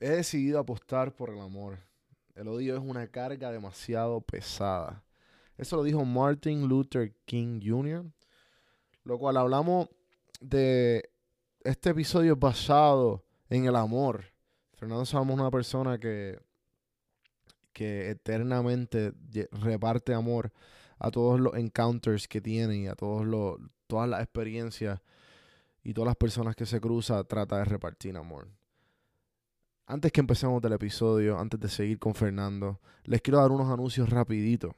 He decidido apostar por el amor. El odio es una carga demasiado pesada. Eso lo dijo Martin Luther King Jr. Lo cual hablamos de este episodio basado en el amor. Fernando somos una persona que, que eternamente reparte amor a todos los encounters que tiene y a todos los, todas las experiencias y todas las personas que se cruza trata de repartir amor. Antes que empecemos el episodio, antes de seguir con Fernando, les quiero dar unos anuncios rapiditos.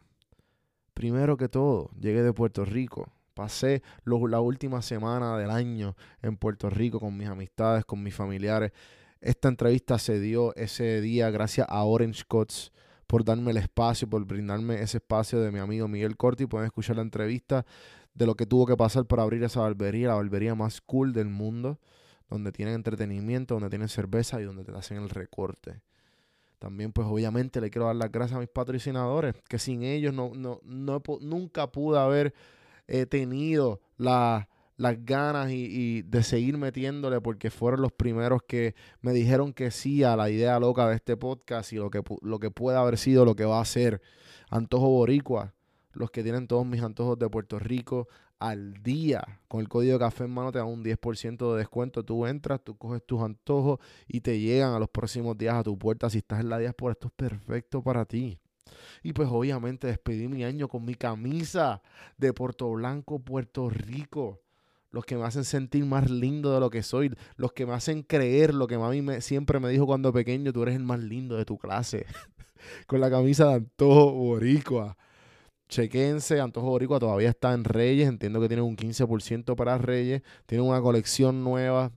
Primero que todo, llegué de Puerto Rico. Pasé la última semana del año en Puerto Rico con mis amistades, con mis familiares. Esta entrevista se dio ese día gracias a Orange Coats por darme el espacio, por brindarme ese espacio de mi amigo Miguel Corti. Pueden escuchar la entrevista de lo que tuvo que pasar para abrir esa barbería, la barbería más cool del mundo donde tienen entretenimiento, donde tienen cerveza y donde te hacen el recorte. También, pues obviamente le quiero dar las gracias a mis patrocinadores, que sin ellos no, no, nunca pude haber eh, tenido las ganas y, de seguir metiéndole, porque fueron los primeros que me dijeron que sí a la idea loca de este podcast y lo que, lo que puede haber sido, lo que va a ser Antojo Boricua los que tienen todos mis antojos de Puerto Rico, al día. Con el código café en mano te dan un 10% de descuento. Tú entras, tú coges tus antojos y te llegan a los próximos días a tu puerta. Si estás en la diáspora, esto es perfecto para ti. Y pues obviamente despedí mi año con mi camisa de Puerto Blanco, Puerto Rico. Los que me hacen sentir más lindo de lo que soy. Los que me hacen creer lo que mami me, siempre me dijo cuando pequeño, tú eres el más lindo de tu clase. con la camisa de Antojo Boricua. Chequense, Antojo Boricua todavía está en Reyes. Entiendo que tiene un 15% para Reyes. Tiene una colección nueva.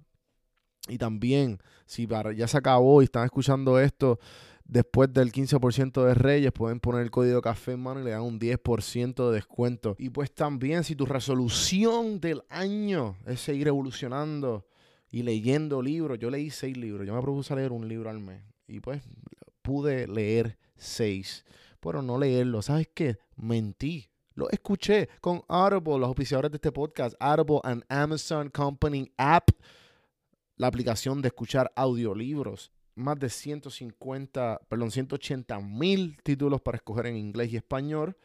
Y también, si ya se acabó y están escuchando esto después del 15% de Reyes, pueden poner el código café en mano y le dan un 10% de descuento. Y pues también, si tu resolución del año es seguir evolucionando y leyendo libros, yo leí seis libros. Yo me propuse leer un libro al mes. Y pues pude leer seis pero no leerlo. ¿Sabes qué? Mentí. Lo escuché con Audible, los oficiadores de este podcast, Audible and Amazon Company App, la aplicación de escuchar audiolibros. Más de 150, perdón, 180 mil títulos para escoger en inglés y español.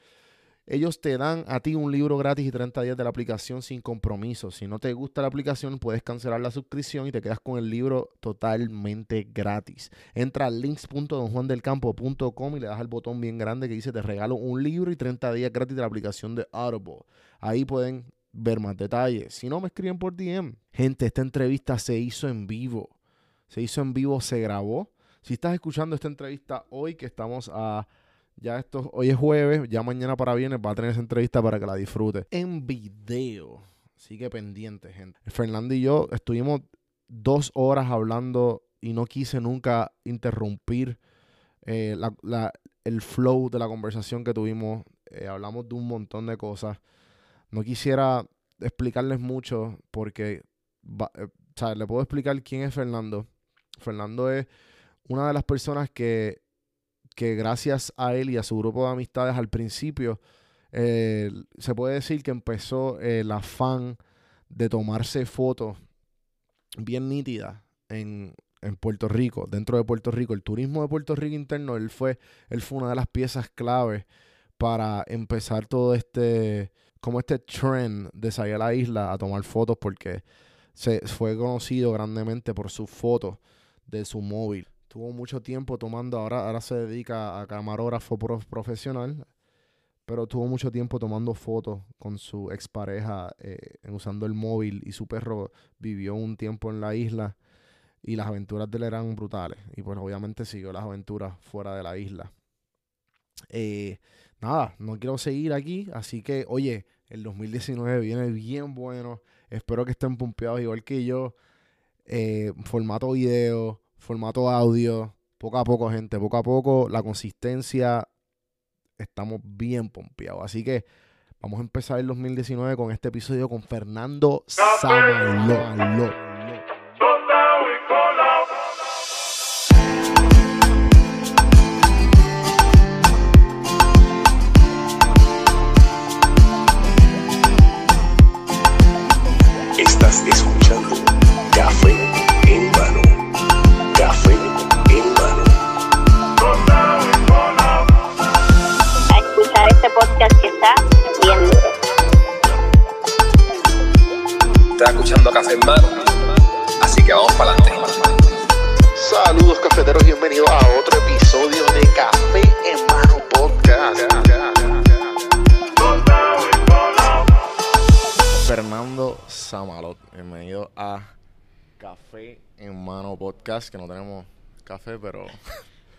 Ellos te dan a ti un libro gratis y 30 días de la aplicación sin compromiso. Si no te gusta la aplicación, puedes cancelar la suscripción y te quedas con el libro totalmente gratis. Entra a links.donjuandelcampo.com y le das al botón bien grande que dice te regalo un libro y 30 días gratis de la aplicación de Audible. Ahí pueden ver más detalles. Si no, me escriben por DM. Gente, esta entrevista se hizo en vivo. Se hizo en vivo, se grabó. Si estás escuchando esta entrevista hoy, que estamos a ya esto, hoy es jueves, ya mañana para viernes va a tener esa entrevista para que la disfrute. En video. Sigue pendiente, gente. Fernando y yo estuvimos dos horas hablando y no quise nunca interrumpir eh, el flow de la conversación que tuvimos. Eh, hablamos de un montón de cosas. No quisiera explicarles mucho porque eh, le puedo explicar quién es Fernando. Fernando es una de las personas que que gracias a él y a su grupo de amistades al principio, eh, se puede decir que empezó el afán de tomarse fotos bien nítidas en, Puerto Rico, dentro de Puerto Rico. El turismo de Puerto Rico interno, él fue, él fue una de las piezas clave para empezar todo este, como este trend de salir a la isla a tomar fotos porque se fue conocido grandemente por sus fotos de su móvil tuvo mucho tiempo tomando, ahora, ahora se dedica a camarógrafo profesional, pero tuvo mucho tiempo tomando fotos con su expareja eh, usando el móvil y su perro vivió un tiempo en la isla y las aventuras de él eran brutales y pues obviamente siguió las aventuras fuera de la isla. Eh, nada, no quiero seguir aquí, así que oye, el 2019 viene bien bueno, espero que estén pompeados igual que yo, eh, formato video, formato audio, poco a poco, gente, poco a poco, la consistencia, estamos bien pompeados. Así que vamos a empezar el 2019 con este episodio con Fernando Samaló. En mano. Así que vamos para adelante. Saludos cafeteros, bienvenidos a otro episodio de Café en Mano Podcast. Fernando Samalot, bienvenido a Café en Mano Podcast, que no tenemos café, pero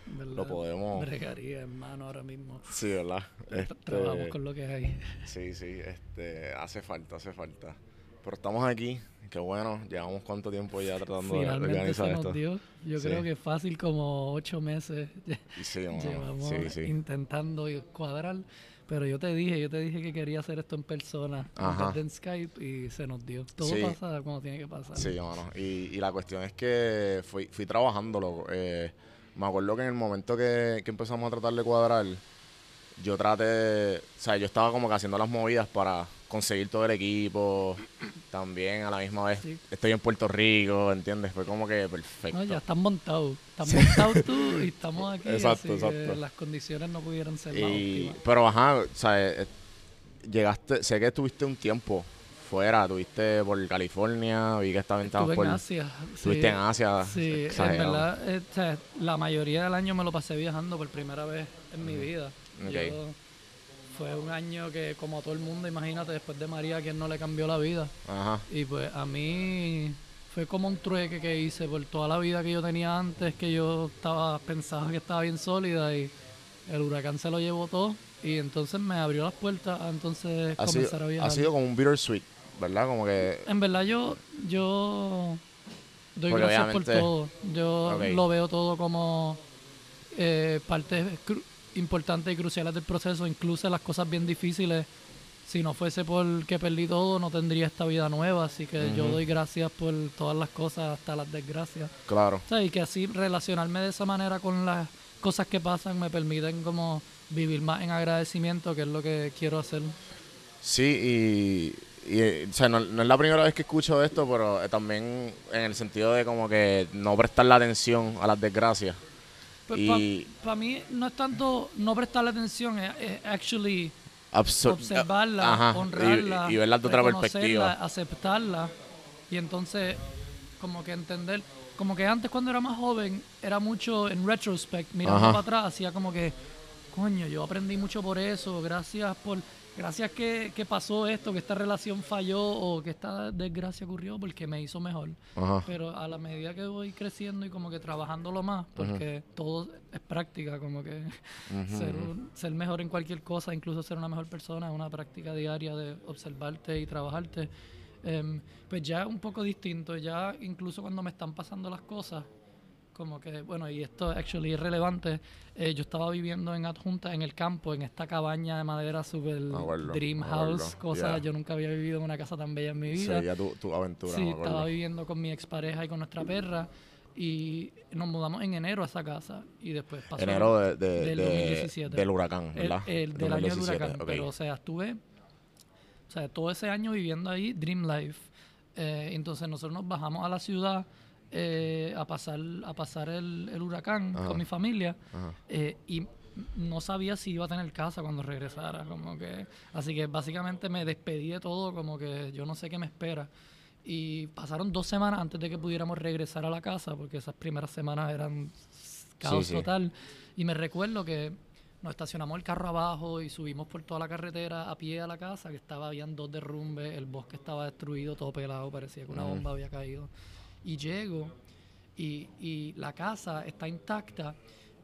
¿verdad? lo podemos... Bregaría, hermano, ahora mismo. Sí, ¿verdad? Tra- Trabajamos Este, con lo que hay. Sí, sí, este, hace falta, hace falta. Pero estamos aquí, qué bueno, llevamos cuánto tiempo ya tratando de organizar se esto. nos dio. Yo Sí. creo que fácil como ocho meses sí, llevamos sí, sí. intentando cuadrar. Pero yo te dije, yo te dije que quería hacer esto en persona, en de Skype, y se nos dio. Todo pasa como tiene que pasar. Sí, mano. Y, y la cuestión es que fui, fui trabajándolo. Eh, me acuerdo que en el momento que, que empezamos a tratar de cuadrar, yo traté, o sea, yo estaba como que haciendo las movidas para conseguir todo el equipo. También a la misma vez Sí. estoy en Puerto Rico, ¿entiendes? Fue como que perfecto. No, ya están montados. Están montados tú y estamos aquí. Exacto, así que exacto. las condiciones no pudieran ser más Y, óptimas. pero ajá, o sea, eh, llegaste, sé que estuviste un tiempo fuera, estuviste por California, vi que estabas por, en Asia. estuviste sí. en Asia. Sí, en exagerado. verdad, eh, o sea, la mayoría del año me lo pasé viajando por primera vez en mi vida. Yo- fue un año que, como a todo el mundo, imagínate, después de María, quien no le cambió la vida. Ajá. Y pues a mí fue como un trueque que hice por toda la vida que yo tenía antes, que yo estaba pensaba que estaba bien sólida y el huracán se lo llevó todo. Y entonces me abrió las puertas a entonces Ha sido, comenzar a viajar. ha sido como un bittersweet, ¿verdad? Como que En verdad yo, yo doy Porque gracias por todo. Yo lo veo todo como eh, partes cru- importantes y cruciales del proceso, incluso las cosas bien difíciles. Si no fuese por que perdí todo, no tendría esta vida nueva. Así que yo doy gracias por todas las cosas, hasta las desgracias. claro. O sea, y que así relacionarme de esa manera con las cosas que pasan me permiten como vivir más en agradecimiento, que es lo que quiero hacer. Sí, y, y, o sea, no, no es la primera vez que escucho esto, pero eh, también en el sentido de como que no prestar la atención a las desgracias. Para Y- Pues mí no es tanto no prestarle atención, es, es actually Absor- observarla, Ajá, honrarla, Y, verla de otra perspectiva. aceptarla y entonces como que entender, como que antes cuando era más joven era mucho en retrospect, mirando Ajá. para atrás, hacía como que, coño, yo aprendí mucho por eso, gracias por, gracias que, que pasó esto, que esta relación falló o que esta desgracia ocurrió porque me hizo mejor. Ajá. Pero a la medida que voy creciendo y como que trabajándolo más, porque todo es práctica, como que ser, ser mejor en cualquier cosa, incluso ser una mejor persona, es una práctica diaria de observarte y trabajarte. Em, pues ya es un poco distinto, ya incluso cuando me están pasando las cosas, como que, bueno, y esto actually es relevante, eh, yo estaba viviendo en adjunta en el campo, en esta cabaña de madera super dream house, cosa, yeah. yo nunca había vivido en una casa tan bella en mi vida. Ya tu, tu aventura, Sí, estaba viviendo con mi expareja y con nuestra perra y nos mudamos en enero a esa casa y después pasó Enero de, de- del de- 2017. del huracán, ¿verdad? el del año del 2017, huracán, pero o sea, estuve o sea, todo ese año viviendo ahí Dream Life. Eh, entonces nosotros nos bajamos a la ciudad eh, a pasar a pasar el, el huracán Ajá. con mi familia eh, y no sabía si iba a tener casa cuando regresara, como que así que básicamente me despedí de todo, como que yo no sé qué me espera. Y pasaron dos semanas antes de que pudiéramos regresar a la casa, porque esas primeras semanas eran caos sí. total. Y me recuerdo que nos estacionamos el carro abajo y subimos por toda la carretera a pie a la casa, que estaba, habían dos derrumbes, el bosque estaba destruido, todo pelado, parecía que una bomba había caído. Y llego y, y la casa está intacta.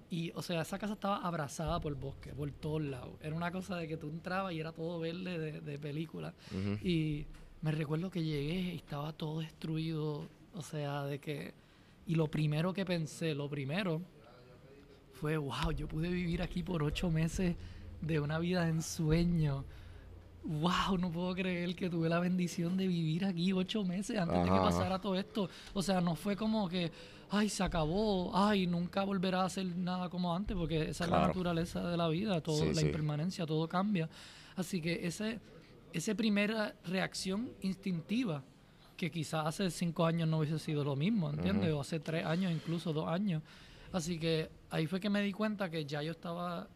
Y, o sea, esa casa estaba abrazada por el bosque, por todos lados. Era una cosa de que tú entrabas y era todo verde de, de película. Ujú. Y me recuerdo que llegué y estaba todo destruido. O sea, de que. Y lo primero que pensé, lo primero, fue: wow, yo pude vivir aquí por ocho meses de una vida de ensueño. Wow, no puedo creer que tuve la bendición de vivir aquí ocho meses antes de que Ajá, ajá. pasara todo esto. O sea, no fue como que, ay, se acabó, ay, nunca volverá a ser nada como antes, porque esa es la naturaleza de la vida, todo, Sí, la sí. impermanencia, todo cambia. Así que ese, esa primera reacción instintiva, que quizás hace cinco años no hubiese sido lo mismo, ¿entiendes? O hace tres años, incluso dos años. Así que ahí fue que me di cuenta que ya yo estaba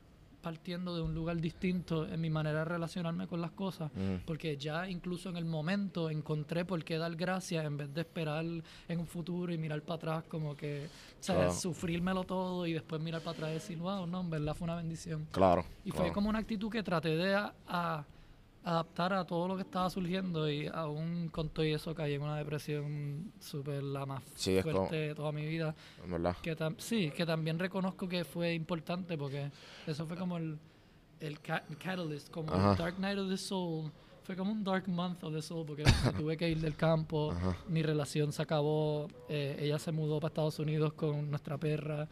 partiendo de un lugar distinto en mi manera de relacionarme con las cosas, Ujú. porque ya incluso en el momento encontré por qué dar gracias en vez de esperar en un futuro y mirar para atrás como que, ¿sabes? Claro. sufrírmelo todo y después mirar para atrás y decir, wow, no, en verdad fue una bendición. Claro. Y fue como una actitud que traté de a- a- adaptar a todo lo que estaba surgiendo y aún con todo eso caí en una depresión súper la más Sí, es como- fuerte de toda mi vida. Verdad. Que sí, que también reconozco que fue importante porque eso fue como el, el ca- catalyst, como Ajá. el Dark Night of the Soul. Fue como un Dark Month of the Soul porque tuve que ir del campo, Ajá. mi relación se acabó, eh, ella se mudó para Estados Unidos con nuestra perra.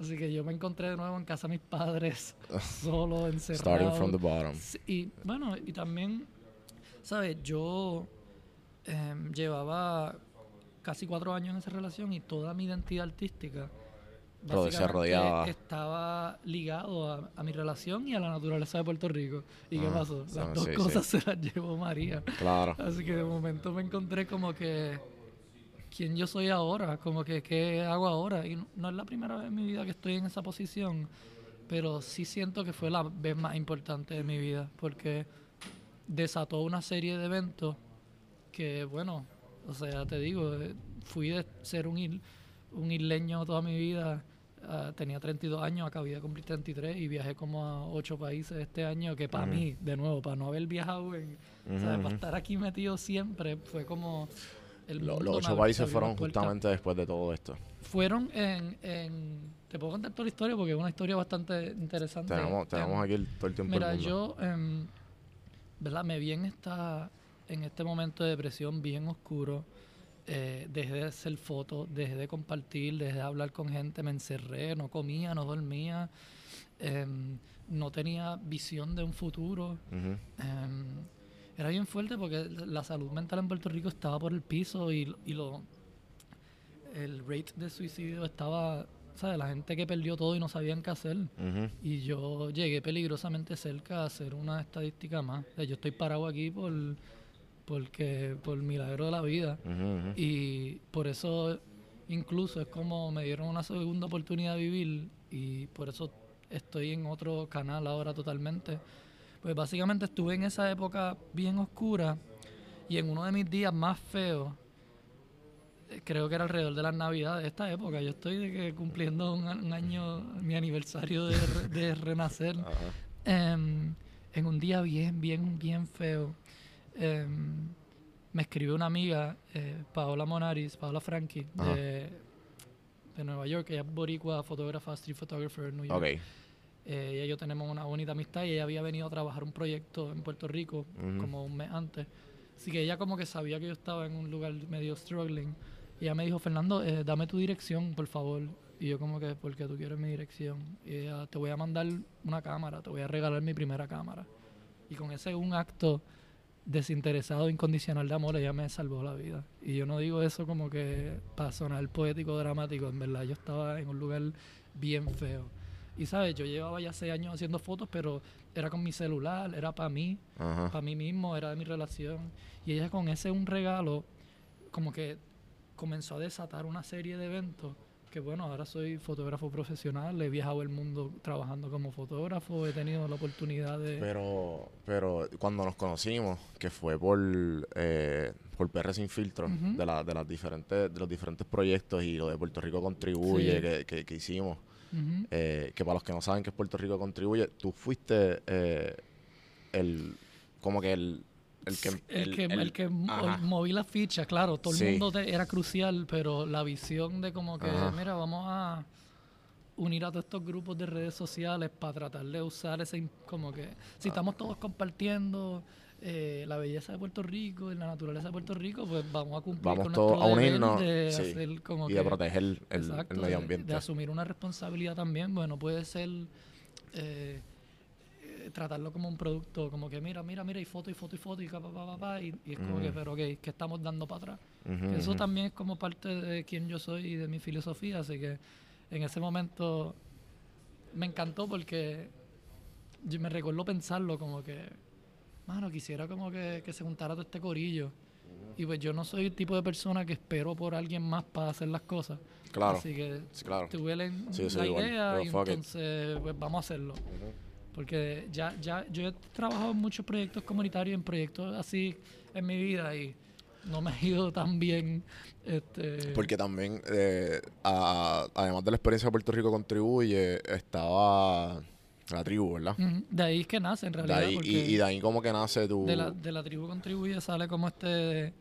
Así que yo me encontré de nuevo en casa de mis padres, solo, encerrado. Starting from the bottom. Y bueno, y también, ¿sabes? Yo em, llevaba casi cuatro años en esa relación y toda mi identidad artística se rodeaba. estaba ligado a, a mi relación y a la naturaleza de Puerto Rico. ¿Y qué Ah, pasó? sí, Las dos sí, cosas se las llevó María. Claro. Así que de momento me encontré como que quién yo soy ahora, como que qué hago ahora. Y no, no es la primera vez en mi vida que estoy en esa posición, pero sí siento que fue la vez más importante de mi vida, porque desató una serie de eventos que, bueno, o sea, te digo, eh, fui de ser un, il- un isleño toda mi vida. ah, tenía 32 años, acabé de cumplir 33 y viajé como a 8 países este año, que para Ujú. mí, de nuevo, para no haber viajado en, Ujú, ¿sabes? Para estar aquí metido siempre fue como... El Lo- mundo los ocho países fueron justamente después de todo esto. Fueron en, en... Te puedo contar toda la historia porque es una historia bastante interesante. Tenemos, tenemos Em, aquí el- todo el tiempo Mira, mundo. yo, em, ¿verdad? Me vi en, esta, en este momento de depresión bien oscuro. Eh, dejé de hacer fotos, dejé de compartir, dejé de hablar con gente, me encerré, no comía, no dormía, em, no tenía visión de un futuro. Em, era bien fuerte porque la salud mental en Puerto Rico estaba por el piso y, y lo el rate de suicidio estaba, ¿sabes? La gente que perdió todo y no sabían qué hacer. Y yo llegué peligrosamente cerca a hacer una estadística más. O sea, yo estoy parado aquí por porque por milagro de la vida. Y por eso incluso es como me dieron una segunda oportunidad de vivir y por eso estoy en otro canal ahora totalmente. Pues básicamente estuve en esa época bien oscura y en uno de mis días más feos, eh, creo que era alrededor de las navidades de esta época, yo estoy de que cumpliendo un, un año, mi aniversario de, re- de renacer, em, en un día bien, bien, bien feo, em, me escribió una amiga, eh, Paola Monaris, Paola Franchi, de, de Nueva York, ella es boricua, fotógrafa, street photographer en New York. Eh, ella y yo tenemos una bonita amistad y ella había venido a trabajar un proyecto en Puerto Rico Ujú. como un mes antes. Así que ella como que sabía que yo estaba en un lugar medio struggling. Y ella me dijo, Fernando, eh, dame tu dirección, por favor. Y yo como que, ¿por qué tú quieres mi dirección? Y ella, te voy a mandar una cámara, te voy a regalar mi primera cámara. Y con ese un acto desinteresado, incondicional de amor, ella me salvó la vida. Y yo no digo eso como que para sonar poético, dramático. En verdad, yo estaba en un lugar bien feo. Y sabes, yo llevaba ya seis años haciendo fotos, pero era con mi celular, era para mí, para mí mismo, era de mi relación. Y ella con ese un regalo, como que comenzó a desatar una serie de eventos. Que bueno, ahora soy fotógrafo profesional, he viajado el mundo trabajando como fotógrafo, he tenido la oportunidad de... Pero, pero cuando nos conocimos, que fue por, eh, por PR Sin Filtro, de, la- de, las diferentes, de los diferentes proyectos y lo de Puerto Rico Contribuye Sí. que, que, que hicimos, Eh, que para los que no saben que es Puerto Rico Contribuye, tú fuiste eh, el, como que el, el que... el, que, el moví la ficha, claro, todo Sí. el mundo te- era crucial, pero la visión de como que, Ajá. mira, vamos a unir a todos estos grupos de redes sociales para tratar de usar ese, como que, si estamos todos compartiendo eh, la belleza de Puerto Rico y la naturaleza de Puerto Rico, pues vamos a cumplir Vamos con todos a unirnos, de sí, hacer como y de que- proteger el, medio ambiente. De, asumir una responsabilidad también, bueno, puede ser eh, tratarlo como un producto, como que mira, mira, mira, y foto, y foto, y foto, y pa, pa, pa, pa, y, y es como que, pero ok, ¿qué estamos dando para atrás? Eso también es como parte de quién yo soy y de mi filosofía, así que en ese momento me encantó porque yo me recuerdo pensarlo como que, mano, quisiera como que, que se juntara todo este corillo. Y pues yo no soy el tipo de persona que espero por alguien más para hacer las cosas. Claro, Así que sí, claro. tuve la, Sí, idea y it. entonces pues vamos a hacerlo. Porque ya, ya, yo he trabajado en muchos proyectos comunitarios, en proyectos así en mi vida y no me ha ido tan bien. Este, Porque también, eh, a- además de la experiencia de Puerto Rico contribuye, estaba la tribu, ¿verdad? De ahí es que nace en De realidad. ahí- y, de ahí como que nace tu... de, la, de la tribu contribuye sale como este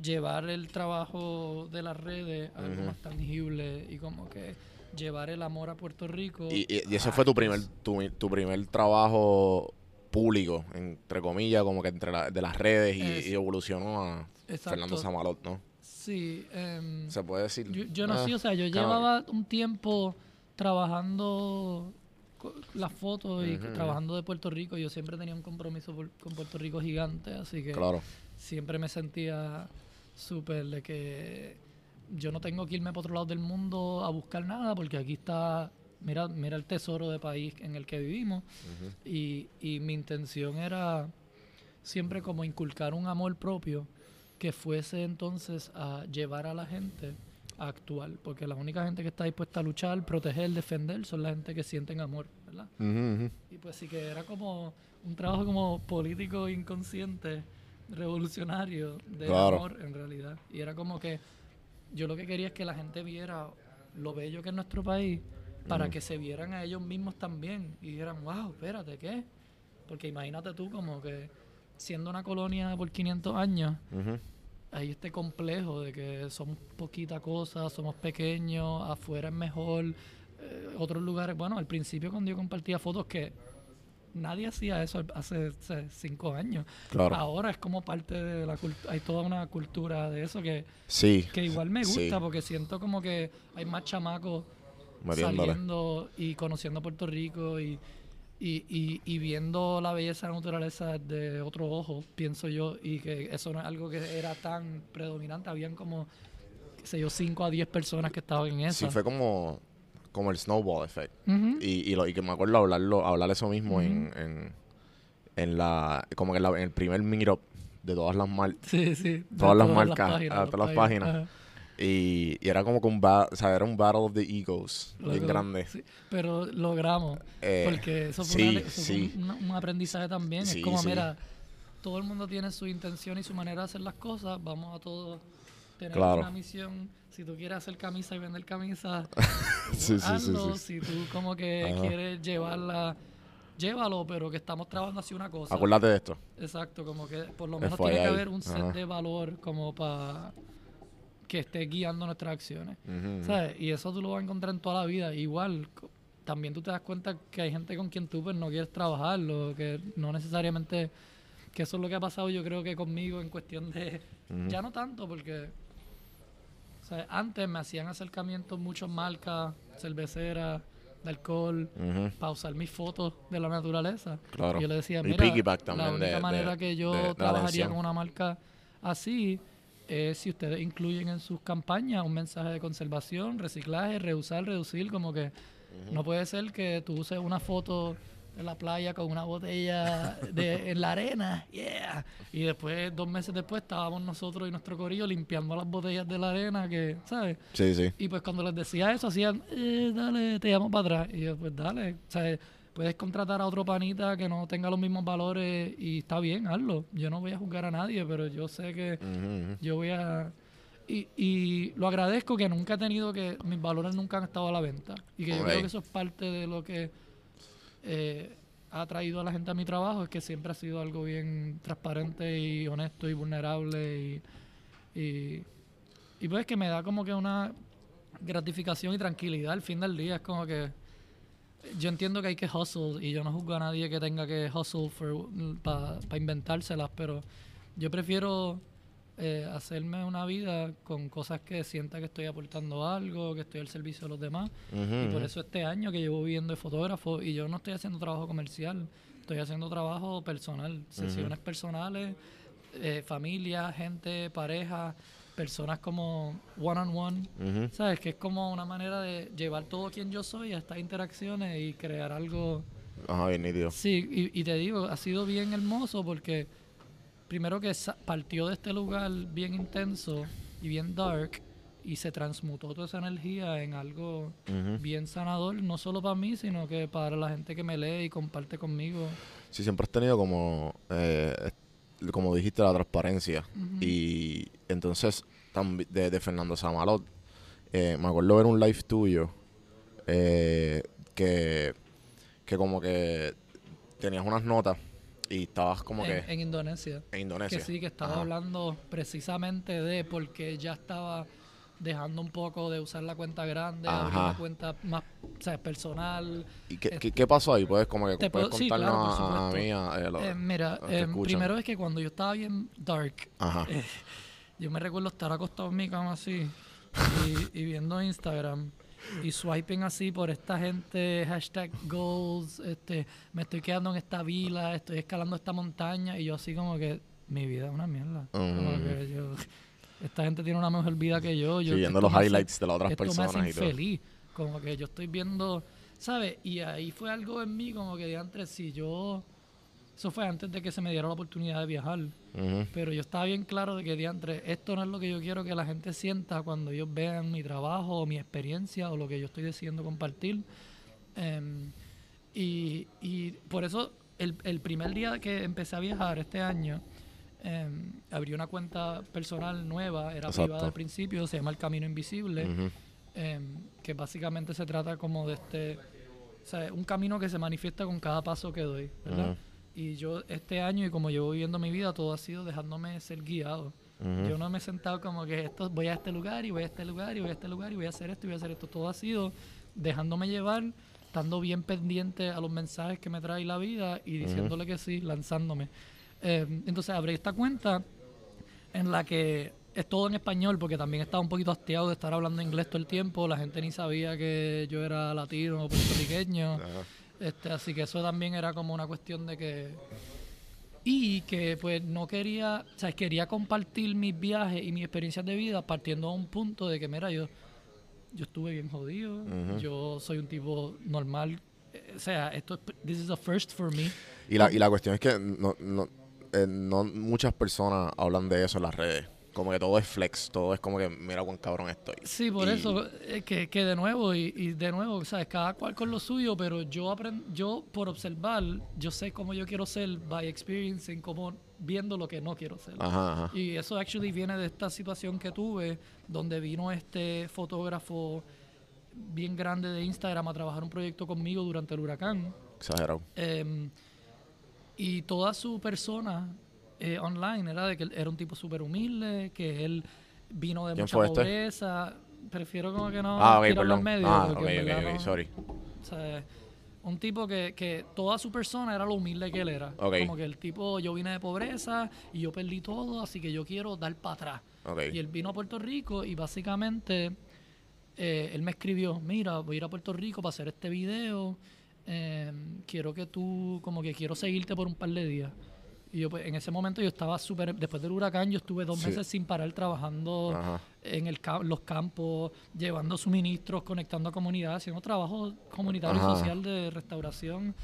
llevar el trabajo de las redes a algo más tangible y como que llevar el amor a Puerto Rico. Y, y- y ese fue tu primer, tu, tu primer trabajo público, entre comillas, como que entre la- de las redes y, Es- y evolucionó a Fernando. Samalot, ¿no? Sí. em, Se puede decir. Yo, yo no Ah, o sea, yo claro. llevaba un tiempo trabajando las fotos y trabajando de Puerto Rico. Yo siempre tenía un compromiso por- con Puerto Rico gigante, así que Claro. siempre me sentía súper de que yo no tengo que irme para otro lado del mundo a buscar nada porque aquí está, mira, mira el tesoro de país en el que vivimos y, y mi intención era siempre como inculcar un amor propio que fuese entonces a llevar a la gente a actuar, porque la única gente que está dispuesta a luchar, proteger, defender son la gente que sienten amor, ¿verdad? Y pues sí que era como un trabajo como político inconsciente, revolucionario de Claro. amor en realidad. Y era como que yo lo que quería es que la gente viera lo bello que es nuestro país para que se vieran a ellos mismos también y dijeran, wow, espérate, ¿qué? Porque imagínate tú como que siendo una colonia por 500 años. Hay este complejo de que somos poquita cosa, somos pequeños, afuera es mejor, eh, otros lugares, bueno, al principio cuando yo compartía fotos que nadie hacía eso hace, hace cinco años. Claro. Ahora es como parte de la cultura, hay toda una cultura de eso que, Sí. que igual me gusta Sí. porque siento como que hay más chamacos saliendo y conociendo Puerto Rico y, y, y, y viendo la belleza de la naturaleza de otro ojo, pienso yo, y que eso no es algo que era tan predominante, habían como, qué sé yo, 5 a 10 personas que estaban en eso. Sí, fue como, como el snowball effect. Y, y, lo, y que me acuerdo hablarlo, hablar eso mismo en, en, en la, como en, la- en el primer meetup de todas las marcas. Sí, sí. de Todas las marcas, páginas, todas las páginas. Ajá. Y, y era como que un, ba- o sea, era un battle of the egos bien grande. sí, pero logramos. Eh, porque eso fue, sí, una- eso fue sí. un, un aprendizaje también. Es como, mira, todo el mundo tiene su intención y su manera de hacer las cosas. Vamos a todos tener Claro. una misión. Si tú quieres hacer camisa y vender camisa, hazlo. sí. Si tú como que Ajá. quieres llevarla, llévalo, pero que estamos trabajando así una cosa. Acuérdate de esto. Exacto, como que por lo menos tiene que haber un set Ajá. de valor como para que esté guiando nuestras acciones. ¿Sabes? Y eso tú lo vas a encontrar en toda la vida. Igual, también tú te das cuenta que hay gente con quien tú pues, no quieres trabajar, o que no necesariamente, que eso es lo que ha pasado yo creo que conmigo en cuestión de, ya no tanto porque, sea, antes me hacían acercamientos muchas marcas, cerveceras, de alcohol, Ujú. para usar mis fotos de la naturaleza. Claro. Y yo le decía, mira, la única de- de- manera que yo trabajaría con una marca así es si ustedes incluyen en sus campañas un mensaje de conservación, reciclaje, reusar, reducir, como que no puede ser que tú uses una foto en la playa con una botella de, en la arena, yeah, y después, dos meses después, estábamos nosotros y nuestro corillo limpiando las botellas de la arena, que, ¿sabes? Sí, sí. Y pues cuando les decía eso, hacían, eh, dale, te llamo para atrás. Y yo, pues dale. Sea, puedes contratar a otro panita que no tenga los mismos valores y está bien, hazlo. Yo no voy a juzgar a nadie, pero yo sé que yo voy a... Y, y lo agradezco que nunca he tenido que... Mis valores nunca han estado a la venta. Y que yo creo que eso es parte de lo que eh, ha traído a la gente a mi trabajo, es que siempre ha sido algo bien transparente y honesto y vulnerable y... y y pues que me da como que una gratificación y tranquilidad al fin del día. Es como que yo entiendo que hay que hustle y yo no juzgo a nadie que tenga que hustle para inventárselas, pero yo prefiero eh, hacerme una vida con cosas que sienta que estoy aportando algo, que estoy al servicio de los demás. Y por eso este año que llevo viviendo de fotógrafo y yo no estoy haciendo trabajo comercial, estoy haciendo trabajo personal, sesiones personales, eh, familia, gente, pareja, personas como one on one, Ujú. ¿sabes? Que es como una manera de llevar todo quien yo soy a estas interacciones y crear algo. Ajá, bien nítido. Sí, y, y te digo, ha sido bien hermoso porque primero que partió de este lugar bien intenso y bien dark y se transmutó toda esa energía en algo Ujú. bien sanador, no solo para mí, sino que para la gente que me lee y comparte conmigo. Sí, siempre has tenido como, eh, como dijiste, la transparencia. Y entonces, de, de Fernando Samalot, eh, me acuerdo ver un live tuyo eh, que, que como que tenías unas notas y estabas como en, que en Indonesia. en Indonesia. Que sí, que estaba Ajá. hablando precisamente de porque ya estaba dejando un poco de usar la cuenta grande, abrir una cuenta más o sea, personal. ¿Y qué, eh, qué, pasó ahí? Puedes como que puedes puedo- sí, contarnos claro, a, mí, a- eh, lo- Eh, mira, eh, primero es que cuando yo estaba bien dark, Ajá. eh, yo me recuerdo estar acostado en mi cama así y, y viendo Instagram y swiping así por esta gente, hashtag goals, este, me estoy quedando en esta vila, estoy escalando esta montaña y yo así como que mi vida es una mierda. Como que yo, esta gente tiene una mejor vida que yo. yo Sí, viendo los me hace- highlights de las otras esto me personas hace y todo. infeliz. Como que yo estoy viendo, ¿sabes? Y ahí fue algo en mí como que de antes, si yo... Eso fue antes de que se me diera la oportunidad de viajar. Pero yo estaba bien claro de que diantre, esto no es lo que yo quiero que la gente sienta cuando ellos vean mi trabajo o mi experiencia o lo que yo estoy decidiendo compartir. Em, y, y por eso el, el primer día que empecé a viajar este año, em, abrí una cuenta personal nueva, era Exacto. privada al principio, se llama El Camino Invisible, Ujú. em, que básicamente se trata como de este, o sea, un camino que se manifiesta con cada paso que doy, ¿verdad? Ujú. Y yo este año y como llevo viviendo mi vida, todo ha sido dejándome ser guiado. Ujú. Yo no me he sentado como que esto, voy a este lugar y voy a este lugar y voy a este lugar y voy a hacer esto y voy a hacer esto. Todo ha sido dejándome llevar, estando bien pendiente a los mensajes que me trae la vida y diciéndole que sí, lanzándome. Eh, entonces abrí esta cuenta en la que es todo en español porque también estaba un poquito hastiado de estar hablando inglés todo el tiempo. La gente ni sabía que yo era latino o puertorriqueño. Ajá. Este, así que eso también era como una cuestión de que... Y que pues no quería, o sea, quería compartir mis viajes y mis experiencias de vida partiendo a un punto de que, mira, yo, yo estuve bien jodido, Ujú. yo soy un tipo normal, eh, o sea, esto es, this is a first for me. Y la, y la cuestión es que no, no, eh, no muchas personas hablan de eso en las redes. Como que todo es flex, todo es como que mira cuán cabrón estoy. Sí, por Y- eso, eh, que, que de nuevo, y, y de nuevo, ¿sabes? Cada cual con lo suyo, pero yo aprend, yo por observar, yo sé cómo yo quiero ser by experiencing, como viendo lo que no quiero ser. Ajá, ajá. Y eso actually viene de esta situación que tuve, donde vino este fotógrafo bien grande de Instagram a trabajar un proyecto conmigo durante el huracán. Exagerado. Em, y toda su persona eh, online era de que él era un tipo súper humilde, que él vino de ¿Quién mucha este? pobreza. Prefiero como que no ah, ok, tirarlo en perdón. medio. ah, ok, porque en ok, verdad ok, no- sorry. o sea, un tipo que, que toda su persona era lo humilde que él era. Como que el tipo, yo vine de pobreza y yo perdí todo, así que yo quiero dar para atrás. Y él vino a Puerto Rico y básicamente eh, él me escribió, mira, voy a ir a Puerto Rico para hacer este video, eh, quiero que tú, como que quiero seguirte por un par de días. Y yo pues en ese momento yo estaba súper, después del huracán yo estuve dos Sí. meses sin parar trabajando Ajá. en el, los campos, llevando suministros, conectando a comunidades, haciendo trabajo comunitario Ajá. y social de restauración,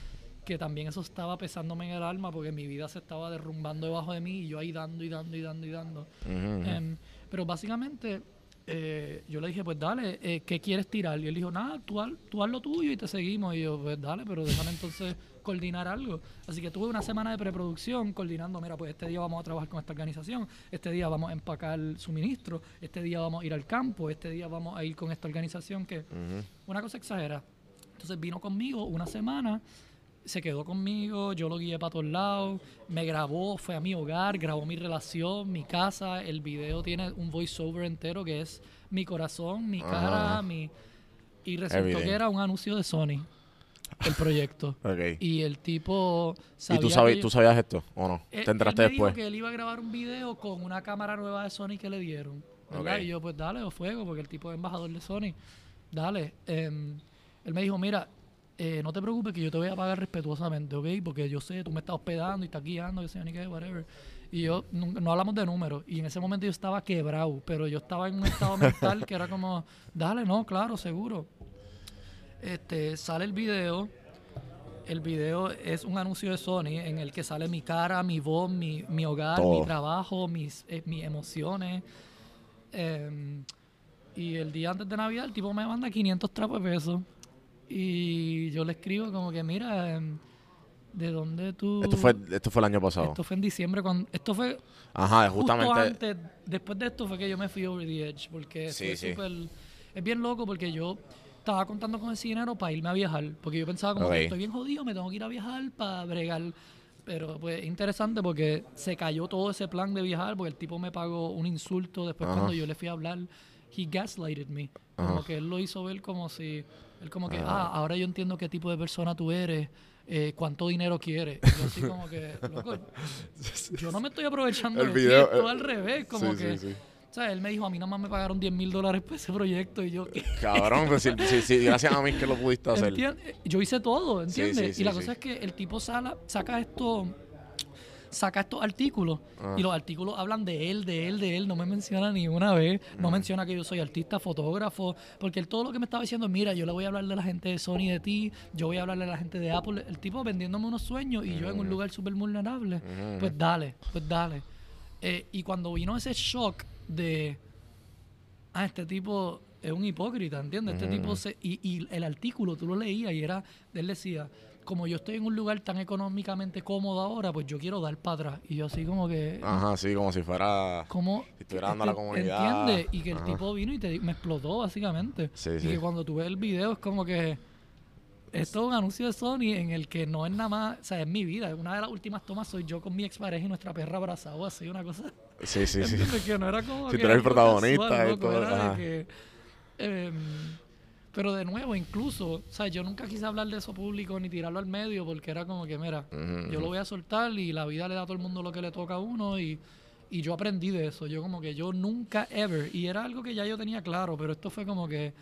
que también eso estaba pesándome en el alma porque mi vida se estaba derrumbando debajo de mí y yo ahí dando y dando y dando y dando. Em, pero básicamente eh, yo le dije, pues dale, eh, ¿qué quieres tirar? Y él dijo, nada, tú haz, tú haz lo tuyo y te seguimos. Y yo, pues dale, pero déjame entonces coordinar algo. Así que tuve una semana de preproducción coordinando, mira, pues este día vamos a trabajar con esta organización, este día vamos a empacar suministro, este día vamos a ir al campo, este día vamos a ir con esta organización que Ujú. una cosa exagera. Entonces vino conmigo una semana, se quedó conmigo, yo lo guié para todos lados, me grabó, fue a mi hogar, grabó mi relación, mi casa, el video tiene un voiceover entero que es mi corazón, mi cara, Ajá. mi... Y resultó Everything. que era un anuncio de Sony, el proyecto. Y el tipo ¿Y sabía tú, que sabes, yo- tú sabías esto o no? él- ¿Te enteraste él me dijo después? que él iba a grabar un video con una cámara nueva de Sony que le dieron. ¿verdad? Ok. Y yo, pues dale, o fuego, porque el tipo es embajador de Sony. Dale. Em, él me dijo, mira, eh, no te preocupes que yo te voy a pagar respetuosamente, ¿ok? Porque yo sé, tú me estás hospedando y estás guiando, que sé ni qué, whatever. Y yo, no, no hablamos de números. Y en ese momento yo estaba quebrado, pero yo estaba en un estado mental que era como, dale, no, claro, seguro. Este, sale el video. El video es un anuncio de Sony en el que sale mi cara, mi voz, mi, mi hogar, Todo. mi trabajo, mis, eh, mis emociones. Em, Y el día antes de Navidad el tipo me manda 500 trapos de pesos. Y yo le escribo como que, mira, em, ¿de dónde tú...? Esto fue, esto fue el año pasado. Esto fue en diciembre cuando... Esto fue Ajá, justo justamente. antes, después de esto fue que yo me fui over the edge, porque Sí, fue sí. súper... Es bien loco porque yo estaba contando con ese dinero para irme a viajar, porque yo pensaba como que estoy bien jodido, me tengo que ir a viajar para bregar. Pero pues interesante porque se cayó todo ese plan de viajar, porque el tipo me pagó un insulto después cuando yo le fui a hablar. He gaslighted me. Como que él lo hizo ver como si... Él como que, ah, ahora yo entiendo qué tipo de persona tú eres, eh, cuánto dinero quieres. Y yo así como que, loco, yo no me estoy aprovechando El de video, todo eh, al revés. Como sí, que, sí, sí. o sea, él me dijo, a mí nada más me pagaron 10 mil dólares por ese proyecto y yo. Cabrón, pues sí, sí, sí, gracias a mí que lo pudiste hacer. Yo hice todo, ¿entiendes? y la cosa es que el tipo sala- saca esto saca estos artículos Ah. y los artículos hablan de él, de él, de él, no me menciona ni una vez, no menciona que yo soy artista, fotógrafo, porque él todo lo que me estaba diciendo mira, yo le voy a hablar de la gente de Sony de ti, yo voy a hablarle a la gente de Apple, el tipo vendiéndome unos sueños y yo en un lugar súper vulnerable, pues dale, pues dale. Eh, y cuando vino ese shock de, ah, este tipo es un hipócrita, ¿entiendes? Este tipo se, y, y el artículo tú lo leías y era, él decía, como yo estoy en un lugar tan económicamente cómodo ahora, pues yo quiero dar para atrás. Y yo así como que, Ajá, sí, como si fuera. ¿cómo? Si estuviera dando a la comunidad. ¿Entiendes? Y que el Ajá. tipo vino y te, me explotó básicamente. Sí, y sí. que cuando tú ves el video es como que... Esto es un anuncio de Sony en el que no es nada más, o sea, es mi vida. Una de las últimas tomas soy yo con mi expareja y nuestra perra abrazado, así, una cosa Sí, sí, sí. Que no era como Si que tú eres el protagonista casual, y loco, todo, era de que, em, pero de nuevo, incluso, o sea, yo nunca quise hablar de eso público ni tirarlo al medio porque era como que, mira, yo lo voy a soltar y la vida le da a todo el mundo lo que le toca a uno y, y yo aprendí de eso. Yo como que yo nunca, ever, y era algo que ya yo tenía claro, pero esto fue como que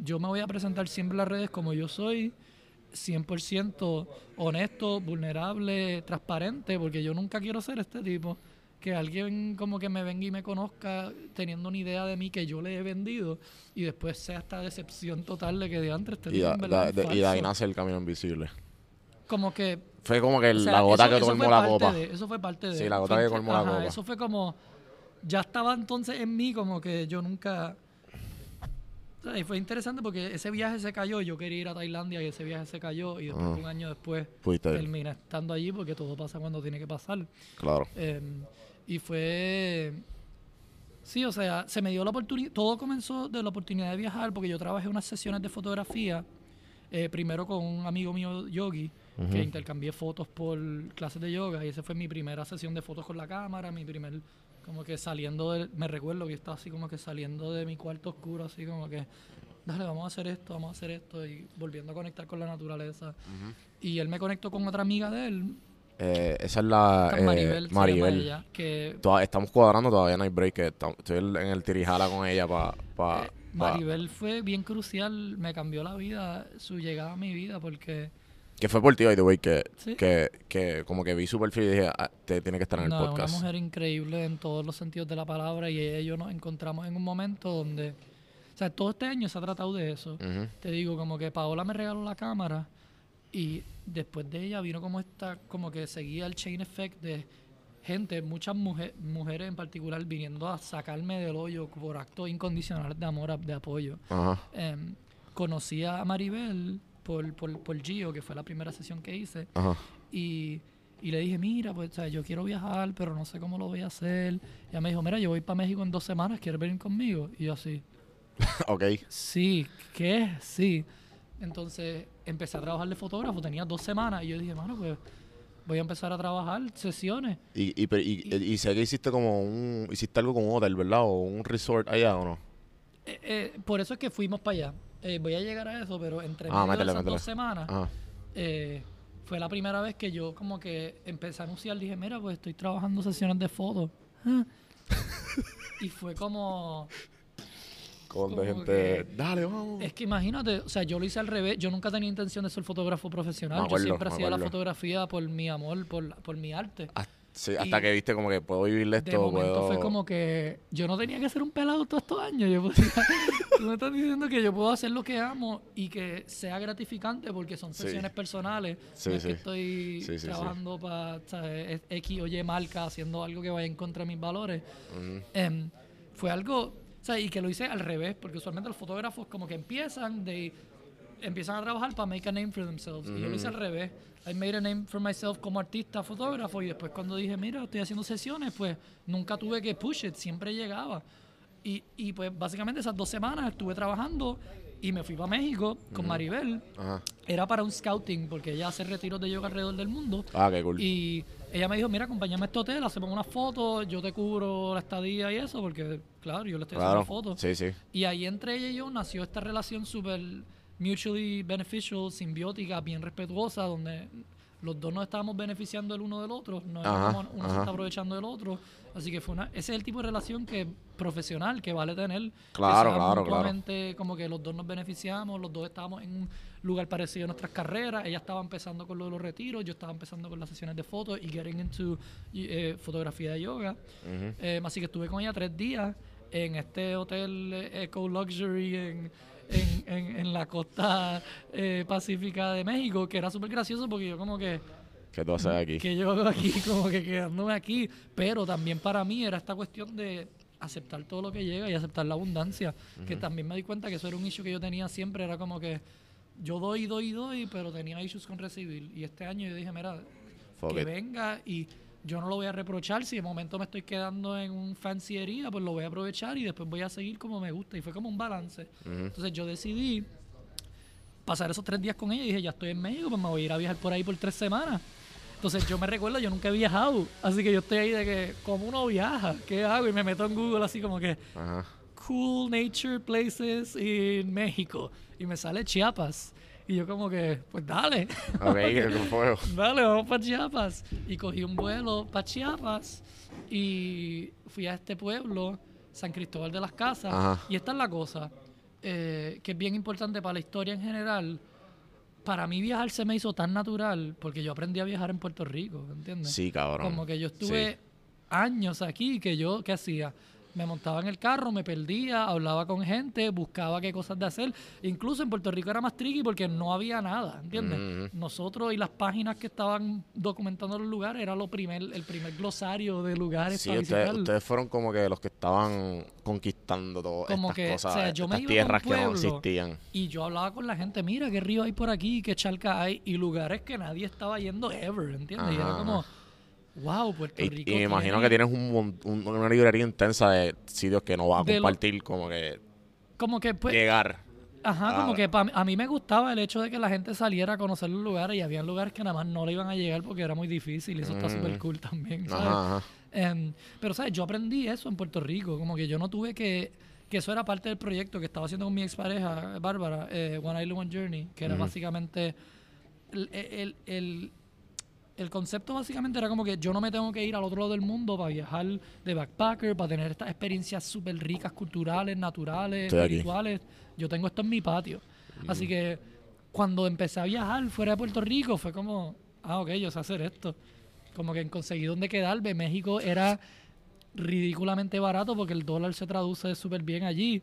yo me voy a presentar siempre en las redes como yo soy, 100% honesto, vulnerable, transparente, porque yo nunca quiero ser este tipo. Que alguien como que me venga y me conozca teniendo una idea de mí que yo le he vendido y después sea esta decepción total de que de antes este Y, de, y de ahí nace el camino invisible. Como que Fue como que o sea, la gota eso- que colmó la copa. de- eso fue parte de. Sí, la gota fue que colmó la copa. Eso fue como. Ya estaba entonces en mí, como que yo nunca. o sea, y fue interesante porque ese viaje se cayó. Yo quería ir a Tailandia y ese viaje se cayó. Y después, Ah. un año después, terminé estando allí porque todo pasa cuando tiene que pasar. claro. Em, y fue. Sí, o sea, se me dio la oportunidad. Todo comenzó de la oportunidad de viajar porque yo trabajé unas sesiones de fotografía. eh, primero con un amigo mío, Yogi, que intercambié fotos por clases de yoga. Y esa fue mi primera sesión de fotos con la cámara. Mi primer. Como que saliendo de. Me recuerdo que yo estaba así como que saliendo de mi cuarto oscuro, así como que. Dale, vamos a hacer esto, vamos a hacer esto. Y volviendo a conectar con la naturaleza. Y él me conectó con otra amiga de él, Eh, esa es la. eh, Maribel, Maribel. ella, que Toda- estamos cuadrando, todavía no hay break. que Estoy en el tirijala con ella para. Pa, Eh, pa- Maribel fue bien crucial, me cambió la vida, su llegada a mi vida, porque que fue por ti, by the way, que, Sí. que, que como que vi su perfil y dije, ah, te tiene que estar en el es una podcast. mujer increíble en todos los sentidos de la palabra y ella y yo nos encontramos en un momento donde, o sea, todo este año se ha tratado de eso. Ujú. Te digo, como que Paola me regaló la cámara y después de ella vino como esta, como que seguía el chain effect de gente, muchas mujer- mujeres en particular viniendo a sacarme del hoyo por actos incondicionales de amor, de apoyo. Em, conocí a Maribel por, por, por Gio, que fue la primera sesión que hice, y, y le dije, mira, pues o sea, yo quiero viajar, pero no sé cómo lo voy a hacer. Y ella me dijo, mira, yo voy para México en dos semanas, ¿quieres venir conmigo? Y yo así, ok. sí, ¿qué? Sí. Entonces empecé a trabajar de fotógrafo, tenía dos semanas, y yo dije, mano, pues voy a empezar a trabajar sesiones. Y, y, pero- y, y sé que hiciste como un. Hiciste algo con un hotel, ¿verdad? O un resort allá, ¿o no? Eh, eh, por eso es que fuimos para allá. Eh, voy a llegar a eso, pero entre Ah, medio métele, de esas métele. dos semanas, eh, fue la primera vez que yo como que empecé a anunciar, dije, mira, pues estoy trabajando sesiones de fotos. Ah. y fue como, Con de gente. que- Dale, vamos. es que imagínate, o sea, yo lo hice al revés, yo nunca tenía intención de ser fotógrafo profesional, acuerdo, yo siempre hacía la fotografía por mi amor, por, por mi arte. Ah, sí, hasta y- que viste como que puedo vivir de esto. De momento puedo... fue como que yo no tenía que ser un pelado todos estos años. Yo podía- tú me estás diciendo que yo puedo hacer lo que amo y que sea gratificante porque son Sí. sesiones personales. Sí, no es que sí. estoy Sí, sí, sí. trabajando para X o Y marca, haciendo algo que vaya en contra de mis valores. Ujú. Em, fue algo, sea, y que lo hice al revés, porque usualmente los fotógrafos como que empiezan de empiezan a trabajar para make a name for themselves. Y yo lo hice al revés. I made a name for myself como artista, fotógrafo, y después cuando dije, mira, estoy haciendo sesiones, pues nunca tuve que push it, siempre llegaba. Y, y pues básicamente esas dos semanas estuve trabajando y me fui para México con Maribel. Ajá. Era para un scouting, porque ella hace retiros de yoga alrededor del mundo. Ah, qué cool. Y ella me dijo, mira, acompáñame a este hotel, hacemos unas fotos, yo te cubro la estadía y eso, porque, claro, yo le estoy Claro. haciendo fotos. Sí, sí. Y ahí entre ella y yo nació esta relación súper mutually beneficial, simbiótica, bien respetuosa, donde los dos nos estábamos beneficiando el uno del otro, no Ajá, uno se está aprovechando del otro. Así que fue una, ese es el tipo de relación que profesional que vale tener. que Claro, sea claro, claro. Como que los dos nos beneficiamos, los dos estábamos en un lugar parecido a nuestras carreras. Ella estaba empezando con lo de los retiros, yo estaba empezando con las sesiones de fotos y getting into eh, fotografía de yoga. Eh, así que estuve con ella tres días en este hotel eh, Eco Luxury en, en, en- en la costa eh, pacífica de México, que era súper gracioso porque yo como que, ¿Qué tú haces aquí? que yo aquí, como que quedándome aquí, pero también para mí era esta cuestión de aceptar todo lo que llega y aceptar la abundancia, que también me di cuenta que eso era un issue que yo tenía siempre, era como que yo doy, doy, doy, pero tenía issues con recibir. Y este año yo dije, mira, Fuck que it. venga y yo no lo voy a reprochar. Si de momento me estoy quedando en un fanciería, pues lo voy a aprovechar y después voy a seguir como me gusta. Y fue como un balance. Entonces yo decidí pasar esos tres días con ella y dije, ya estoy en México, pues me voy a ir a viajar por ahí por tres semanas. Entonces yo me recuerdo, yo nunca he viajado, así que yo estoy ahí de que, ¿cómo uno viaja? ¿Qué hago? Y me meto en Google así como que, Ajá. Cool nature places in México. Y me sale Chiapas. Y yo como que, pues dale. Ok, qué fuego. Dale, vamos para Chiapas. Y cogí un vuelo para Chiapas y fui a este pueblo, San Cristóbal de las Casas. Ajá. Y esta es la cosa, eh, que es bien importante para la historia en general. Para mí viajar se me hizo tan natural porque yo aprendí a viajar en Puerto Rico, ¿entiendes? Sí, cabrón. Como que yo estuve Sí. años aquí que yo, ¿qué hacía? Me montaba en el carro, me perdía, hablaba con gente, buscaba qué cosas de hacer. Incluso en Puerto Rico era más tricky porque no había nada, ¿entiendes? Ujú. Nosotros y las páginas que estaban documentando los lugares era lo primer, el primer glosario de lugares Sí, para ustedes, ustedes fueron como que los que estaban conquistando todas Como estas que, o cosas, sea, yo me estas iba un tierras que no existían. Y yo hablaba con la gente, mira qué río hay por aquí, qué charca hay, y lugares que nadie estaba yendo ever, ¿entiendes? y era como, wow, Puerto Y, Rico. y me imagino que tienes un, una librería intensa de sitios que no vas a De lo- compartir, como que Como que, pues, llegar. Ajá, como que pa- a mí me gustaba el hecho de que la gente saliera a conocer los lugares y había lugares que nada más no le iban a llegar porque era muy difícil y eso está súper cool también, ¿sabes? Mm. Ajá, ajá. Em, pero, ¿sabes? Yo aprendí eso en Puerto Rico, como que yo no tuve que, que eso era parte del proyecto que estaba haciendo con mi expareja, Bárbara, eh, One Island One Journey, que era básicamente el, el, el- el concepto básicamente era como que yo no me tengo que ir al otro lado del mundo para viajar de backpacker, para tener estas experiencias súper ricas, culturales, naturales, Estoy aquí. espirituales. Yo tengo esto en mi patio. Así que cuando empecé a viajar fuera de Puerto Rico fue como, ah, ok, yo sé hacer esto. Como que conseguí dónde quedarme. México era ridículamente barato porque el dólar se traduce súper bien allí.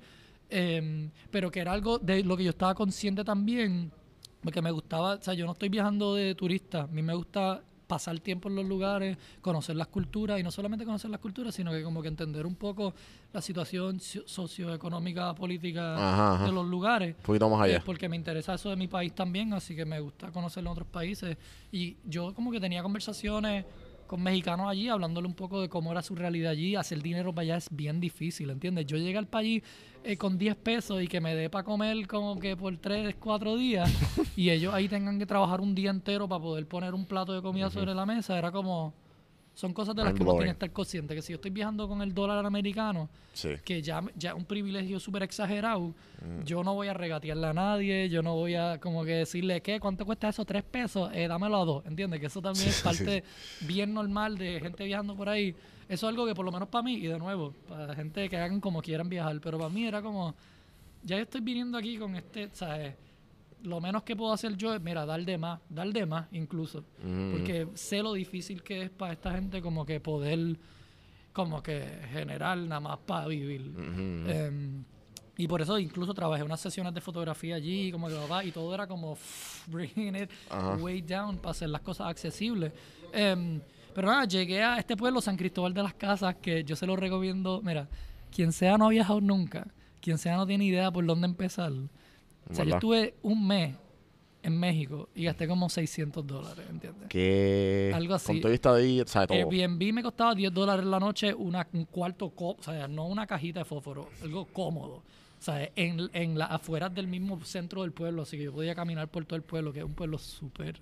Em, pero que era algo de lo que yo estaba consciente también, porque me gustaba, o sea, yo no estoy viajando de turista, a mí me gusta pasar tiempo en los lugares, conocer las culturas, y no solamente conocer las culturas, sino que como que entender un poco la situación so- socioeconómica, política Ajá, ajá. de los lugares. Un poquito más Eh, allá. porque me interesa eso de mi país también, así que me gusta conocer los otros países. Y yo como que tenía conversaciones con mexicanos allí, hablándole un poco de cómo era su realidad allí. Hacer dinero para allá es bien difícil, ¿entiendes? Yo llegué al país eh, con 10 pesos y que me dé para comer como que por 3, 4 días y ellos ahí tengan que trabajar un día entero para poder poner un plato de comida sobre la mesa, era como... Son cosas de las que uno tiene que estar consciente, que si yo estoy viajando con el dólar americano, Sí. que ya, ya es un privilegio súper exagerado, yo no voy a regatearle a nadie, yo no voy a como que decirle, ¿qué? ¿Cuánto cuesta eso? Tres pesos, eh, dámelo a dos, ¿entiendes? Que eso también es parte bien normal de gente viajando por ahí. Eso es algo que por lo menos para mí, y de nuevo, para la gente que hagan como quieran viajar, pero para mí era como, ya yo estoy viniendo aquí con este, ¿sabes? Lo menos que puedo hacer yo es, mira, dar de más, dar de más incluso. Mm. Porque sé lo difícil que es para esta gente como que poder, como que generar nada más para vivir. Ujú. Em, y por eso incluso trabajé unas sesiones de fotografía allí, como que papá, y todo era como bringing it Ajá. way down para hacer las cosas accesibles. Em, pero nada, llegué a este pueblo, San Cristóbal de las Casas, que yo se lo recomiendo. Mira, quien sea no ha viajado nunca, quien sea no tiene idea por dónde empezar. O sea, yo estuve un mes en México y gasté como 600 dólares, ¿entiendes? Que Algo así. Con todo y estadía, o sea, todo. Airbnb me costaba 10 dólares la noche, una, un cuarto, o sea, no una cajita de fósforo, algo cómodo. O sea, en, en las afueras del mismo centro del pueblo, así que yo podía caminar por todo el pueblo, que es un pueblo súper...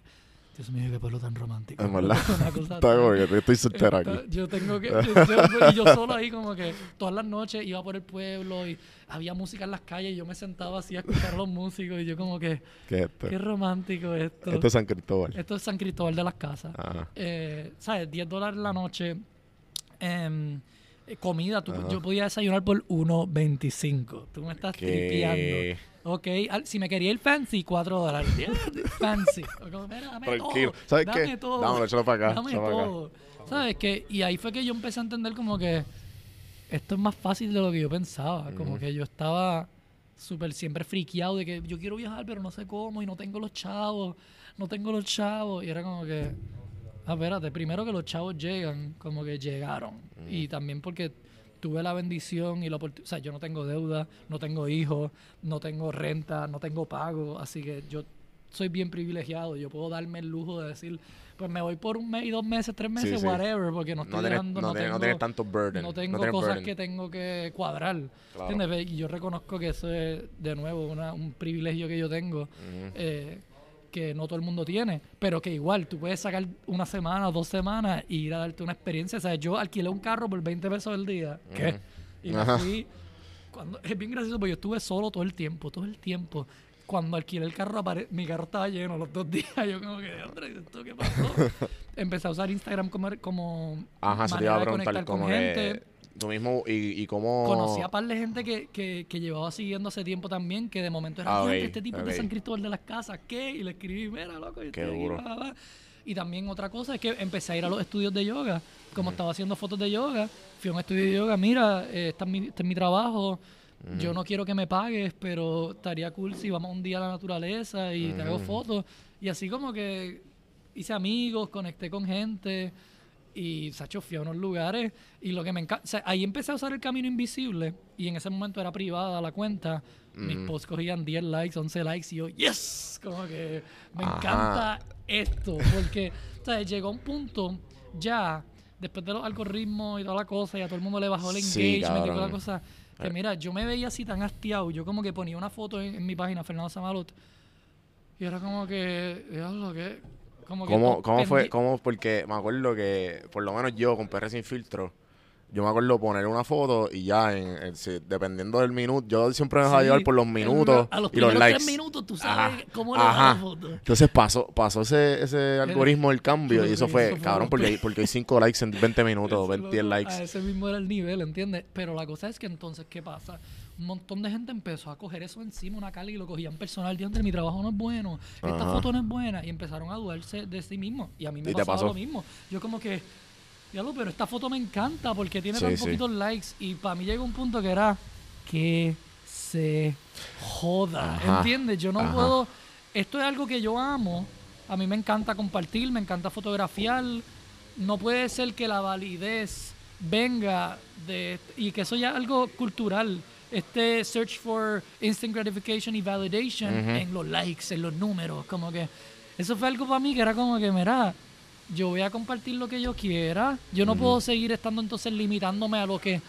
Dios mío, qué pueblo tan romántico. En verdad. Una cosa Está tan- como que estoy soltero aquí. Yo tengo que. Yo, y yo solo ahí, como que todas las noches iba por el pueblo y había música en las calles y yo me sentaba así a escuchar a los músicos y yo, como que, ¿Qué es esto? qué romántico esto. Esto es San Cristóbal. Esto es San Cristóbal de las Casas. Ajá. Eh, ¿Sabes? 10 dólares la noche. em, eh, comida, tú- yo podía desayunar por 1.25. Tú me estás tripeando. Que... Ok, al- si me quería ir fancy, 4 dólares. Fancy. Dame Tranquilo. todo, ¿Sabes dame qué? todo. Dámelo, échalo para acá. Dame échalo para acá. todo. ¿Sabes qué? Y ahí fue que yo empecé a entender como que esto es más fácil de lo que yo pensaba. Como que yo estaba súper siempre friqueado de que yo quiero viajar, pero no sé cómo y no tengo los chavos. No tengo los chavos. Y era como que, ah, espérate, primero que los chavos llegan, como que llegaron. Y también porque tuve la bendición y la oportunidad. O sea, yo no tengo deuda, no tengo hijos, no tengo renta, no tengo pago. Así que yo soy bien privilegiado. Yo puedo darme el lujo de decir, pues me voy por un mes y dos meses, tres meses, sí. whatever, porque no estoy No llegando, no, no, tienes, no tengo, tanto burden. no tengo cosas burden. que tengo que cuadrar. Claro. ¿Entiendes? Y yo reconozco que eso es, de nuevo, una- un privilegio que yo tengo, eh, que no todo el mundo tiene, pero que igual tú puedes sacar una semana o dos semanas y ir a darte una experiencia. O sea, yo alquilé un carro por 20 pesos al día. Y me fui. Cuando, es bien gracioso porque yo estuve solo todo el tiempo, todo el tiempo. Cuando alquilé el carro, apare- mi carro estaba lleno los dos días. Yo como que, ¿esto qué pasó? Empecé a usar Instagram como, como Ajá, se te iba a de preguntar conectar con gente. que tú mismo y, y cómo... Conocí a par de gente que, que, que llevaba siguiendo hace tiempo también, que de momento era, Ah, "Diantre, ok, este tipo de. San Cristóbal de las Casas, ¿qué? Y le escribí, mira, loco, yo Qué estoy aquí, duro. bla, bla, bla". Y también otra cosa es que empecé a ir a los estudios de yoga. Como estaba haciendo fotos de yoga, fui a un estudio de yoga, mira, eh, este, es mi, este es mi trabajo, yo no quiero que me pagues, pero estaría cool si vamos un día a la naturaleza y te hago fotos. Y así como que hice amigos, conecté con gente y Sacho fui a unos lugares y lo que me encanta, o sea, ahí empecé a usar el camino invisible y en ese momento era privada la cuenta. Mis Mm. posts cogían 10 likes, 11 likes y yo, yes, como que me Ajá. encanta esto porque, o sea, llegó un punto ya después de los algoritmos y toda la cosa y a todo el mundo le bajó el Sí, engagement y toda la cosa. Que Eh. mira, yo me veía así tan hastiado, yo como que ponía una foto en, en mi página, Fernando Samalot, y era como que, diablo, que, como que ¿Cómo, cómo fue? ¿Cómo? Porque me acuerdo que, por lo menos yo, con PR sin filtro, yo me acuerdo poner una foto y ya, en, en- si- dependiendo del minuto, yo siempre me dejaba Sí, llevar por los minutos a los y los likes. tres minutos tú sabes Ajá, cómo ajá. la foto. Entonces pasó, pasó ese, ese algoritmo del cambio y eso Sí, fue, eso fue cabrón, porque porque hay 5 likes en 20 minutos, Eso, 20 loco, likes. A ese mismo era el nivel, ¿entiendes? Pero la cosa es que entonces, ¿qué pasa? Un montón de gente empezó a coger eso encima, una cali, y lo cogían personal. Diantre, mi trabajo no es bueno, esta Ajá. foto no es buena. Y empezaron a dudarse de sí mismos. Y a mí me ¿Y te pasaba pasó? lo mismo. Yo como que, diablo, pero esta foto me encanta porque tiene Sí, tan sí. poquitos likes. Y para mí llegó un punto que era que se joda, Ajá. ¿entiendes? Yo no Ajá. puedo... Esto es algo que yo amo. A mí me encanta compartir, me encanta fotografiar. No puede ser que la validez venga de... Y que eso ya es algo cultural. Este search for instant gratification y validation Ujú. en los likes, en los números. Como que... Eso fue algo para mí que era como que, mira, yo voy a compartir lo que yo quiera. Yo no puedo seguir estando entonces limitándome a lo que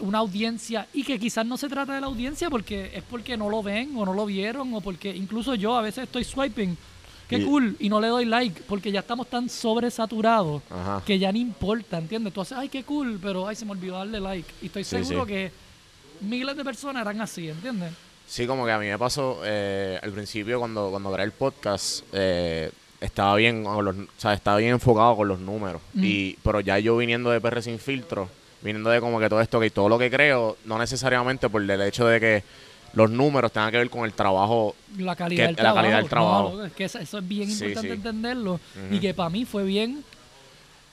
una audiencia y que quizás no se trata de la audiencia porque es porque no lo ven o no lo vieron o porque incluso yo a veces estoy swiping qué Y- cool y no le doy like porque ya estamos tan sobresaturados que ya no importa, ¿entiendes? Tú haces, ay, qué cool, pero ay, se me olvidó darle like y estoy Sí, seguro sí. que miles de personas eran así, ¿entiendes? Sí, como que a mí me pasó eh, al principio cuando, cuando grabé el podcast, eh, estaba bien, con los, o sea, estaba bien enfocado con los números. Mm. Y, pero ya yo viniendo de PR sin filtro, viniendo de como que todo esto, que todo lo que creo, no necesariamente por el hecho de que los números tengan que ver con el trabajo. La calidad, Que- del, la trabajo. calidad del trabajo. es que eso, eso es bien Sí, importante sí. entenderlo y que para mí fue bien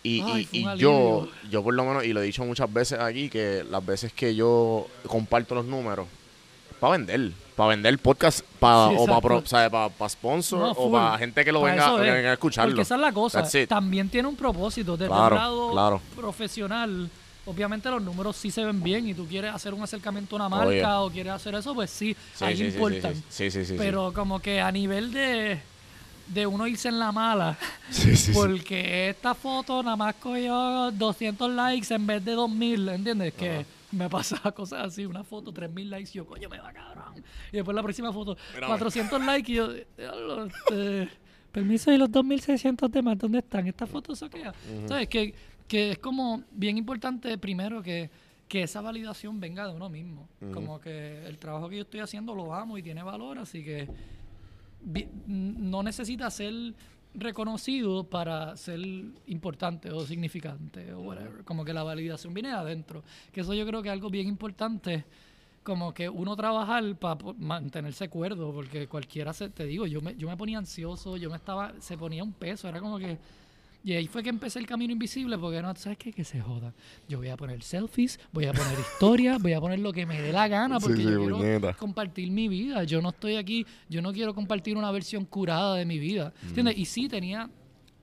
Y, Ay, y- un y yo, yo por lo menos, y lo he dicho muchas veces aquí, que las veces que yo comparto los números, para vender, para vender podcast, para, Sí, o para exacto. pa sponsor, No, o full. para gente que lo venga, es. a escucharlo. Porque esa es la cosa. También tiene un propósito. Desde Claro, el lado claro. profesional, obviamente los números sí se ven bien y tú quieres hacer un acercamiento a una Oye. marca o quieres hacer eso, pues sí, Sí, ahí sí, importan. sí, sí, sí. Pero como que a nivel de, de uno irse en la mala, Sí, sí, sí. porque esta foto nada más cogió 200 likes en vez de 2000, ¿entiendes? Que me pasaba cosas así, una foto, 3000 likes, y yo, coño, me va cabrón. Y después la próxima foto, Mira, 400 likes, y yo, este, permiso, y los 2600 demás, ¿dónde están? Esta foto saquea. ¿Sabes? Que, que es como bien importante, primero, que, que esa validación venga de uno mismo. Como que el trabajo que yo estoy haciendo lo amo y tiene valor, así que no necesita ser reconocido para ser importante o significante o whatever. Como que la validación viene de adentro. Que eso yo creo que es algo bien importante. Como que uno trabajar para mantenerse cuerdo, porque cualquiera se, te digo, yo me, yo me ponía ansioso, yo me estaba, se ponía un peso, era como que, y ahí fue que empecé el camino invisible, porque no, ¿sabes qué? Que se joda. Yo voy a poner selfies, voy a poner historias, voy a poner lo que me dé la gana, porque sí, yo quiero compartir mi vida. Yo no estoy aquí, yo no quiero compartir una versión curada de mi vida. ¿Entiendes? Y sí tenía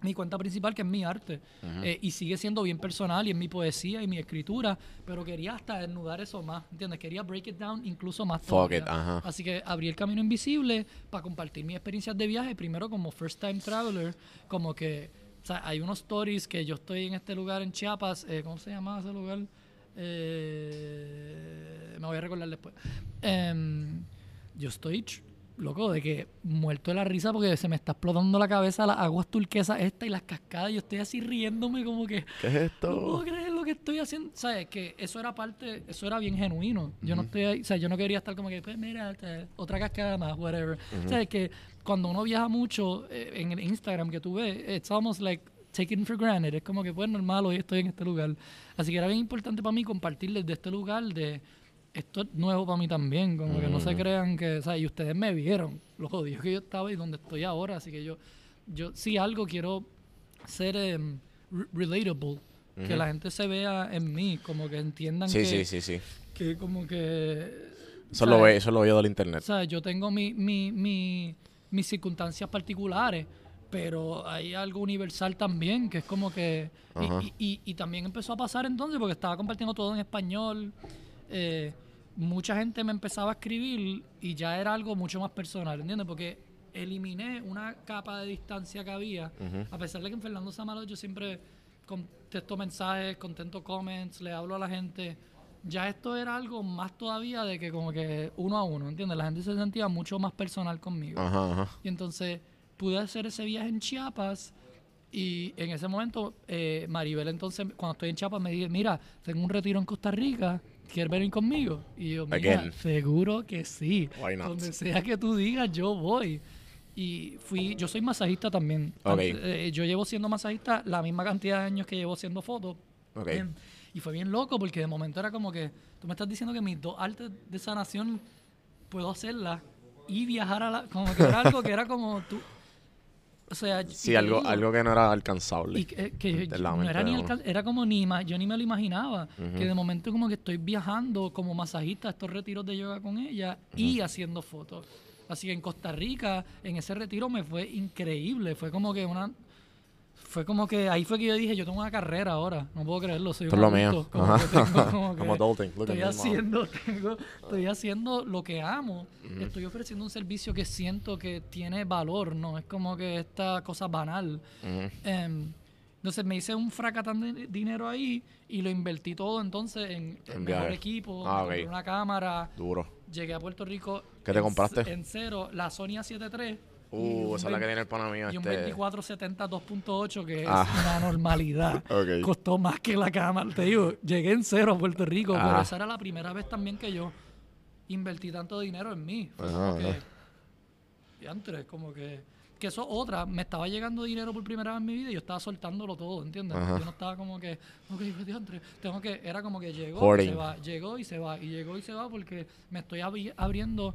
mi cuenta principal, que es mi arte, eh, y sigue siendo bien personal y en mi poesía y mi escritura, pero quería hasta desnudar eso más, ¿entiendes? Quería break it down incluso más Fuck it, ajá. Así que abrí el camino invisible para compartir mis experiencias de viaje, primero como first time traveler, como que, sea, hay unos stories que yo estoy en este lugar en Chiapas, eh, ¿cómo se llama ese lugar? Eh, me voy a recordar después. Em, yo estoy, loco, de que muerto de la risa porque se me está explotando la cabeza las aguas turquesas esta y las cascadas. Yo estoy así riéndome como que... ¿Qué es No puedo esto? creer lo que estoy haciendo. ¿Sabes? Que eso era parte, eso era bien genuino. Yo no estoy ahí, o sea, yo no quería estar como que, pues mira, otra cascada más, whatever. ¿Sabes? Que cuando uno viaja mucho eh, en el Instagram que tú ves, it's almost like taken for granted. Es como que, pues normal, hoy estoy en este lugar. Así que era bien importante para mí compartirles de este lugar de. Esto es nuevo para mí también, como que no se crean que, o sea, y ustedes me vieron, lo jodido que yo estaba y donde estoy ahora, así que yo, yo sí algo quiero ser re- relatable, que la gente se vea en mí, como que entiendan Sí, que, sí, sí, sí. que como que... Eso lo, ve, eso lo veo del internet. O sea, yo tengo mi, mi, mi- mis circunstancias particulares, pero hay algo universal también, que es como que... y- Ajá. Y, y- y también empezó a pasar entonces, porque estaba compartiendo todo en español. eh, mucha gente me empezaba a escribir y ya era algo mucho más personal, ¿entiendes? Porque eliminé una capa de distancia que había, a pesar de que en Fernando Samalo yo siempre contesto mensajes, contento comments, le hablo a la gente. Ya esto era algo más todavía de que como que uno a uno, ¿entiendes? La gente se sentía mucho más personal conmigo. Ajá, ajá. Y entonces pude hacer ese viaje en Chiapas y en ese momento eh, Maribel entonces cuando estoy en Chiapas me dice, mira, tengo un retiro en Costa Rica, ¿quieres venir conmigo? Y yo, mira, Again. seguro que sí. Why not? Donde sea que tú digas, yo voy. Y fui, yo soy masajista también. Ok. Antes, eh, yo llevo siendo masajista la misma cantidad de años que llevo haciendo fotos. Ok. Em, y fue bien loco porque de momento era como que tú me estás diciendo que mis dos artes de sanación puedo hacerlas y viajar a la. Como que era algo que era como tú. O sea, Sí, algo, digo, algo que no era alcanzable. y que, que no era ni era como ni yo ni me lo imaginaba que de momento como que estoy viajando como masajista a estos retiros de yoga con ella y haciendo fotos así que en Costa Rica en ese retiro me fue increíble fue como que una fue como que ahí fue que yo dije yo tengo una carrera ahora no puedo creerlo soy Esto un es lo mío. como Ajá. que tengo como que adulting. Look estoy haciendo tengo, estoy haciendo lo que amo estoy ofreciendo un servicio que siento que tiene valor no es como que esta cosa banal Ujú. Em, entonces me hice un fracatán de dinero ahí y lo invertí todo entonces en, En mejor equipo, Ah, una cámara, Duro. llegué a Puerto Rico. ¿Qué te en compraste? En cero, la Sony A7 III. y Uh, esa es la que 20 tiene el pana mío. Y un Este... 2470 2.8 que es Ah. una normalidad. Ok. Costó más que la cámara. Te digo, llegué en cero a Puerto Rico, pero Ah. esa era la primera vez también que yo invertí tanto dinero en mí. Fue Ajá, como que, diantre, como que, que eso otra, me estaba llegando dinero por primera vez en mi vida y yo estaba soltándolo todo, ¿entiendes? Ajá. Yo no estaba como que, ok, pues, diantre, tengo que, era como que llegó y se va, llegó y se va, y llegó y se va porque me estoy abri- abriendo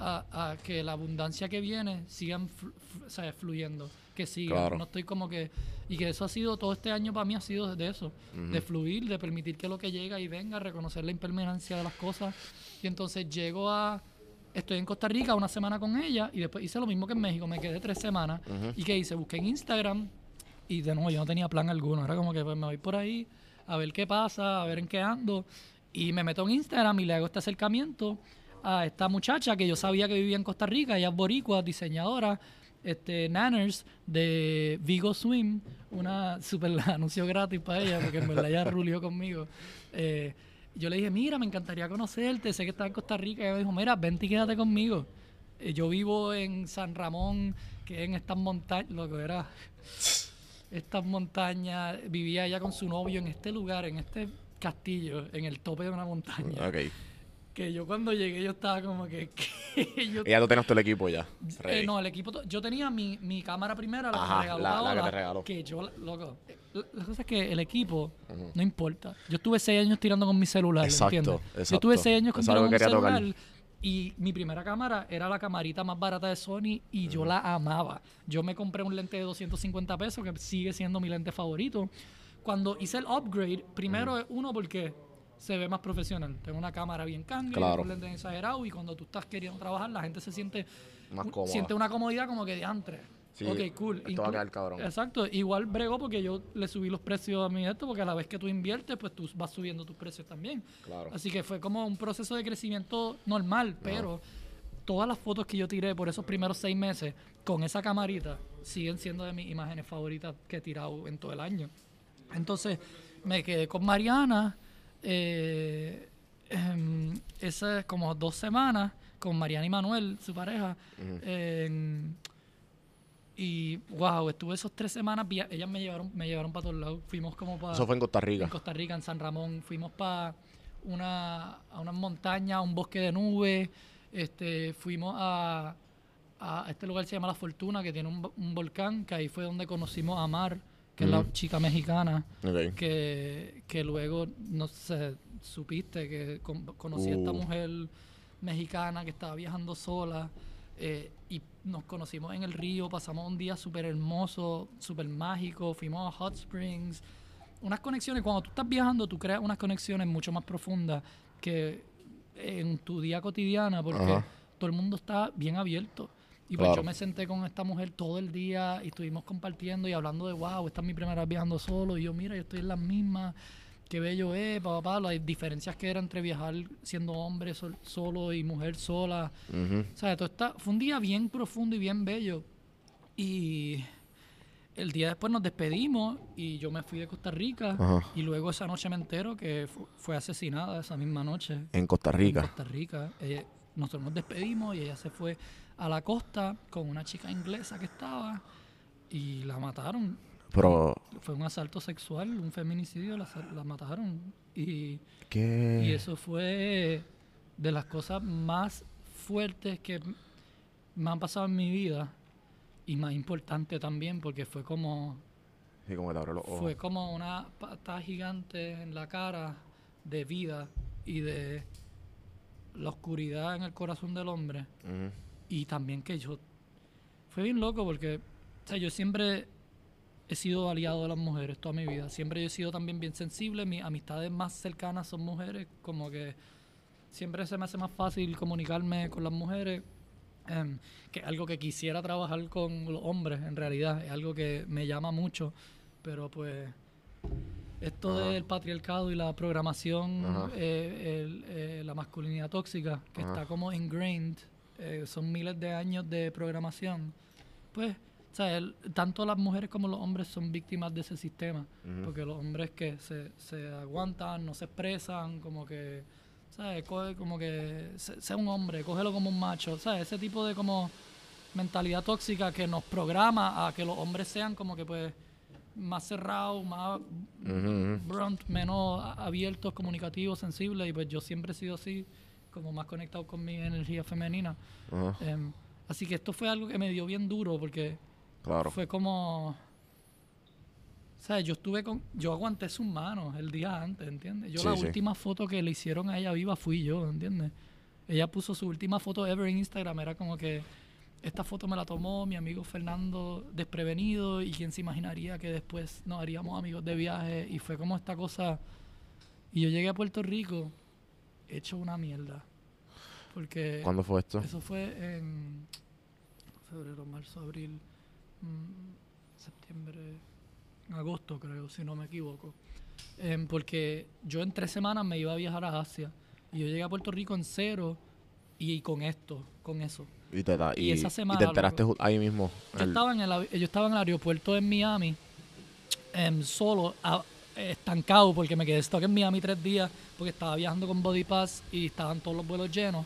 a, a que la abundancia que viene sigan flu- fluyendo, que siga. Claro. No estoy como que, y que eso ha sido, todo este año para mí ha sido de eso, de fluir, de permitir que lo que llega y venga, reconocer la impermanencia de las cosas. Y entonces llego a, estoy en Costa Rica una semana con ella y después hice lo mismo que en México, me quedé tres semanas. ¿Y qué hice? Busqué en Instagram y de nuevo yo no tenía plan alguno, era como que pues, me voy por ahí a ver qué pasa, a ver en qué ando. Y me meto en Instagram y le hago este acercamiento a esta muchacha que yo sabía que vivía en Costa Rica, ella es boricua, diseñadora, este, Nanners de Vigo Swim, una super anuncio gratis para ella, porque en verdad ella rulió conmigo. Eh, yo le dije, mira, me encantaría conocerte, sé que estás en Costa Rica. Y ella me dijo, mira, vente y quédate conmigo. Eh, yo vivo en San Ramón, que en estas montañas, lo que era, estas montañas, vivía ella con su novio en este lugar, en este castillo, en el tope de una montaña. Ok. Que yo cuando llegué yo estaba como que... que yo, Y ya tú tienes todo el equipo ya. eh, no, el equipo... Yo tenía mi, mi cámara primera, la Ajá, que me regaló la- la que te regaló. que yo, loco... La la cosa es que el equipo no importa. Yo estuve seis años tirando con mi celular, Exacto, ¿entiendes? Yo exacto. estuve seis años con, con quería celular y mi primera cámara era la camarita más barata de Sony y yo la amaba. Yo me compré un lente de 250 pesos que sigue siendo mi lente favorito. Cuando hice el upgrade, primero es uno porque se ve más profesional. Tengo una cámara bien canga, Claro. un lente exagerado y cuando tú estás queriendo trabajar la gente se siente Más un- siente una comodidad como que de antre. Sí, ok, cool. esto va a quedar cabrón. Exacto. Igual bregó porque yo le subí los precios a mi esto porque a la vez que tú inviertes, pues tú vas subiendo tus precios también. Claro. Así que fue como un proceso de crecimiento normal, pero todas las fotos que yo tiré por esos primeros seis meses con esa camarita siguen siendo de mis imágenes favoritas que he tirado en todo el año. Entonces me quedé con Mariana, eh, em, esas como dos semanas con Mariana y Manuel, su pareja. en- y wow, estuve esos tres semanas, ellas me llevaron, me llevaron para todos lados. Fuimos como para Eso fue en Costa Rica. en Costa Rica, en San Ramón. Fuimos para una, a una montaña, a un bosque de nubes. Este, fuimos a, a este lugar que se llama La Fortuna, que tiene un, un volcán, que ahí fue donde conocimos a Mar, que es la chica mexicana, que, que luego, no sé, supiste que con- conocí a esta Uh. mujer mexicana que estaba viajando sola. eh, y nos conocimos en el río, pasamos un día súper hermoso, súper mágico, fuimos a Hot Springs, unas conexiones, cuando tú estás viajando, tú creas unas conexiones mucho más profundas que en tu día cotidiana, porque Ajá. todo el mundo está bien abierto. Y pues Claro. yo me senté con esta mujer todo el día y estuvimos compartiendo y hablando de, wow, esta es mi primera vez viajando solo. Y yo, mira, yo estoy en las mismas, qué bello es, papá, papá, las diferencias que era entre viajar siendo hombre sol- solo y mujer sola. Ujú. O sea, todo está, fue un día bien profundo y bien bello. Y el día después nos despedimos y yo me fui de Costa Rica. Ajá. Y luego esa noche me entero que fu- fue asesinada esa misma noche En Costa en Rica. Costa Rica. Ella- nosotros nos despedimos y ella se fue a la costa con una chica inglesa que estaba y la mataron. Pero, Fue un asalto sexual, un feminicidio, la, mataron. Y, ¿qué? y eso fue de las cosas más fuertes que me han pasado en mi vida y más importante también porque fue como Sí, como te los ojos. fue como una pata gigante en la cara de vida y de la oscuridad en el corazón del hombre. Ujú. Y también que yo... Fue bien loco porque o sea, yo siempre he sido aliado de las mujeres toda mi vida. Siempre yo he sido también bien sensible. Mis amistades más cercanas son mujeres. Como que siempre se me hace más fácil comunicarme con las mujeres. em, que algo que quisiera trabajar con los hombres, en realidad. Es algo que me llama mucho. Pero pues esto Ajá. del patriarcado y la programación, eh, el- eh, la masculinidad tóxica, que Ajá. está como ingrained, eh, son miles de años de programación, pues, o sea, el- tanto las mujeres como los hombres son víctimas de ese sistema, Ujú. porque los hombres que se, se aguantan, no se expresan, como que, ¿sabes? Coge como que, sé, sé un hombre, cógelo como un macho, ¿sabes? Ese tipo de como mentalidad tóxica que nos programa a que los hombres sean como que pues más cerrados, más Ujú, ujú. brunt, menos abiertos, comunicativos, sensibles, y pues yo siempre he sido así, como más conectado con mi energía femenina. Ajá, Em, así que esto fue algo que me dio bien duro, porque Claro. fue como... O sea, yo estuve con... Yo aguanté sus manos el día antes, ¿entiendes? Yo Sí, la sí. última foto que le hicieron a ella viva fui yo, ¿entiendes? Ella puso su última foto ever en Instagram, era como que... Esta foto me la tomó mi amigo Fernando desprevenido y quién se imaginaría que después nos haríamos amigos de viaje y fue como esta cosa... Y yo llegué a Puerto Rico hecho una mierda. Porque... ¿Cuándo fue esto? Eso fue en febrero, marzo, abril, mm, septiembre, agosto creo, si no me equivoco. Em, porque yo en tres semanas me iba a viajar a Asia y yo llegué a Puerto Rico en cero y con esto, con eso. Y te, da- Y y, esa y semana, te enteraste loco. ahí mismo. Yo el- estaba, en el, yo estaba en el aeropuerto en Miami, em, solo, a- estancado, porque me quedé stuck en Miami tres días, porque estaba viajando con Body Pass y estaban todos los vuelos llenos.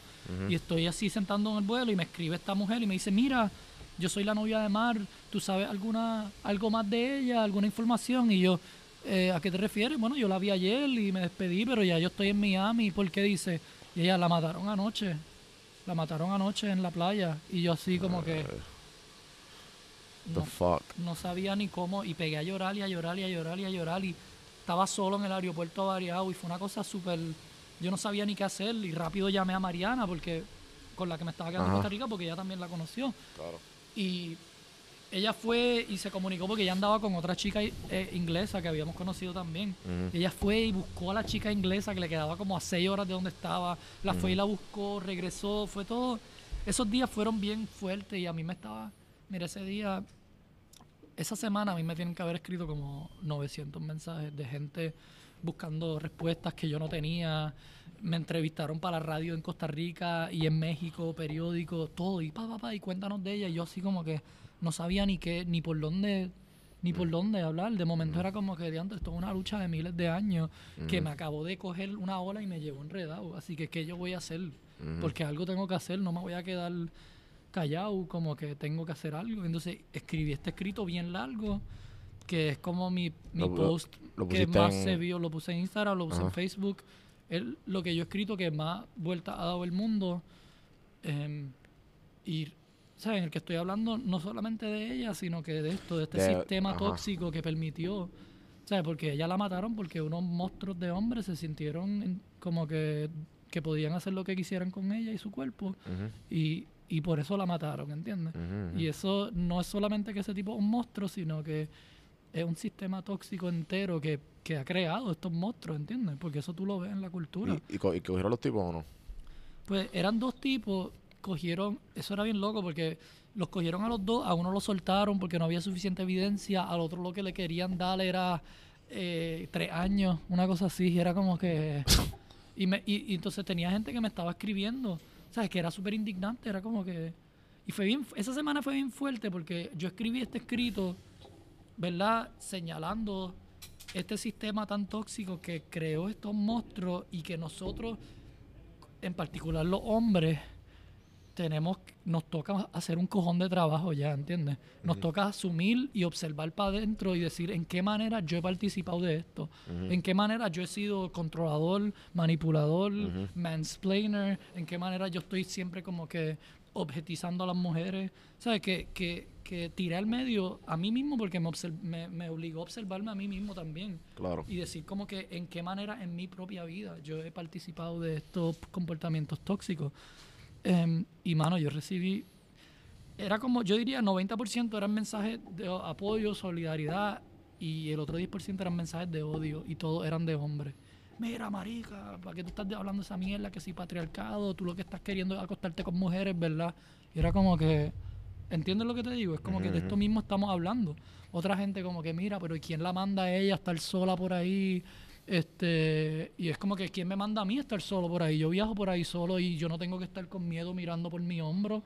Y estoy así sentando en el vuelo y me escribe esta mujer y me dice, mira, yo soy la novia de Mar, ¿tú sabes alguna algo más de ella, alguna información? Y yo, "Eh, ¿a qué te refieres? Bueno, yo la vi ayer y me despedí, pero ya yo estoy en Miami. ¿Por qué dice? Y ella, la mataron anoche. La mataron anoche en la playa. Y yo así como que... The no, fuck. no sabía ni cómo y pegué a llorar y a llorar y a llorar y a llorar y estaba solo en el aeropuerto avariado y fue una cosa súper yo no sabía ni qué hacer y rápido llamé a Mariana porque con la que me estaba quedando en Ajá. Costa Rica porque ella también la conoció Claro. y ella fue y se comunicó porque ella andaba con otra chica eh, inglesa que habíamos conocido también. Ella fue y buscó a la chica inglesa que le quedaba como a seis horas de donde estaba. La fue y la buscó, regresó, fue todo. Esos días fueron bien fuertes y a mí me estaba. Mira, ese día, esa semana a mí me tienen que haber escrito como 900 mensajes de gente buscando respuestas que yo no tenía. Me entrevistaron para la radio en Costa Rica y en México, periódico, todo. Y pa, pa, pa, y cuéntanos de ella. Y yo así como que no sabía ni qué, ni por dónde, ni por dónde hablar. De momento era como que diantre, esto es una lucha de miles de años que me acabó de coger una ola y me llevó enredado. Así que, ¿qué yo voy a hacer? Porque algo tengo que hacer, no me voy a quedar callado, como que tengo que hacer algo. Entonces escribí este escrito bien largo, que es como mi, mi Lo- lo- post lo que pusiste más en- se vio. Lo puse en Instagram, lo puse en Ajá. Facebook. Es lo que yo he escrito que más vuelta ha dado el mundo. Em, y, ¿sabes? En el que estoy hablando no solamente de ella, sino que de esto, de este De- sistema ajá. tóxico que permitió. ¿Sabes? Porque ella la mataron porque unos monstruos de hombres se sintieron en- como que, que podían hacer lo que quisieran con ella y su cuerpo. Ujú, Y, y por eso la mataron, ¿entiendes? Y eso no es solamente que ese tipo es un monstruo, sino que es un sistema tóxico entero que, que ha creado estos monstruos, ¿entiendes? Porque eso tú lo ves en la cultura. ¿Y, y, co- y cogieron los tipos o no? Pues eran dos tipos, cogieron, eso era bien loco porque los cogieron a los dos, a uno lo soltaron porque no había suficiente evidencia, al otro lo que le querían dar era eh, tres años, una cosa así, y era como que... Y, me, y, y entonces tenía gente que me estaba escribiendo, ¿sabes? Que era súper indignante, era como que... Y fue bien, esa semana fue bien fuerte porque yo escribí este escrito, ¿verdad? Señalando este sistema tan tóxico que creó estos monstruos y que nosotros en particular los hombres, tenemos, nos toca hacer un cojón de trabajo ya, ¿entiendes? Nos toca asumir y observar para adentro y decir en qué manera yo he participado de esto, en qué manera yo he sido controlador, manipulador, mansplainer, en qué manera yo estoy siempre como que objetizando a las mujeres, ¿sabes? Que, que, que tiré al medio a mí mismo porque me, me, me obligó a observarme a mí mismo también Claro. y decir como que en qué manera en mi propia vida yo he participado de estos comportamientos tóxicos. Em, y mano, yo recibí, era como, yo diría 90% eran mensajes de apoyo, solidaridad y el otro 10% eran mensajes de odio y todos eran de hombres. Mira, marica, ¿para qué tú estás hablando esa mierda que si patriarcado? Tú lo que estás queriendo es acostarte con mujeres, ¿verdad? Y era como que, ¿entiendes lo que te digo? Es como que de esto mismo estamos hablando. Otra gente como que, mira, pero ¿y quién la manda a ella a estar sola por ahí? Este, y es como que ¿quién me manda a mí estar solo por ahí? Yo viajo por ahí solo y yo no tengo que estar con miedo mirando por mi hombro.